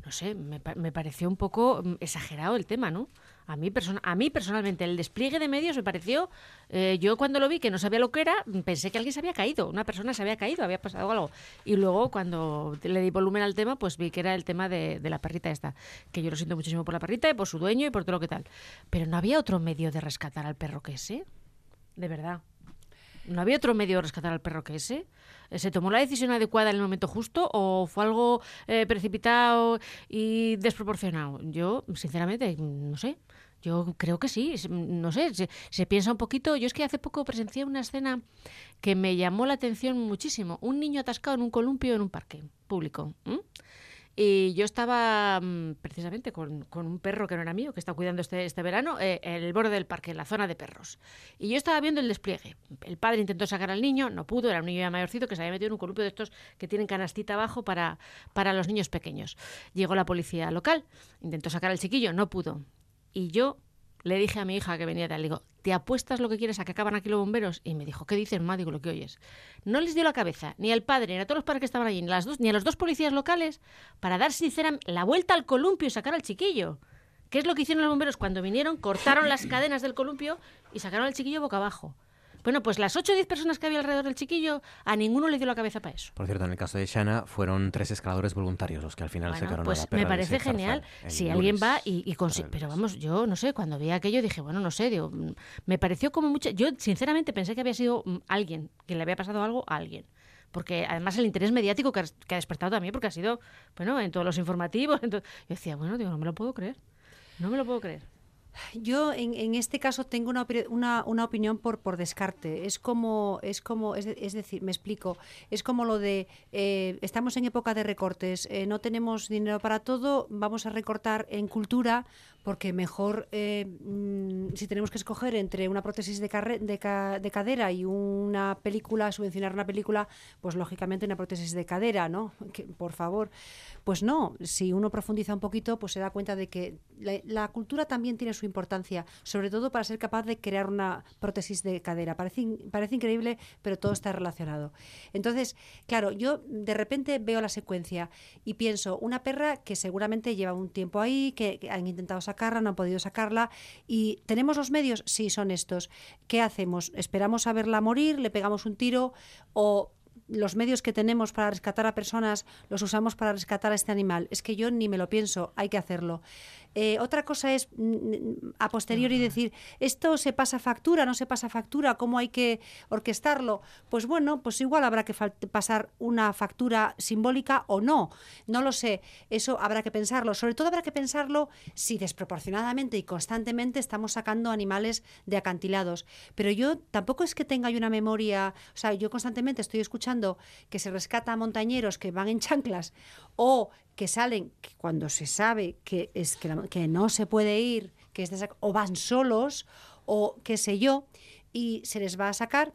S6: no sé, me, me pareció un poco mm, exagerado el tema, ¿no? A mí, a mí personalmente el despliegue de medios me pareció, eh, yo cuando lo vi que no sabía lo que era, pensé que alguien se había caído, una persona se había caído, había pasado algo. Y luego cuando le di volumen al tema, pues vi que era el tema de, de la perrita esta, que yo lo siento muchísimo por la perrita y por su dueño y por todo lo que tal. Pero no había otro medio de rescatar al perro que ese, de verdad. ¿No había otro medio de rescatar al perro que ese? Eh, ¿Se tomó la decisión adecuada en el momento justo o fue algo eh, precipitado y desproporcionado? Yo, sinceramente, no sé. Yo creo que sí, no sé, se, se piensa un poquito. Yo es que hace poco presencié una escena que me llamó la atención muchísimo. Un niño atascado en un columpio en un parque público. Y yo estaba mm, precisamente con, con un perro que no era mío, que está cuidando este, este verano, eh, en el borde del parque, en la zona de perros. Y yo estaba viendo el despliegue. El padre intentó sacar al niño, no pudo, era un niño ya mayorcito que se había metido en un columpio de estos que tienen canastita abajo para, para los niños pequeños. Llegó la policía local, intentó sacar al chiquillo, no pudo. Y yo le dije a mi hija que venía de le digo, ¿te apuestas lo que quieres a que acaban aquí los bomberos? Y me dijo, ¿qué dices, ma? Digo, lo que oyes. No les dio la cabeza, ni al padre, ni a todos los padres que estaban allí, ni, las dos, ni a los dos policías locales, para dar sinceramente la vuelta al columpio y sacar al chiquillo. ¿Qué es lo que hicieron los bomberos? Cuando vinieron, cortaron las cadenas del columpio y sacaron al chiquillo boca abajo. Bueno, pues las 8 o 10 personas que había alrededor del chiquillo, a ninguno le dio la cabeza para eso.
S1: Por cierto, en el caso de Shana, fueron tres escaladores voluntarios los que al final
S6: Bueno,
S1: sacaron a
S6: pues
S1: la perra
S6: me parece genial. Si
S1: lunes.
S6: alguien va y, y consi-
S1: el
S6: Pero vamos, yo no sé, cuando vi aquello dije, bueno, no sé, digo, mm, me pareció como mucho... Yo sinceramente pensé que había sido mm, alguien, que le había pasado algo a alguien. Porque además el interés mediático que ha, despertado también, porque ha sido, bueno, en todos los informativos. en to- Yo decía, bueno, digo, no me lo puedo creer. No me lo puedo creer.
S7: Yo en, en este caso tengo una, una, una opinión por, por descarte. Es como, es como, es, de- es decir, me explico. Es como lo de eh, estamos en época de recortes, eh, no tenemos dinero para todo, vamos a recortar en cultura porque mejor eh, mm, si tenemos que escoger entre una prótesis de, de, ca- de cadera y una película, subvencionar una película, pues lógicamente una prótesis de cadera, ¿no? Que, por favor. Pues no, si uno profundiza un poquito, pues se da cuenta de que la, la cultura también tiene su importancia, sobre todo para ser capaz de crear una prótesis de cadera. Parece, in- parece increíble, pero todo está relacionado. Entonces, claro, yo de repente veo la secuencia y pienso, una perra que seguramente lleva un tiempo ahí, que, que han intentado no han podido sacarla, y tenemos los medios, sí, son estos. ¿Qué hacemos? ¿Esperamos a verla morir? ¿Le pegamos un tiro? ¿O los medios que tenemos para rescatar a personas los usamos para rescatar a este animal. Es que yo ni me lo pienso, hay que hacerlo. Eh, otra cosa es mm, mm, a posteriori decir, esto se pasa factura, no se pasa factura, ¿cómo hay que orquestarlo? Pues bueno, pues igual habrá que pasar una factura simbólica o no, no lo sé, eso habrá que pensarlo. Sobre todo habrá que pensarlo si desproporcionadamente y constantemente estamos sacando animales de acantilados. Pero yo tampoco es que tenga yo una memoria, o sea, yo constantemente estoy escuchando que se rescata a montañeros que van en chanclas o que salen cuando se sabe que es que, no se puede ir, que es de o van solos o qué sé yo y se les va a sacar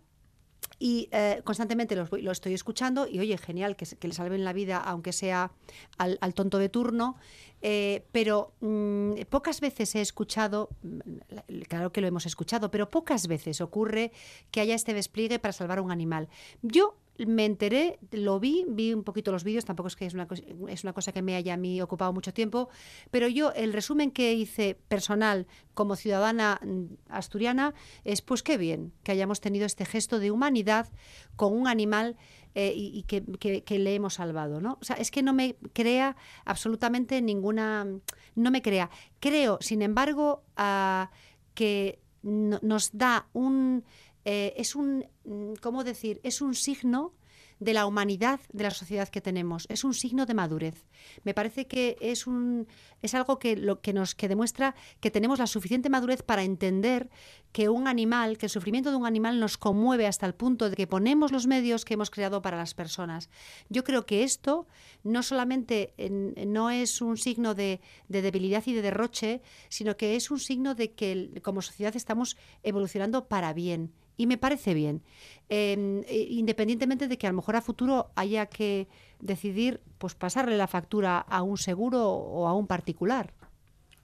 S7: y eh, constantemente los lo estoy escuchando y oye, genial, que, que le salven la vida, aunque sea al, tonto de turno, eh, pero mm, pocas veces he escuchado, mm, la- claro que lo hemos escuchado, pero pocas veces ocurre que haya este despliegue para salvar a un animal. Yo me enteré, lo vi, vi un poquito los vídeos, tampoco es que es una, es una cosa que me haya a mí ocupado mucho tiempo, pero yo el resumen que hice personal como ciudadana mm, asturiana es pues qué bien que hayamos tenido este gesto de humanidad con un animal eh, y, que, que- le hemos salvado, ¿no? O sea, es que no me crea absolutamente ninguna, no me crea. Creo, sin embargo, ah, que no- nos da un, eh, es un, mm, ¿cómo decir? Es un signo de la humanidad de la sociedad que tenemos. Es un signo de madurez. Me parece que es un es algo que lo que nos que demuestra que tenemos la suficiente madurez para entender que un animal, que el sufrimiento de un animal nos conmueve hasta el punto de que ponemos los medios que hemos creado para las personas. Yo creo que esto no solamente en- no es un signo de, de debilidad y de derroche, sino que es un signo de que como sociedad estamos evolucionando para bien. Y me parece bien. Eh, independientemente de que a lo mejor a futuro haya que decidir pues pasarle la factura a un seguro o a un particular.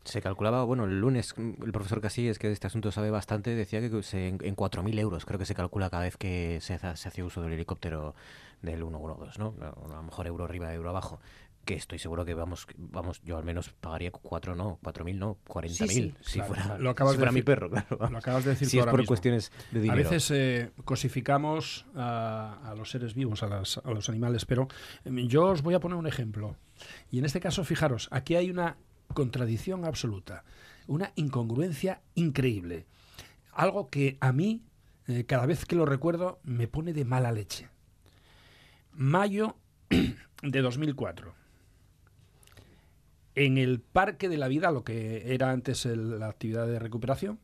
S1: Se calculaba, bueno, el lunes mm, el profesor Casillas, que de este asunto sabe bastante, decía que se, en, en 4.000 euros creo que se calcula cada vez que se, hace- se hace uso del helicóptero del 112, ¿no? A lo mejor euro arriba, euro abajo. Que estoy seguro que vamos, vamos yo al menos pagaría 4, no, 4.000, no, 40.000,
S7: Sí, sí.
S1: si
S8: Claro,
S1: fuera,
S8: lo acabas
S1: si
S8: de
S1: fuera mi
S8: decir.
S1: perro, claro.
S8: Lo acabas de decir
S1: si
S8: tú
S1: es
S8: ahora
S1: por
S8: mismo.
S1: cuestiones de
S8: A veces eh, cosificamos a, a los seres vivos, a, las- a los animales, pero em, yo os voy a poner un ejemplo. Y en este caso, fijaros, aquí hay una contradicción absoluta, una incongruencia increíble. Algo que a mí, eh, cada vez que lo recuerdo, me pone de mala leche. Mayo de 2004. En el Parque de la Vida, lo que era antes la actividad de recuperación,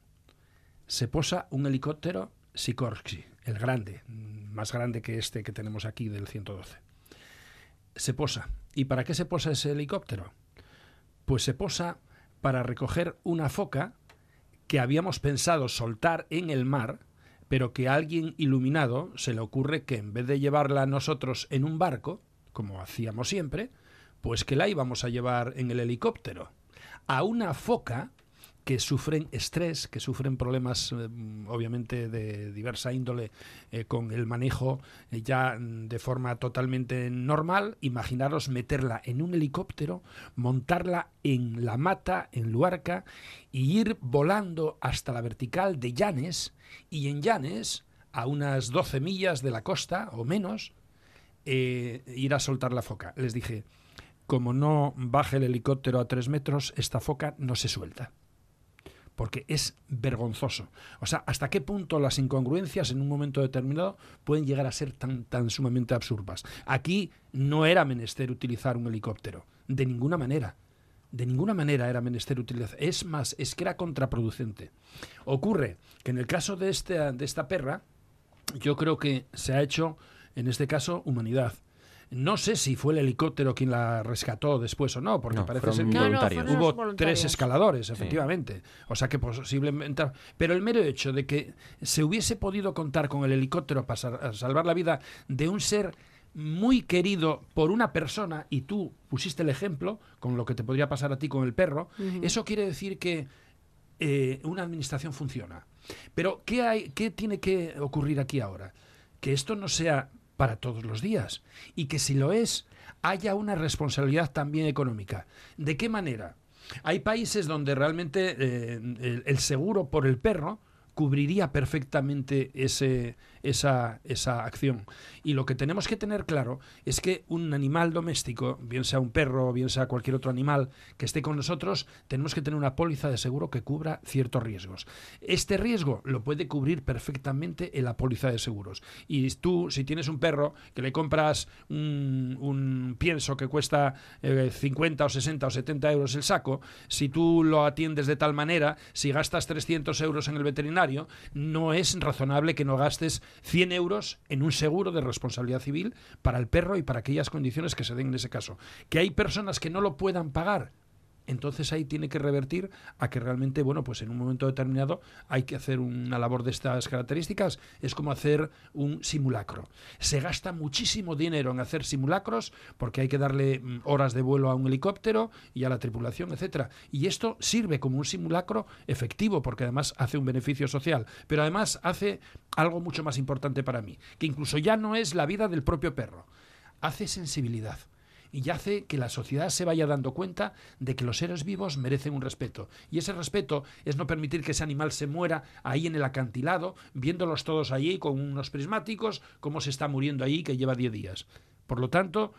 S8: se posa un helicóptero Sikorsky, el grande, más grande que este que tenemos aquí del 112. Se posa. ¿Y para qué se posa ese helicóptero? Pues se posa para recoger una foca que habíamos pensado soltar en el mar, pero que a alguien iluminado se le ocurre que en vez de llevarla nosotros en un barco, como hacíamos siempre, pues que la íbamos a llevar en el helicóptero. A una foca que sufren estrés, que sufren problemas eh, obviamente de diversa índole eh, con el manejo eh, ya de forma totalmente normal, imaginaros meterla en un helicóptero, montarla en la mata, en Luarca, y ir volando hasta la vertical de Llanes, y en Llanes, a unas 12 millas de la costa o menos, ir a soltar la foca. Les dije, como no baje el helicóptero a tres metros, esta foca no se suelta. Porque es vergonzoso. O sea, ¿hasta qué punto las incongruencias en un momento determinado pueden llegar a ser tan, tan sumamente absurdas? Aquí no era menester utilizar un helicóptero. De ninguna manera. De ninguna manera era menester utilizar. Es más, es que era contraproducente. Ocurre que en el caso de, este, de esta perra, yo creo que se ha hecho, en este caso, humanidad. No sé si fue el helicóptero quien la rescató después o no, porque
S1: No,
S8: parece ser que
S6: No, no,
S8: hubo tres escaladores, efectivamente. O sea que posiblemente. Pero el mero hecho de que se hubiese podido contar con el helicóptero para sal- salvar la vida de un ser muy querido por una persona, y tú pusiste el ejemplo con lo que te podría pasar a ti con el perro, eso quiere decir que eh, una administración funciona. Pero ¿qué, hay, ¿qué tiene que ocurrir aquí ahora? Que esto no sea para todos los días y que si lo es, haya una responsabilidad también económica. ¿De qué manera? Hay países donde realmente eh, el, el seguro por el perro cubriría perfectamente ese, esa, esa acción. Y lo que tenemos que tener claro es que un animal doméstico, bien sea un perro o bien sea cualquier otro animal que esté con nosotros, tenemos que tener una póliza de seguro que cubra ciertos riesgos. Este riesgo lo puede cubrir perfectamente en la póliza de seguros. Y tú, si tienes un perro que le compras un, un pienso que cuesta eh, 50 o 60 o 70 euros el saco, si tú lo atiendes de tal manera, si gastas 300 euros en el veterinario, no es razonable que no gastes 100 euros en un seguro de responsabilidad civil para el perro y para aquellas condiciones que se den en ese caso. Que hay personas que no lo puedan pagar, entonces ahí tiene que revertir a que realmente, bueno, pues en un momento determinado hay que hacer una labor de estas características. Es como hacer un simulacro. Se gasta muchísimo dinero en hacer simulacros porque hay que darle mm, horas de vuelo a un helicóptero y a la tripulación, etcétera. Y esto sirve como un simulacro efectivo porque además hace un beneficio social, pero además hace algo mucho más importante para mí, que incluso ya no es la vida del propio perro, hace sensibilidad y hace que la sociedad se vaya dando cuenta de que los seres vivos merecen un respeto. Y ese respeto es no permitir que ese animal se muera ahí en el acantilado, viéndolos todos allí con unos prismáticos, cómo se está muriendo ahí que lleva 10 días. Por lo tanto,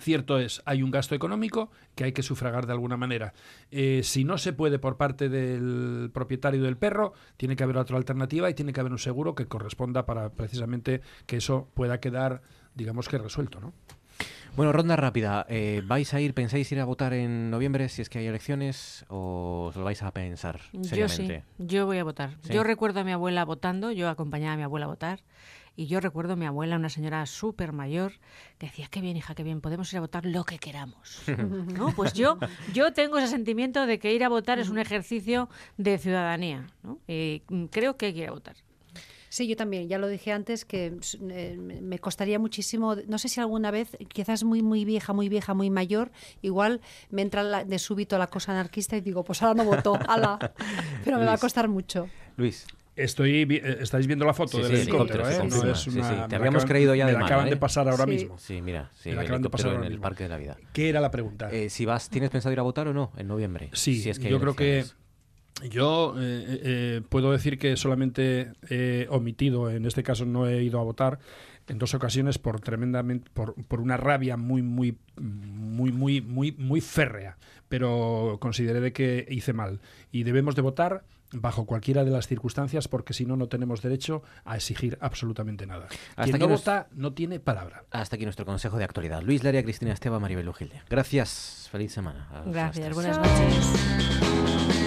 S8: Cierto es, hay un gasto económico que hay que sufragar de alguna manera. Eh, si no se puede por parte del propietario del perro, tiene que haber otra alternativa y tiene que haber un seguro que corresponda para precisamente que eso pueda quedar, digamos que resuelto, ¿no?
S1: Bueno, ronda rápida. Eh, ¿Vais a ir, pensáis ir a votar en noviembre si es que hay elecciones o os lo vais a pensar seriamente?
S6: Yo sí, yo voy a votar.
S1: ¿Sí?
S6: Yo recuerdo a mi abuela votando, yo acompañaba a mi abuela a votar y yo recuerdo a mi abuela, una señora súper mayor, que decía, qué bien, hija, qué bien, podemos ir a votar lo que queramos. ¿No? Pues yo, yo tengo ese sentimiento de que ir a votar es un ejercicio de ciudadanía. ¿no? Y mm, creo que hay que ir a votar.
S7: Sí, yo también, ya lo dije antes, que eh, me costaría muchísimo, no sé si alguna vez, quizás muy, muy vieja, muy vieja, muy mayor, igual me entra la- de súbito la cosa anarquista y digo, pues ahora no voto, ala, pero me va a
S1: Luis.
S7: costar mucho.
S1: Luis.
S8: Estoy, vi- eh, estáis viendo la foto
S1: Sí,
S8: del
S1: sí,
S8: helicóptero,
S1: helicóptero,
S8: ¿eh? No es una-
S1: sí.
S8: me
S1: Te
S8: la
S1: habíamos
S8: acaban-
S1: creído ya
S8: me
S1: de
S8: la
S1: mano,
S8: acaban
S1: ¿eh?
S8: de pasar ahora
S7: Sí.
S8: mismo.
S1: Sí, mira, sí,
S8: Me la
S1: el
S8: acaban de pasar
S1: en el
S8: mismo.
S1: Parque de la Vida.
S8: ¿Qué era la pregunta?
S1: Eh, si vas, ¿tienes pensado ir a votar o no en noviembre?
S8: Sí,
S1: Si es que
S8: yo creo que. Yo eh, eh, eh, puedo decir que solamente he omitido, en este caso no he ido a votar en dos ocasiones por tremendamente por, por una rabia muy muy muy muy muy muy férrea, pero consideré de que hice mal y debemos de votar bajo cualquiera de las circunstancias porque si no no tenemos derecho a exigir absolutamente nada.
S1: Hasta
S8: Quien no
S1: nos-
S8: vota no tiene palabra.
S1: Hasta aquí nuestro consejo de actualidad. Luis Laria, Cristina Esteba, Maribel Lujilde. Gracias. Feliz semana.
S6: Gracias, buenas noches.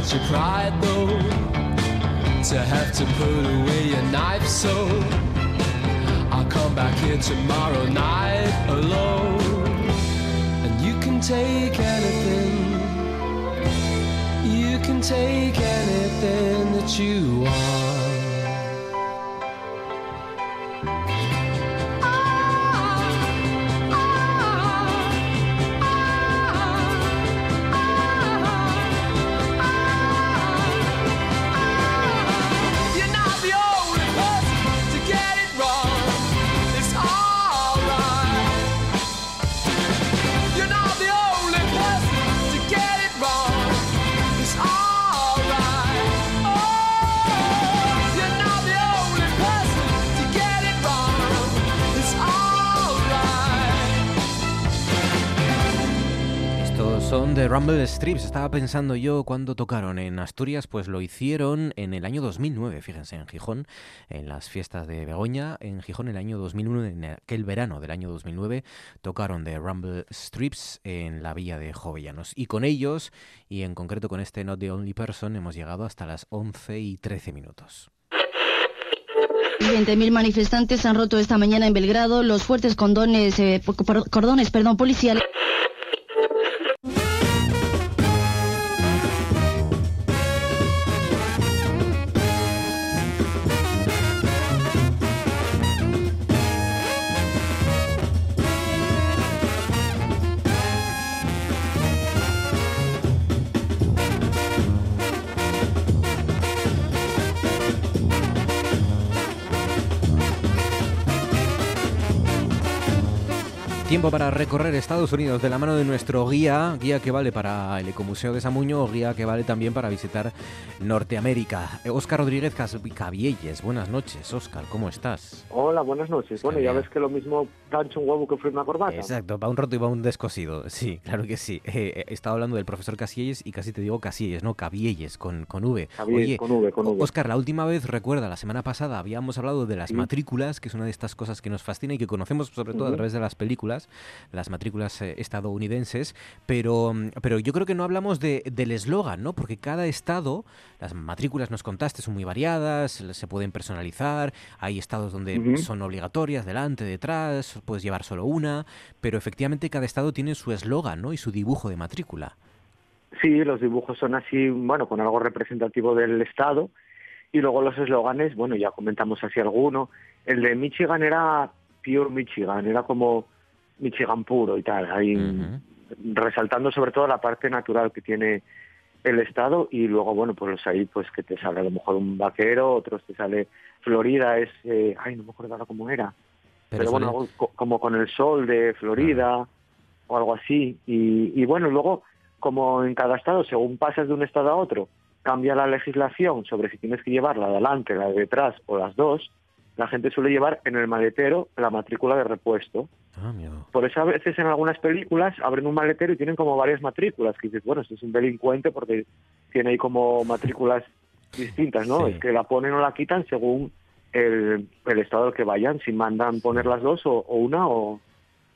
S10: Hurt your pride though to have to put away your knife so I'll come back here tomorrow night alone. And you can take anything you can take anything that you want
S1: Rumble Strips. Estaba pensando yo cuando tocaron en Asturias, pues lo hicieron en el año 2009, fíjense, en Gijón, en las fiestas de Begoña. En Gijón, en el año 2001, en aquel verano del año 2009, tocaron de Rumble Strips en la villa de Jovellanos. Y con ellos, y en concreto con este Not the Only Person, hemos llegado hasta las 11 y 13 minutos.
S11: 20.000 manifestantes han roto esta mañana en Belgrado los fuertes condones, eh, cordones perdón, policiales.
S1: Tiempo para recorrer Estados Unidos de la mano de nuestro guía, guía que vale para el Ecomuseo de Samuño, guía que vale también para visitar Norteamérica. Óscar Rodríguez Cabielles, buenas noches, Óscar, ¿cómo estás?
S11: Hola, buenas noches. Bueno, ya ves que lo mismo gancho un huevo que fue una corbata.
S1: Exacto, va un roto y va un descosido, sí, claro que sí. Eh, he estado hablando del profesor Casielles y casi te digo Casielles, ¿no? Cabielles, con, con V.
S11: Oye, con V, con V.
S1: Óscar, la última vez, recuerda, la semana pasada habíamos hablado de las matrículas, que es una de estas cosas que nos fascina y que conocemos sobre todo a través de las películas las matrículas eh, estadounidenses, pero, pero yo creo que no hablamos de, del eslogan, ¿no? Porque cada estado, las matrículas nos contaste, son muy variadas, se pueden personalizar, hay estados donde son obligatorias, delante, detrás, puedes llevar solo una, pero efectivamente cada estado tiene su eslogan, ¿no? Y su dibujo de matrícula.
S11: Sí, los dibujos son así, bueno, con algo representativo del estado. Y luego los eslóganes, bueno, ya comentamos así alguno. El de Michigan era Pure Michigan, era como Michigan puro y tal, ahí resaltando sobre todo la parte natural que tiene el estado y luego bueno pues ahí pues que te sale a lo mejor un vaquero, otros te sale Florida es eh, ay no me acuerdo ahora cómo era, pero, bueno como con el sol de Florida o algo así. Y, y bueno luego como en cada estado según pasas de un estado a otro cambia la legislación sobre si tienes que llevar la de adelante, la de detrás o las dos la gente suele llevar en el maletero la matrícula de repuesto.
S1: Ah,
S11: Por eso a veces en algunas películas abren un maletero y tienen como varias matrículas, que dices, bueno, esto es un delincuente porque tiene ahí como matrículas distintas, ¿no? Es que la ponen o la quitan según el, el estado al que vayan, si mandan poner las dos o, o una o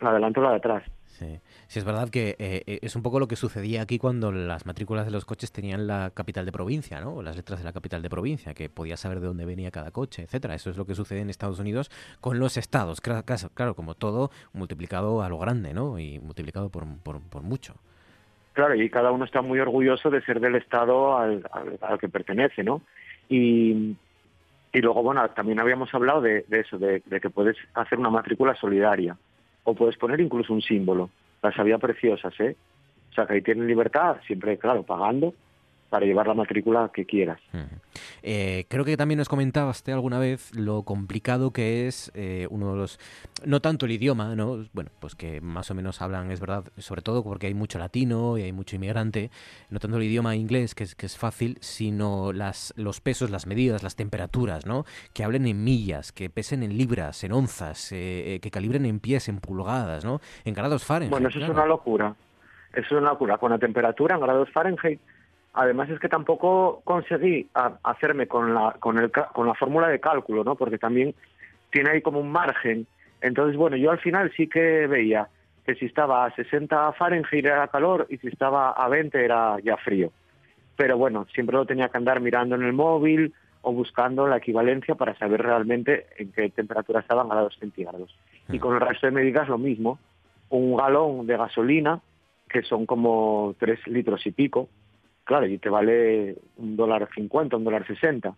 S11: la de adelante o la de atrás.
S1: Sí. Sí, es verdad que eh, eh, es un poco lo que sucedía aquí cuando las matrículas de los coches tenían la capital de provincia, ¿no? Las letras de la capital de provincia, que podías saber de dónde venía cada coche, etcétera. Eso es lo que sucede en Estados Unidos con los estados. Claro, como todo multiplicado a lo grande, ¿no? Y multiplicado por, por, mucho.
S11: Claro, y cada uno está muy orgulloso de ser del estado al, al, que pertenece, ¿no? Y, y luego, bueno, también habíamos hablado de, de eso, de, de que puedes hacer una matrícula solidaria o puedes poner incluso un símbolo. Las había preciosas, ¿eh? O sea, que ahí tienen libertad, siempre, claro, pagando, para llevar la matrícula que quieras.
S1: Eh, creo que también nos comentaste alguna vez lo complicado que es eh, uno de los, no tanto el idioma, no, bueno, pues que más o menos hablan, es verdad, sobre todo porque hay mucho latino y hay mucho inmigrante, no tanto el idioma inglés que es, que es fácil, sino las, los pesos, las medidas, las temperaturas, ¿no? Que hablen en millas, que pesen en libras, en onzas, eh, que calibren en pies, en pulgadas, ¿no? En grados Fahrenheit.
S11: Bueno, eso es una locura. Eso es una locura. Con la temperatura en grados Fahrenheit Además es que tampoco conseguí hacerme con la, con, el, con la fórmula de cálculo, ¿no? Porque también tiene ahí como un margen. Entonces, bueno, yo al final sí que veía que si estaba a 60 Fahrenheit era calor y si estaba a 20 era ya frío. Pero bueno, siempre lo tenía que andar mirando en el móvil o buscando la equivalencia para saber realmente en qué temperatura estaban grados centígrados. Y con el resto de medidas lo mismo. Un galón de gasolina, que son como 3 litros y pico, claro, y te vale un dólar cincuenta, un dólar sesenta.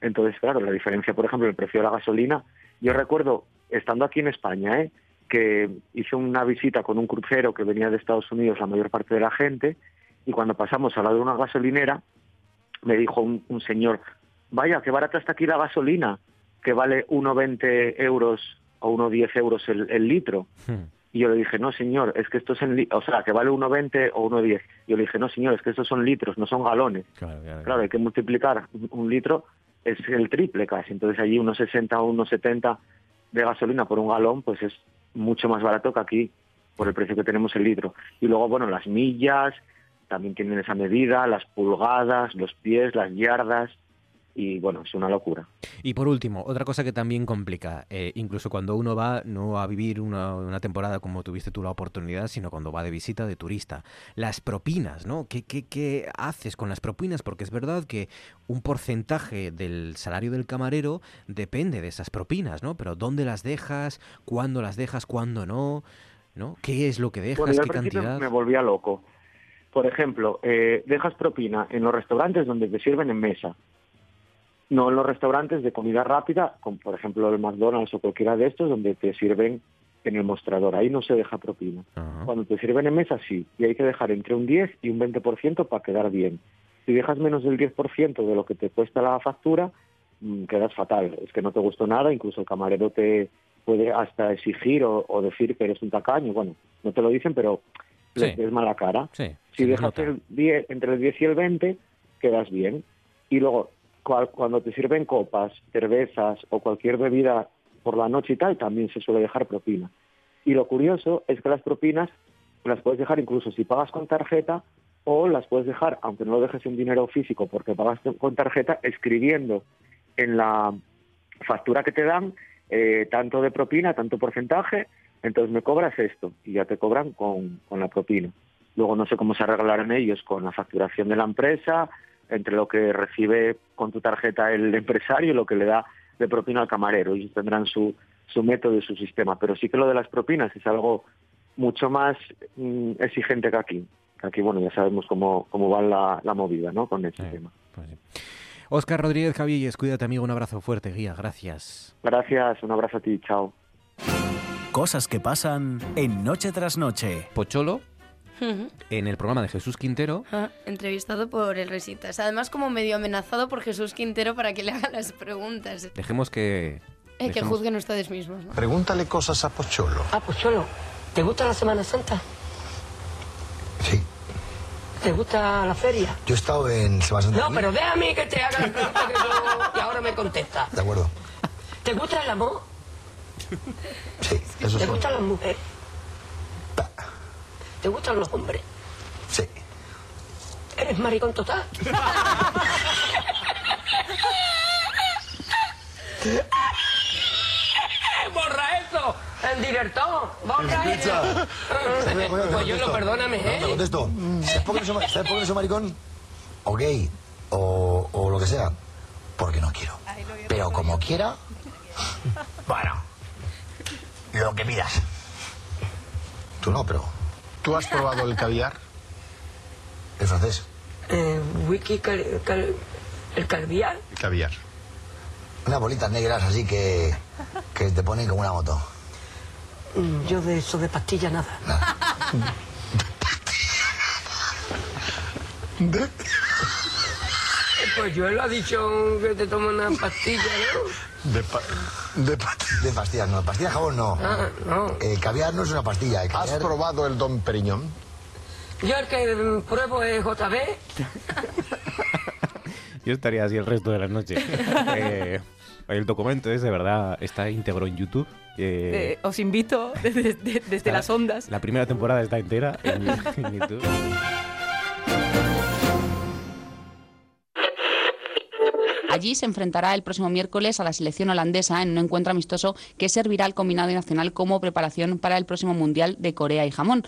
S11: Entonces, claro, la diferencia, por ejemplo, el precio de la gasolina. Yo recuerdo, estando aquí en España, ¿eh? que hice una visita con un crucero que venía de Estados Unidos la mayor parte de la gente, y cuando pasamos al lado de una gasolinera, me dijo un, señor, vaya, qué barata está aquí la gasolina, que vale 1,20 euros o 1,10 euros el, litro. Hmm. Y yo le dije, no, señor, es que esto es en o sea, que vale 1,20 o 1,10. Yo le dije, no, señor, es que estos son litros, no son galones. Claro, hay que multiplicar un litro, es el triple casi. Entonces allí 1,60 o 1,70 de gasolina por un galón, pues es mucho más barato que aquí por el precio que tenemos el litro. Y luego, bueno, las millas también tienen esa medida, las pulgadas, los pies, las yardas y bueno, es una locura.
S1: Y por último, otra cosa que también complica, eh, incluso cuando uno va no a vivir una, temporada como tuviste tú la oportunidad, sino cuando va de visita de turista, las propinas, ¿no? ¿Qué, qué, qué haces con las propinas? Porque es verdad que un porcentaje del salario del camarero depende de esas propinas, ¿no? Pero ¿dónde las dejas? ¿Cuándo las dejas? ¿Cuándo no? ¿No? ¿Qué es lo que dejas? ¿Qué cantidad?
S11: Me volvía loco. Por ejemplo, eh, dejas propina en los restaurantes donde te sirven en mesa no en los restaurantes de comida rápida, como por ejemplo el McDonald's o cualquiera de estos, donde te sirven en el mostrador. Ahí no se deja propina. Cuando te sirven en mesa, sí. Y hay que dejar entre un 10 y un 20% para quedar bien. Si dejas menos del 10% de lo que te cuesta la factura, mm, quedas fatal. Es que no te gustó nada, incluso el camarero te, puede hasta exigir o, o decir que eres un tacaño. Bueno, no te lo dicen, pero
S1: Sí.
S11: ves mala cara.
S1: Sí,
S11: Si dejas el 10, entre el 10 y el 20, quedas bien. Y luego, cuando te sirven copas, cervezas o cualquier bebida por la noche y tal, también se suele dejar propina. Y lo curioso es que las propinas las puedes dejar incluso si pagas con tarjeta o las puedes dejar, aunque no lo dejes en dinero físico porque pagas con tarjeta, escribiendo en la factura que te dan eh, tanto de propina, tanto porcentaje, entonces me cobras esto y ya te cobran con, con la propina. Luego no sé cómo se arreglarán ellos con la facturación de la empresa, entre lo que recibe con tu tarjeta el empresario y lo que le da de propina al camarero. Ellos tendrán su, su método y su sistema. Pero sí que lo de las propinas es algo mucho más mm, exigente que aquí. Que Aquí, bueno, ya sabemos cómo, cómo va la, la movida, ¿no? Con ese tema.
S1: Óscar Rodríguez Cabilles, cuídate amigo, un abrazo fuerte, guía, gracias.
S11: Gracias, un abrazo a ti, chao.
S9: Cosas que pasan en Noche tras Noche.
S1: Pocholo, En el programa de Jesús Quintero,
S12: Ah, entrevistado por el Resitas. Además, como medio amenazado por Jesús Quintero para que le haga las preguntas.
S1: dejemos que...
S12: Eh, que juzguen ustedes mismos. ¿no?
S13: Pregúntale cosas a Pocholo.
S14: Ah, Pocholo, ¿te gusta la Semana Santa?
S13: Sí.
S14: ¿Te gusta la feria?
S13: Yo he estado en Semana Santa.
S14: No, pero déjame que te haga la pregunta que yo... Y ahora me contesta.
S13: De acuerdo.
S14: ¿Te gusta el amor?
S13: Sí, eso
S14: ¿Te gustan las mujeres? ¿Te gustan los hombres?
S13: Sí.
S14: ¿Eres maricón total? ¡Borra eso! ¡En directo! ¡Borra eso! Pues yo lo perdóname,
S13: No, te
S14: ¿eh?
S13: contesto. ¿Sabes por qué no soy, ¿sabes por qué no soy maricón? O gay, o, o lo que sea. Porque no quiero. Pero como quiera, bueno, lo que pidas. Tú no, pero...
S15: ¿Tú has probado el caviar?
S13: El francés.
S14: Eh, wiki, cal- cal- el calviar.
S15: Caviar.
S13: Unas bolitas negras así que, que te ponen como una moto.
S14: Mm, Yo de eso de pastilla nada. Pues yo él ha dicho que te toma una pastilla, ¿no?
S13: De, de, de pastillas, no. Pastillas de jabón no.
S14: Ah, no.
S13: El caviar no es una pastilla. El
S15: ¿Has
S13: caviar...
S15: probado el Don Periñón?
S14: Yo el que mm, pruebo es JB.
S1: Yo estaría así el resto de la noche. Eh, el documento es de verdad, está íntegro en YouTube. eh,
S16: Eh, os invito desde, desde- las ondas.
S1: La primera temporada está entera en, en YouTube.
S17: Allí se enfrentará el próximo miércoles a la selección holandesa en un encuentro amistoso que servirá al combinado nacional como preparación para el próximo Mundial de Corea y Japón.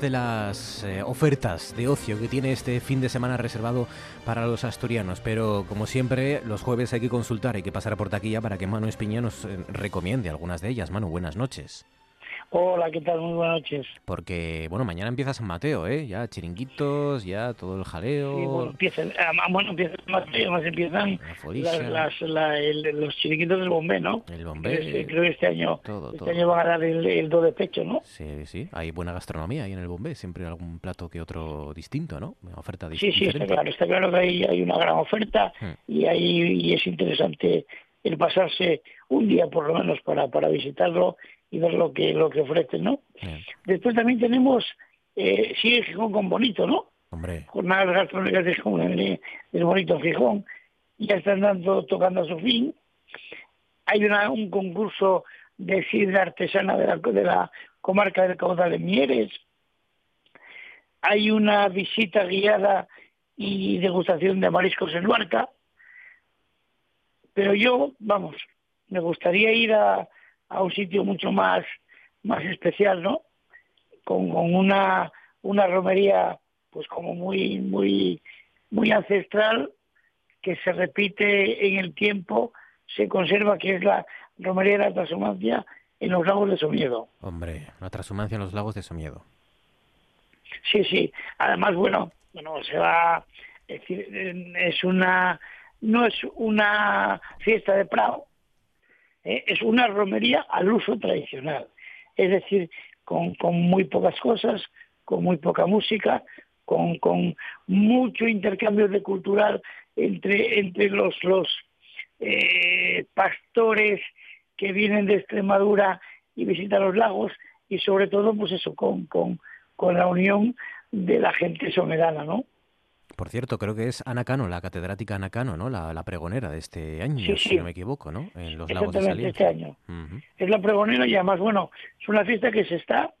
S1: De las eh, ofertas de ocio que tiene este fin de semana reservado para los asturianos, pero como siempre, los jueves hay que consultar, hay que pasar por taquilla para que Manu Espiña nos eh, recomiende algunas de ellas. Manu, buenas noches.
S18: Hola, ¿qué tal? Muy buenas noches.
S1: Porque, bueno, mañana empieza San Mateo, ¿eh? Ya chiringuitos, ya todo el jaleo.
S18: Sí, bueno, empiezan, ah, bueno, empiezan más, más empiezan las, las- la- el- los chiringuitos del bombé, ¿no?
S1: El bombé.
S18: Creo, que- creo que este año,
S1: Todo,
S18: este
S1: todo.
S18: año van a dar el, el do de pecho, ¿no?
S1: Sí, sí, hay buena gastronomía ahí en el Bombé, siempre algún plato que otro distinto, ¿no? Una oferta dis-
S18: Sí, sí, está claro, está claro que hay, hay una gran oferta
S1: Hmm.
S18: y ahí y es interesante el pasarse un día por lo menos para, para visitarlo y ver lo que lo que ofrecen, ¿no? Después también tenemos, eh, sigue Gijón con Bonito, ¿no?
S1: Hombre.
S18: Jornadas gastronómicas de Gijón, el, el Bonito Gijón, ya están dando, tocando a su fin. Hay una, un concurso de sidra artesana de la, de la comarca del Caudal en Mieres. Hay una visita guiada y degustación de mariscos en Luarca. Pero yo, vamos, me gustaría ir a, a un sitio mucho más, más especial, ¿no? Con, con una, una romería pues como muy, muy, muy ancestral, que se repite en el tiempo, se conserva, que es la romería de la transhumancia en los lagos de Somiedo.
S1: Hombre, la transhumancia en los lagos de Somiedo.
S18: Sí, sí. Además, bueno, bueno, se va, es decir, es una, no es una fiesta de Prado, eh, es una romería al uso tradicional. Es decir, con, con muy pocas cosas, con muy poca música, con, con mucho intercambio de cultural entre, entre los, los eh, pastores que vienen de Extremadura y visitan los lagos y sobre todo pues eso con, con, con la unión de la gente somedana, ¿no?
S1: Por cierto, creo que es Ana Cano, la catedrática Ana Cano, ¿no? La, la pregonera de este año,
S18: Sí,
S1: si no me equivoco, ¿no? En los lagos de Saliencia.
S18: este año. Es la pregonera y además, bueno, es una fiesta que se está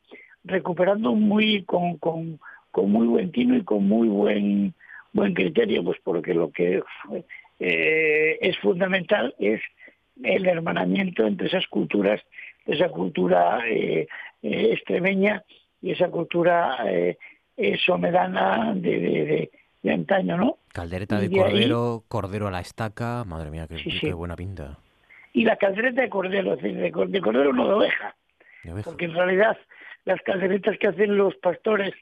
S18: recuperando muy con, con, con muy buen tino y con muy buen buen criterio, pues porque lo que eh, es fundamental es el hermanamiento entre esas culturas, esa cultura eh, eh, extremeña y esa cultura eh, eh, somedana de, de, de- de antaño, ¿no?
S1: Caldereta de
S18: ahí-
S1: cordero, cordero a la estaca, madre mía, qué,
S18: Sí,
S1: qué
S18: sí.
S1: buena pinta.
S18: Y la caldereta de cordero, es decir, de, de cordero no de oveja,
S1: De oveja.
S18: porque en realidad las calderetas que hacen los pastores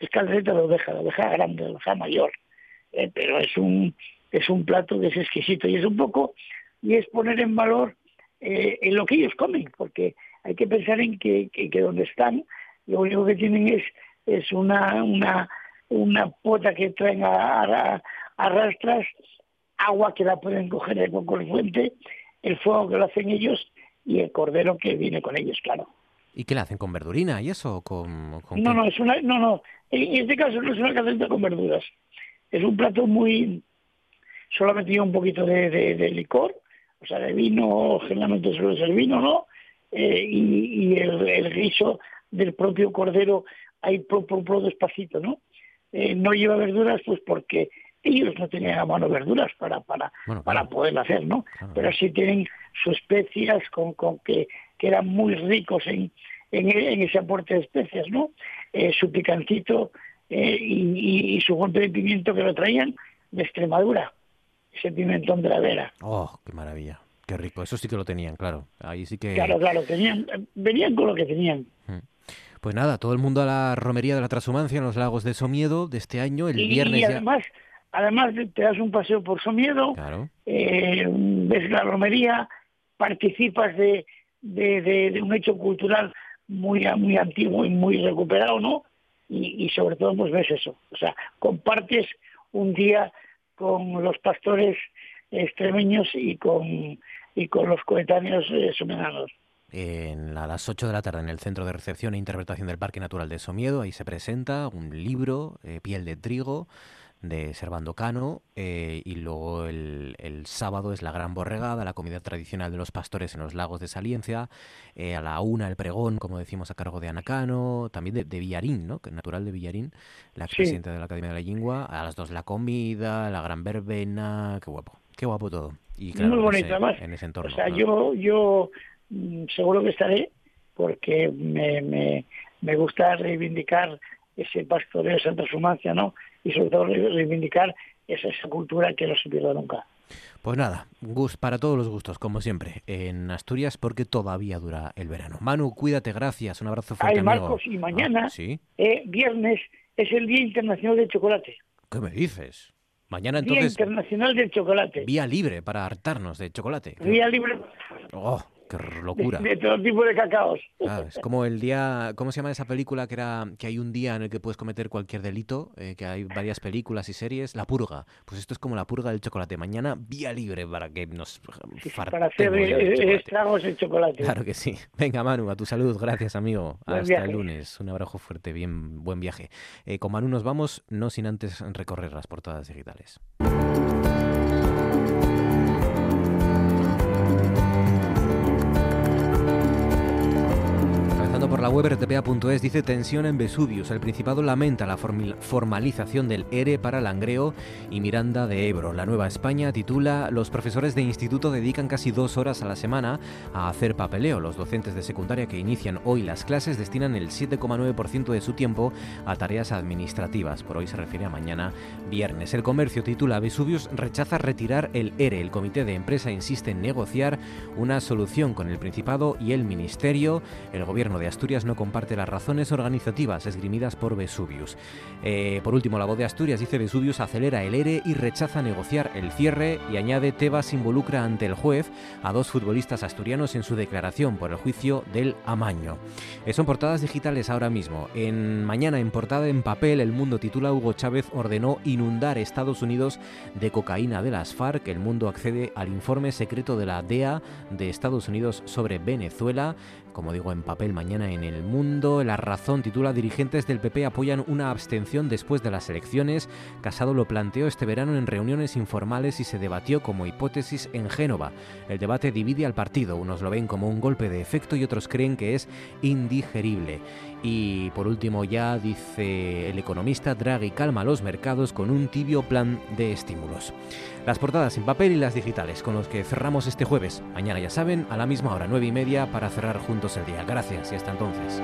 S18: es caldereta de oveja, de oveja grande, de oveja mayor, Eh, pero es un es un plato que es exquisito y es un poco y es poner en valor eh, en lo que ellos comen, porque hay que pensar en que, que, que donde están lo único que tienen es es una una una pota que traen a, a- a rastras, agua que la pueden coger de cualquier fuente, el fuego que lo hacen ellos y el cordero que viene con ellos, claro.
S1: ¿Y qué le hacen con verdurina y eso? ¿Con, con
S18: No,
S1: qué?
S18: no, es una, no, no. En este caso no es una caldereta con verduras. Es un plato muy, solamente lleva un poquito de, de- de licor, o sea, de vino, generalmente suele ser vino, ¿no? Eh, y y el, el guiso del propio cordero ahí por, por, por despacito, ¿no? Eh, no lleva verduras, pues porque ellos no tenían a mano verduras para para
S1: Bueno,
S18: para
S1: claro.
S18: poder hacer, ¿no? Pero sí tienen sus especias con, con que, que eran muy ricos en, en, en ese aporte de especias, ¿no? Eh, su picantito eh, y, y- y su golpe de pimiento que lo traían de Extremadura, ese pimentón de la vera.
S1: Oh, qué maravilla. Qué rico. Eso sí que lo tenían, claro. Ahí sí que...
S18: Claro, claro, tenían, venían con lo que tenían.
S1: Pues nada, todo el mundo a la romería de la transhumancia en los lagos de Somiedo de este año, el
S18: Y,
S1: viernes
S18: y
S1: ya...
S18: además, además te das un paseo por Somiedo,
S1: Claro.
S18: eh, ves la romería, participas de, de, de- de un hecho cultural muy, muy antiguo y muy recuperado, ¿no? Y, y sobre todo, pues ves eso. O sea, compartes un día con los pastores extremeños y con, y con los coetáneos eh.
S1: En, a las 8 de la tarde en el Centro de Recepción e Interpretación del Parque Natural de Somiedo, ahí se presenta un libro, eh, Piel de Trigo, de Servando Cano, eh, y luego el, el sábado es la Gran Borregada, la comida tradicional de los pastores en los lagos de Saliencia, eh, a la una el pregón, como decimos, a cargo de Anacano, también de, de Villarín, ¿no? natural de Villarín, la
S18: Sí.
S1: presidenta de la Academia de la Lengua, a las dos la comida, la gran verbena, qué guapo, qué guapo todo. Y claro,
S18: muy
S1: en
S18: bonito,
S1: ese-
S18: además.
S1: en ese entorno.
S18: O sea, yo, yo seguro que estaré porque me, me, me gusta reivindicar ese pastoreo, esa transhumancia, ¿no? Y sobre todo re- reivindicar esa, esa cultura que no se pierda nunca.
S1: Pues nada, gus para todos los gustos, como siempre, en Asturias, porque todavía dura el verano. Manu, cuídate, gracias, un abrazo fuerte,
S18: Ay,
S1: amigo.
S18: Marcos, y mañana,
S1: Ah, ¿Sí?
S18: eh, viernes, es el Día Internacional del Chocolate.
S1: ¿Qué me dices? Mañana
S18: Día
S1: entonces,
S18: Internacional del Chocolate.
S1: vía libre para hartarnos de chocolate.
S18: Día libre
S1: ¡Oh, qué locura!
S18: de todo tipo de cacaos.
S1: Claro, es como el día, ¿cómo se llama esa película que era que hay un día en el que puedes cometer cualquier delito, eh, que hay varias películas y series, La Purga. Pues esto es como la purga del chocolate. Mañana vía libre para que nos fartemos
S18: para hacer eh, estragos el chocolate.
S1: Claro que sí. Venga, Manu, a tu salud. Gracias, amigo.
S18: Buen
S1: Hasta
S18: viaje.
S1: el lunes. Un abrazo fuerte. Bien, buen viaje. Eh, con Manu nos vamos, no sin antes recorrer las portadas digitales. La web rtpa.es dice tensión en Vesuvius. El Principado lamenta la formalización del ERE para Langreo y Miranda de Ebro. La Nueva España titula Los profesores de instituto dedican casi dos horas a la semana a hacer papeleo. Los docentes de secundaria que inician hoy las clases destinan el 7,9% de su tiempo a tareas administrativas. Por hoy se refiere a mañana viernes. El comercio titula Vesuvius rechaza retirar el ERE. El comité de empresa insiste en negociar una solución con el Principado y el Ministerio. El gobierno de Asturias no comparte las razones organizativas esgrimidas por Vesuvius. Eh, por último, la voz de Asturias dice Vesuvius acelera el ERE y rechaza negociar el cierre y añade Tebas involucra ante el juez a dos futbolistas asturianos en su declaración por el juicio del amaño. Eh, son portadas digitales ahora mismo. En mañana en portada en papel el mundo titula Hugo Chávez ordenó inundar Estados Unidos de cocaína de las FARC. El mundo accede al informe secreto de la DEA de Estados Unidos sobre Venezuela como digo, en papel mañana en el mundo. La razón titula Dirigentes del PP apoyan una abstención después de las elecciones. Casado lo planteó este verano en reuniones informales y se debatió como hipótesis en Génova. El debate divide al partido. Unos lo ven como un golpe de efecto y otros creen que es indigerible. Y por último ya dice el economista Draghi calma los mercados con un tibio plan de estímulos. Las portadas en papel y las digitales con los que cerramos este jueves. Mañana ya saben, a la misma hora, nueve y media, para cerrar juntos el día. Gracias y hasta entonces.